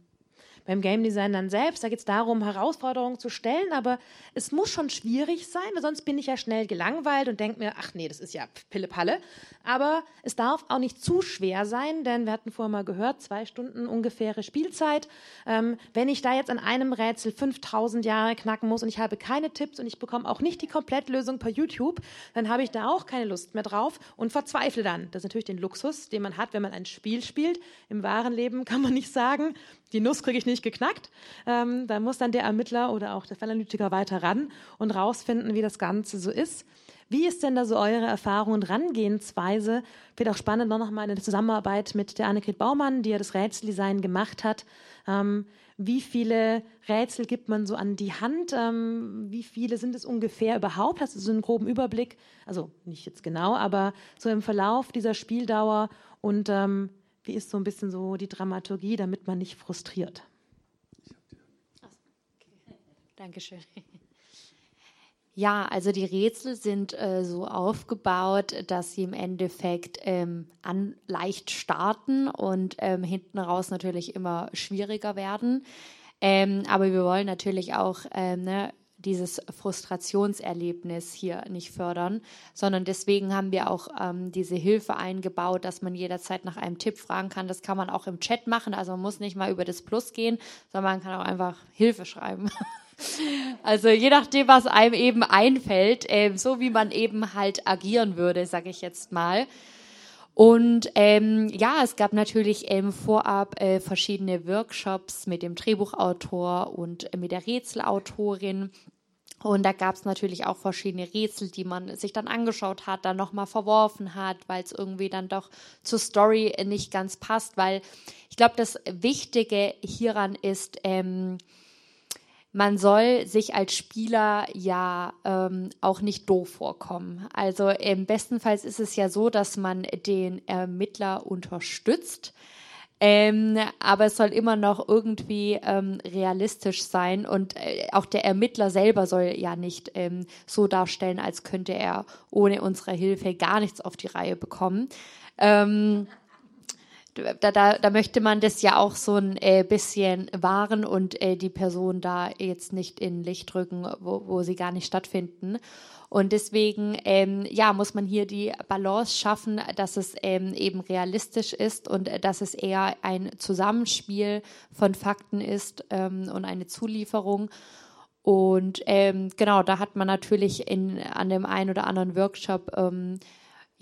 beim Game Design dann selbst. Da geht es darum, Herausforderungen zu stellen, aber es muss schon schwierig sein, weil sonst bin ich ja schnell gelangweilt und denke mir, ach nee, das ist ja Pille-Palle. Aber es darf auch nicht zu schwer sein, denn wir hatten vorher mal gehört, zwei Stunden ungefähre Spielzeit. Ähm, wenn ich da jetzt an einem Rätsel 5000 Jahre knacken muss und ich habe keine Tipps und ich bekomme auch nicht die Komplettlösung per YouTube, dann habe ich da auch keine Lust mehr drauf und verzweifle dann. Das ist natürlich den Luxus, den man hat, wenn man ein Spiel spielt. Im wahren Leben kann man nicht sagen, die Nuss kriege ich nicht geknackt. Ähm, da muss dann der Ermittler oder auch der Fallanalytiker weiter ran und rausfinden, wie das Ganze so ist. Wie ist denn da so eure Erfahrung und Rangehensweise? Wird auch spannend noch mal eine Zusammenarbeit mit der Annegret Baumann, die ja das Rätseldesign gemacht hat. Ähm, wie viele Rätsel gibt man so an die Hand? Ähm, wie viele sind es ungefähr überhaupt? Hast du so einen groben Überblick? Also nicht jetzt genau, aber so im Verlauf dieser Spieldauer und ähm, wie ist so ein bisschen so die Dramaturgie, damit man nicht frustriert? Okay. Dankeschön. Ja, also die Rätsel sind äh, so aufgebaut, dass sie im Endeffekt ähm, an, leicht starten und ähm, hinten raus natürlich immer schwieriger werden. Ähm, aber wir wollen natürlich auch ähm, ne, dieses Frustrationserlebnis hier nicht fördern, sondern deswegen haben wir auch ähm, diese Hilfe eingebaut, dass man jederzeit nach einem Tipp fragen kann. Das kann man auch im Chat machen, also man muss nicht mal über das Plus gehen, sondern man kann auch einfach Hilfe schreiben. Also je nachdem, was einem eben einfällt, äh, so wie man eben halt agieren würde, sage ich jetzt mal. Und ähm, ja, es gab natürlich ähm, vorab äh, verschiedene Workshops mit dem Drehbuchautor und äh, mit der Rätselautorin Und da gab es natürlich auch verschiedene Rätsel, die man sich dann angeschaut hat, dann nochmal verworfen hat, weil es irgendwie dann doch zur Story nicht ganz passt. Weil ich glaube, das Wichtige hieran ist, ähm, man soll sich als Spieler ja ähm, auch nicht doof vorkommen. Also im bestenfalls ist es ja so, dass man den Ermittler unterstützt ähm, aber es soll immer noch irgendwie ähm, realistisch sein und äh, auch der Ermittler selber soll ja nicht ähm, so darstellen, als könnte er ohne unsere Hilfe gar nichts auf die Reihe bekommen. Ähm, da, da, da möchte man das ja auch so ein äh, bisschen wahren und äh, die Person da jetzt nicht in Licht drücken, wo, wo sie gar nicht stattfinden. Und deswegen, ähm, ja, muss man hier die Balance schaffen, dass es ähm, eben realistisch ist und äh, dass es eher ein Zusammenspiel von Fakten ist ähm, und eine Zulieferung. Und ähm, genau, da hat man natürlich in, an dem einen oder anderen Workshop ähm,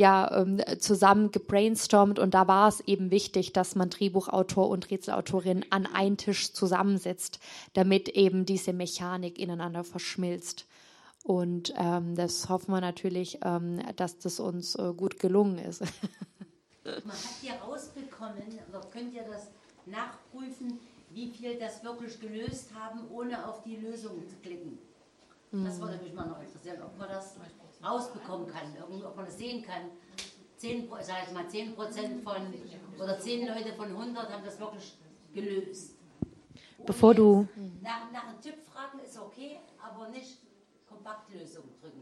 ja, ähm, zusammen gebrainstormt und da war es eben wichtig, dass man Drehbuchautor und Rätselautorin an einen Tisch zusammensetzt, damit eben diese Mechanik ineinander verschmilzt. Und ähm, das hoffen wir natürlich, ähm, dass das uns äh, gut gelungen ist. Man hat hier rausbekommen, oder könnt ihr das nachprüfen, wie viel das wirklich gelöst haben, ohne auf die Lösung zu klicken? Das würde mich mal noch interessieren, ob man das rausbekommen kann, ob man das sehen kann. 10, sag ich mal, 10 Prozent von, oder 10 Leute von 100 haben das wirklich gelöst. Bevor du. Nach, nach einem Tipp fragen ist okay, aber nicht Kompaktlösung drücken.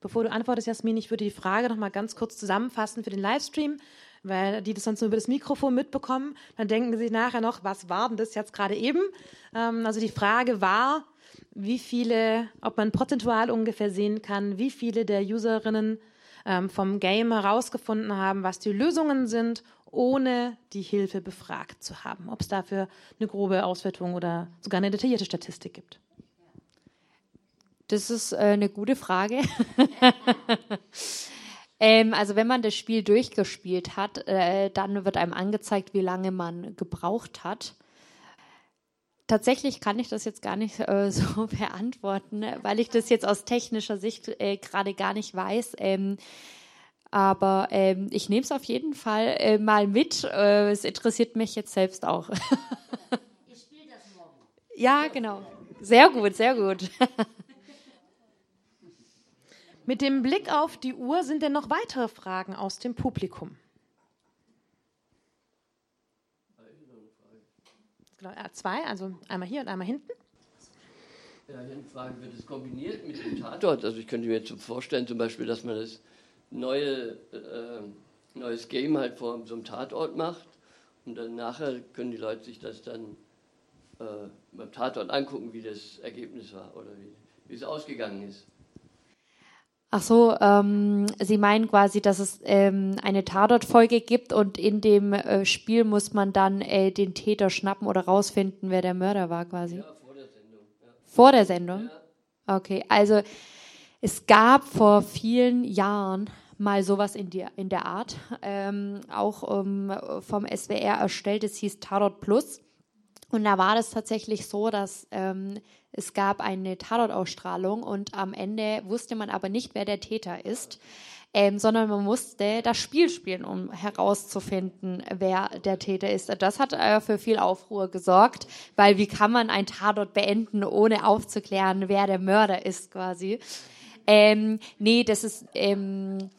Bevor du antwortest, Jasmin, ich würde die Frage noch mal ganz kurz zusammenfassen für den Livestream, weil die das sonst nur über das Mikrofon mitbekommen. Dann denken sie nachher noch, was war denn das jetzt gerade eben? Ähm, also die Frage war, wie viele, ob man prozentual ungefähr sehen kann, wie viele der Userinnen ähm, vom Game herausgefunden haben, was die Lösungen sind, ohne die Hilfe befragt zu haben. Ob es dafür eine grobe Auswertung oder sogar eine detaillierte Statistik gibt. Das ist äh, eine gute Frage. ähm, also wenn man das Spiel durchgespielt hat, äh, dann wird einem angezeigt, wie lange man gebraucht hat. Tatsächlich kann ich das jetzt gar nicht äh, so beantworten, weil ich das jetzt aus technischer Sicht äh, gerade gar nicht weiß. Ähm, aber ähm, ich nehme es auf jeden Fall äh, mal mit. Äh, es interessiert mich jetzt selbst auch. ich spiele das morgen. Ja, genau. Sehr gut, sehr gut. Mit dem Blick auf die Uhr sind denn noch weitere Fragen aus dem Publikum? Zwei, also einmal hier und einmal hinten. Ja, hier eine Frage, wird es kombiniert mit dem Tatort? Also ich könnte mir jetzt vorstellen, zum Beispiel, dass man das neue äh, neues Game halt vor so einem Tatort macht und dann nachher können die Leute sich das dann äh, beim Tatort angucken, wie das Ergebnis war oder wie, wie es ausgegangen ist. Ach so, ähm, Sie meinen quasi, dass es ähm, eine Tatortfolge gibt und in dem äh, Spiel muss man dann äh, den Täter schnappen oder rausfinden, wer der Mörder war quasi. Ja, vor der Sendung. Ja. Vor der Sendung? Ja. Okay, also es gab vor vielen Jahren mal sowas in, die, in der Art, ähm, auch ähm, vom SWR erstellt, es hieß Tatort Plus. Und da war das tatsächlich so, dass ähm, es gab eine Tatortausstrahlung und am Ende wusste man aber nicht, wer der Täter ist. Ähm, sondern man musste das Spiel spielen, um herauszufinden, wer der Täter ist. Das hat äh, für viel Aufruhr gesorgt, weil wie kann man ein Tatort beenden, ohne aufzuklären, wer der Mörder ist quasi. Ähm, nee, das ist ähm,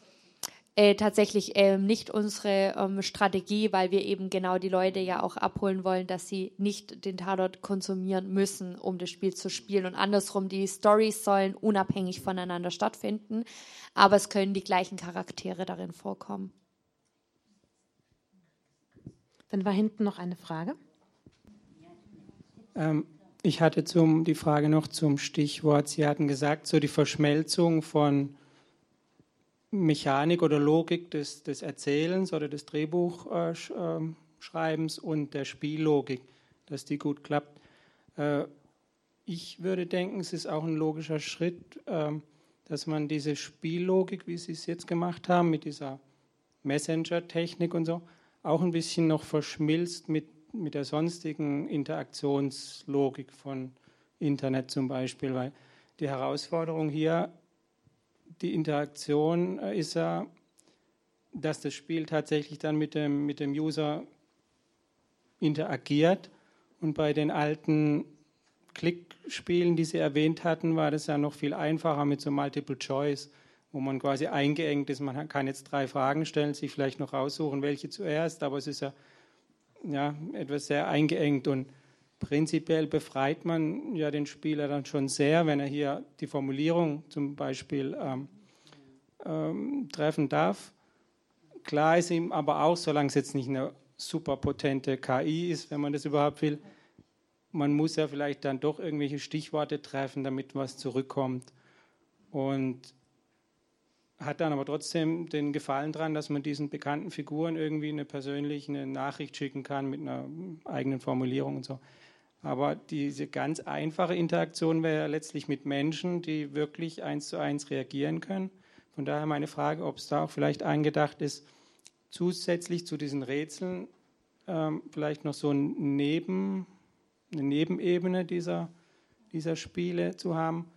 äh, tatsächlich ähm, nicht unsere ähm, Strategie, weil wir eben genau die Leute ja auch abholen wollen, dass sie nicht den Tatort konsumieren müssen, um das Spiel zu spielen. Und andersrum, die Stories sollen unabhängig voneinander stattfinden, aber es können die gleichen Charaktere darin vorkommen. Dann war hinten noch eine Frage. Ähm, ich hatte zum, die Frage noch zum Stichwort, Sie hatten gesagt, so die Verschmelzung von Mechanik oder Logik des, des Erzählens oder des Drehbuchschreibens und der Spiellogik, dass die gut klappt. Äh, ich würde denken, es ist auch ein logischer Schritt, ähm, dass man diese Spiellogik, wie Sie es jetzt gemacht haben, mit dieser Messenger-Technik und so, auch ein bisschen noch verschmilzt mit, mit der sonstigen Interaktionslogik von Internet zum Beispiel, weil die Herausforderung hier, die Interaktion äh, ist ja, dass das Spiel tatsächlich dann mit dem, mit dem User interagiert. Und bei den alten Klickspielen, die Sie erwähnt hatten, war das ja noch viel einfacher mit so Multiple Choice, wo man quasi eingeengt ist. Man kann jetzt drei Fragen stellen, sich vielleicht noch raussuchen, welche zuerst, aber es ist ja, ja etwas sehr eingeengt und prinzipiell befreit man ja den Spieler dann schon sehr, wenn er hier die Formulierung zum Beispiel ähm, ähm, treffen darf. Klar ist ihm aber auch, solange es jetzt nicht eine super potente KI ist, wenn man das überhaupt will, man muss ja vielleicht dann doch irgendwelche Stichworte treffen, damit was zurückkommt. Und hat dann aber trotzdem den Gefallen daran, dass man diesen bekannten Figuren irgendwie eine persönliche Nachricht schicken kann mit einer eigenen Formulierung und so. Aber diese ganz einfache Interaktion wäre ja letztlich mit Menschen, die wirklich eins zu eins reagieren können. Von daher meine Frage, ob es da auch vielleicht eingedacht ist, zusätzlich zu diesen Rätseln ähm, vielleicht noch so ein Neben, eine Nebenebene dieser, dieser Spiele zu haben,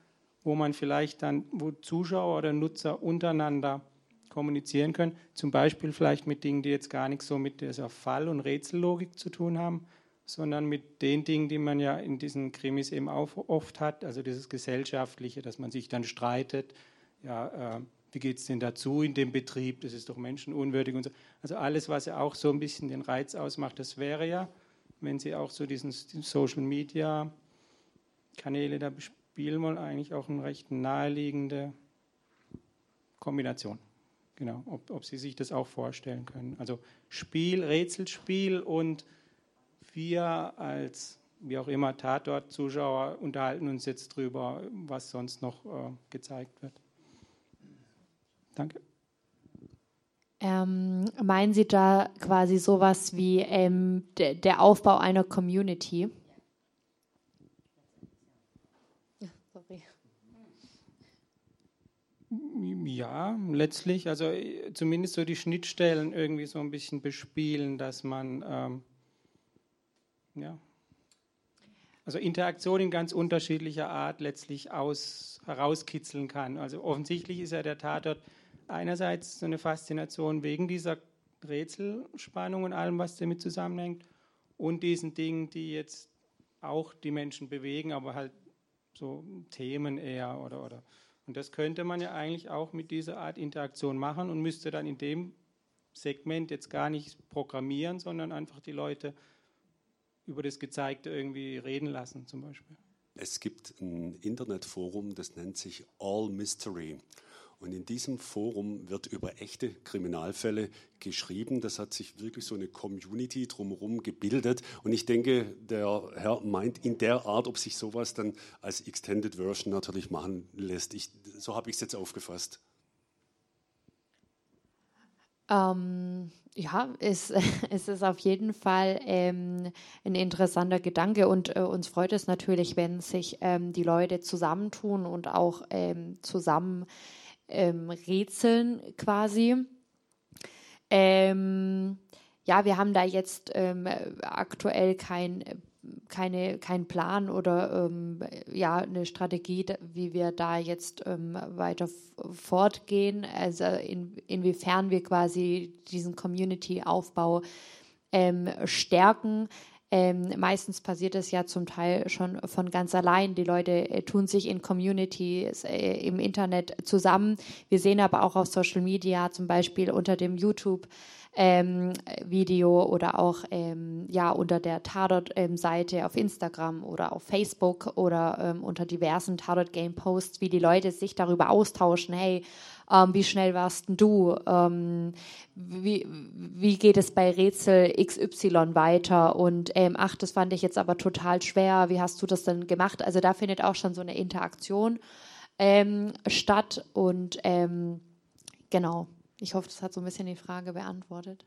wo man vielleicht dann, wo Zuschauer oder Nutzer untereinander kommunizieren können, zum Beispiel vielleicht mit Dingen, die jetzt gar nichts so mit dieser Fall- und Rätsellogik zu tun haben, sondern mit den Dingen, die man ja in diesen Krimis eben auch oft hat, also dieses Gesellschaftliche, dass man sich dann streitet, ja, äh, wie geht es denn dazu in dem Betrieb, das ist doch menschenunwürdig und so. Also alles, was ja auch so ein bisschen den Reiz ausmacht, das wäre ja, wenn Sie auch so diesen Social Media Kanäle da bespielen wollen, eigentlich auch eine recht naheliegende Kombination. Genau, ob, ob Sie sich das auch vorstellen können. Also Spiel, Rätselspiel und wir als, wie auch immer, Tatort-Zuschauer unterhalten uns jetzt drüber, was sonst noch äh, gezeigt wird. Danke. Ähm, meinen Sie da quasi sowas wie ähm, de, der Aufbau einer Community? Sorry. Ja, letztlich, also äh, zumindest so die Schnittstellen irgendwie so ein bisschen bespielen, dass man ähm, ja, also Interaktion in ganz unterschiedlicher Art letztlich aus, herauskitzeln kann. Also offensichtlich ist ja der Tatort einerseits so eine Faszination wegen dieser Rätselspannung und allem, was damit zusammenhängt, und diesen Dingen, die jetzt auch die Menschen bewegen, aber halt so Themen eher oder oder. Und das könnte man ja eigentlich auch mit dieser Art Interaktion machen und müsste dann in dem Segment jetzt gar nicht programmieren, sondern einfach die Leute über das Gezeigte irgendwie reden lassen, zum Beispiel. Es gibt ein Internetforum, das nennt sich All Mystery. Und in diesem Forum wird über echte Kriminalfälle geschrieben. Das hat sich wirklich so eine Community drumherum gebildet. Und ich denke, der Herr meint in der Art, ob sich sowas dann als Extended Version natürlich machen lässt. Ich, so habe ich es jetzt aufgefasst. Ähm, ja, es, es ist auf jeden Fall ähm, ein interessanter Gedanke und äh, uns freut es natürlich, wenn sich ähm, die Leute zusammentun und auch ähm, zusammen ähm, rätseln quasi. Ähm, ja, wir haben da jetzt ähm, aktuell kein, keine, keinen Plan oder ähm, ja, eine Strategie, wie wir da jetzt ähm, weiter fortgehen. Also in, inwiefern wir quasi diesen Community-Aufbau ähm, stärken. Ähm, meistens passiert es ja zum Teil schon von ganz allein. Die Leute äh, tun sich in Communities äh, im Internet zusammen. Wir sehen aber auch auf Social Media, zum Beispiel unter dem YouTube, ähm, Video oder auch ähm, ja unter der Tatort-Seite ähm, auf Instagram oder auf Facebook oder ähm, unter diversen Tatort-Game-Posts, wie die Leute sich darüber austauschen. Hey, ähm, wie schnell warst du? Ähm, wie, wie geht es bei Rätsel XY weiter? Und ach, das fand ich jetzt aber total schwer. Wie hast du das denn gemacht? Also da findet auch schon so eine Interaktion statt und genau. Ich hoffe, das hat so ein bisschen die Frage beantwortet.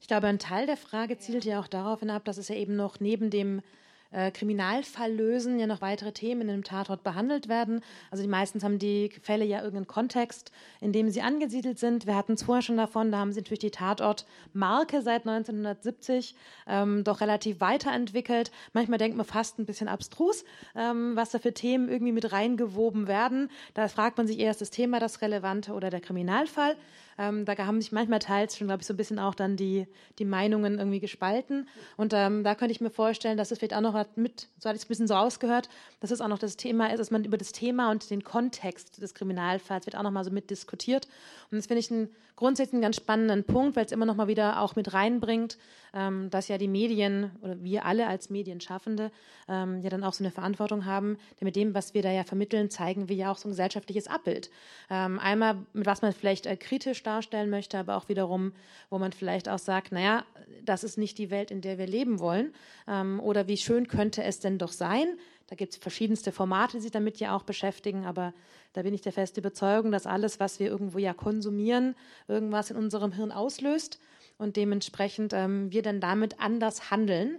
Ich glaube, ein Teil der Frage zielt ja auch darauf hinab, dass es ja eben noch neben dem äh, Kriminalfall lösen, ja noch weitere Themen in einem Tatort behandelt werden. Also die meistens haben die Fälle ja irgendeinen Kontext, in dem sie angesiedelt sind. Wir hatten es vorher schon davon, da haben sie natürlich die Tatortmarke seit 1970 ähm, doch relativ weiterentwickelt. Manchmal denkt man fast ein bisschen abstrus, ähm, was da für Themen irgendwie mit reingewoben werden. Da fragt man sich eher, ist das Thema das Relevante oder der Kriminalfall? Ähm, da haben sich manchmal teils schon, glaube ich, so ein bisschen auch dann die, die Meinungen irgendwie gespalten. Und ähm, da könnte ich mir vorstellen, dass es vielleicht auch noch mit, so hatte ich es ein bisschen so rausgehört, dass es auch noch das Thema ist, dass man über das Thema und den Kontext des Kriminalfalls wird auch noch mal so mit diskutiert. Und das finde ich einen grundsätzlich einen ganz spannenden Punkt, weil es immer noch mal wieder auch mit reinbringt, ähm, dass ja die Medien oder wir alle als Medienschaffende ähm, ja dann auch so eine Verantwortung haben, denn mit dem, was wir da ja vermitteln, zeigen wir ja auch so ein gesellschaftliches Abbild. Ähm, einmal, mit was man vielleicht äh, kritisch darstellen möchte, aber auch wiederum, wo man vielleicht auch sagt, naja, das ist nicht die Welt, in der wir leben wollen. Ähm, oder wie schön könnte es denn doch sein? Da gibt es verschiedenste Formate, die sich damit ja auch beschäftigen, aber da bin ich der festen Überzeugung, dass alles, was wir irgendwo ja konsumieren, irgendwas in unserem Hirn auslöst und dementsprechend ähm, wir dann damit anders handeln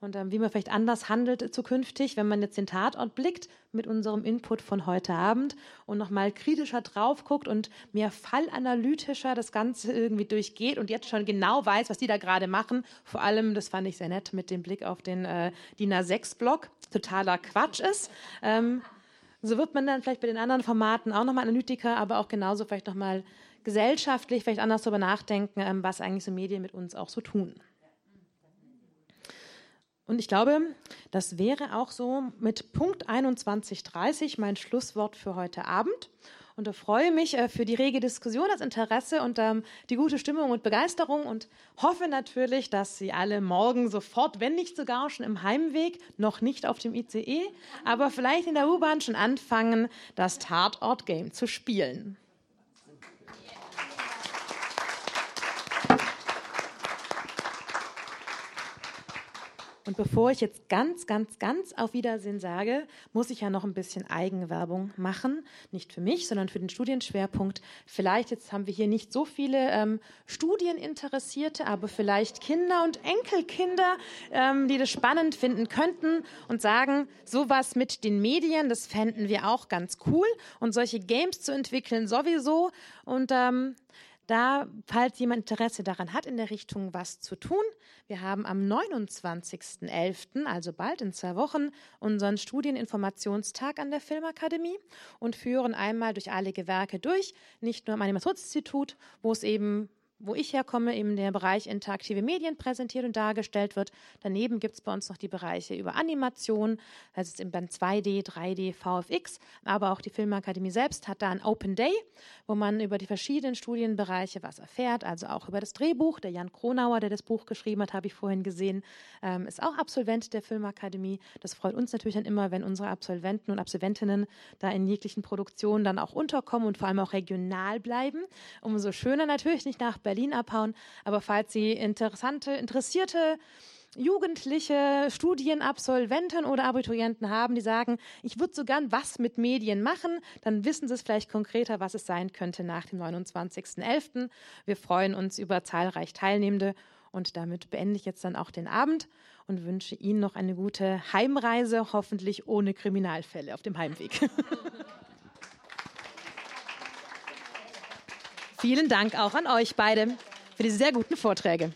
und ähm, wie man vielleicht anders handelt zukünftig, wenn man jetzt den Tatort blickt mit unserem Input von heute Abend und nochmal kritischer drauf guckt und mehr fallanalytischer das Ganze irgendwie durchgeht und jetzt schon genau weiß, was die da gerade machen. Vor allem, das fand ich sehr nett mit dem Blick auf den äh, DIN A6-Block, totaler Quatsch ist. Ähm, so wird man dann vielleicht bei den anderen Formaten auch nochmal Analytiker, aber auch genauso vielleicht nochmal gesellschaftlich vielleicht anders darüber nachdenken, ähm, was eigentlich so Medien mit uns auch so tun. Und ich glaube, das wäre auch so mit Punkt 21.30 mein Schlusswort für heute Abend. Und da freue mich äh, für die rege Diskussion, das Interesse und ähm, die gute Stimmung und Begeisterung und hoffe natürlich, dass Sie alle morgen sofort, wenn nicht sogar schon im Heimweg, noch nicht auf dem ICE, aber vielleicht in der U-Bahn schon anfangen, das Tatort-Game zu spielen. Und bevor ich jetzt ganz, ganz, ganz auf Wiedersehen sage, muss ich ja noch ein bisschen Eigenwerbung machen. Nicht für mich, sondern für den Studienschwerpunkt. Vielleicht, jetzt haben wir hier nicht so viele ähm, Studieninteressierte, aber vielleicht Kinder und Enkelkinder, ähm, die das spannend finden könnten und sagen, sowas mit den Medien, das fänden wir auch ganz cool. Und solche Games zu entwickeln sowieso. Und ähm, da, falls jemand Interesse daran hat, in der Richtung was zu tun, wir haben am 29.11., also bald in zwei Wochen, unseren Studieninformationstag an der Filmakademie und führen einmal durch alle Gewerke durch, nicht nur am Animationsinstitut, wo es eben wo ich herkomme, eben der Bereich interaktive Medien präsentiert und dargestellt wird. Daneben gibt es bei uns noch die Bereiche über Animation, das ist im Band 2D, 3D, VFX, aber auch die Filmakademie selbst hat da ein Open Day, wo man über die verschiedenen Studienbereiche was erfährt, also auch über das Drehbuch. Der Jan Kronauer, der das Buch geschrieben hat, habe ich vorhin gesehen, ähm, ist auch Absolvent der Filmakademie. Das freut uns natürlich dann immer, wenn unsere Absolventen und Absolventinnen da in jeglichen Produktionen dann auch unterkommen und vor allem auch regional bleiben. Umso schöner natürlich nicht nach Berlin Berlin abhauen. Aber falls Sie interessante, interessierte jugendliche Studienabsolventen oder Abiturienten haben, die sagen, ich würde so gern was mit Medien machen, dann wissen Sie es vielleicht konkreter, was es sein könnte nach dem 29.11. Wir freuen uns über zahlreich Teilnehmende und damit beende ich jetzt dann auch den Abend und wünsche Ihnen noch eine gute Heimreise, hoffentlich ohne Kriminalfälle auf dem Heimweg. Vielen Dank auch an euch beide für diese sehr guten Vorträge.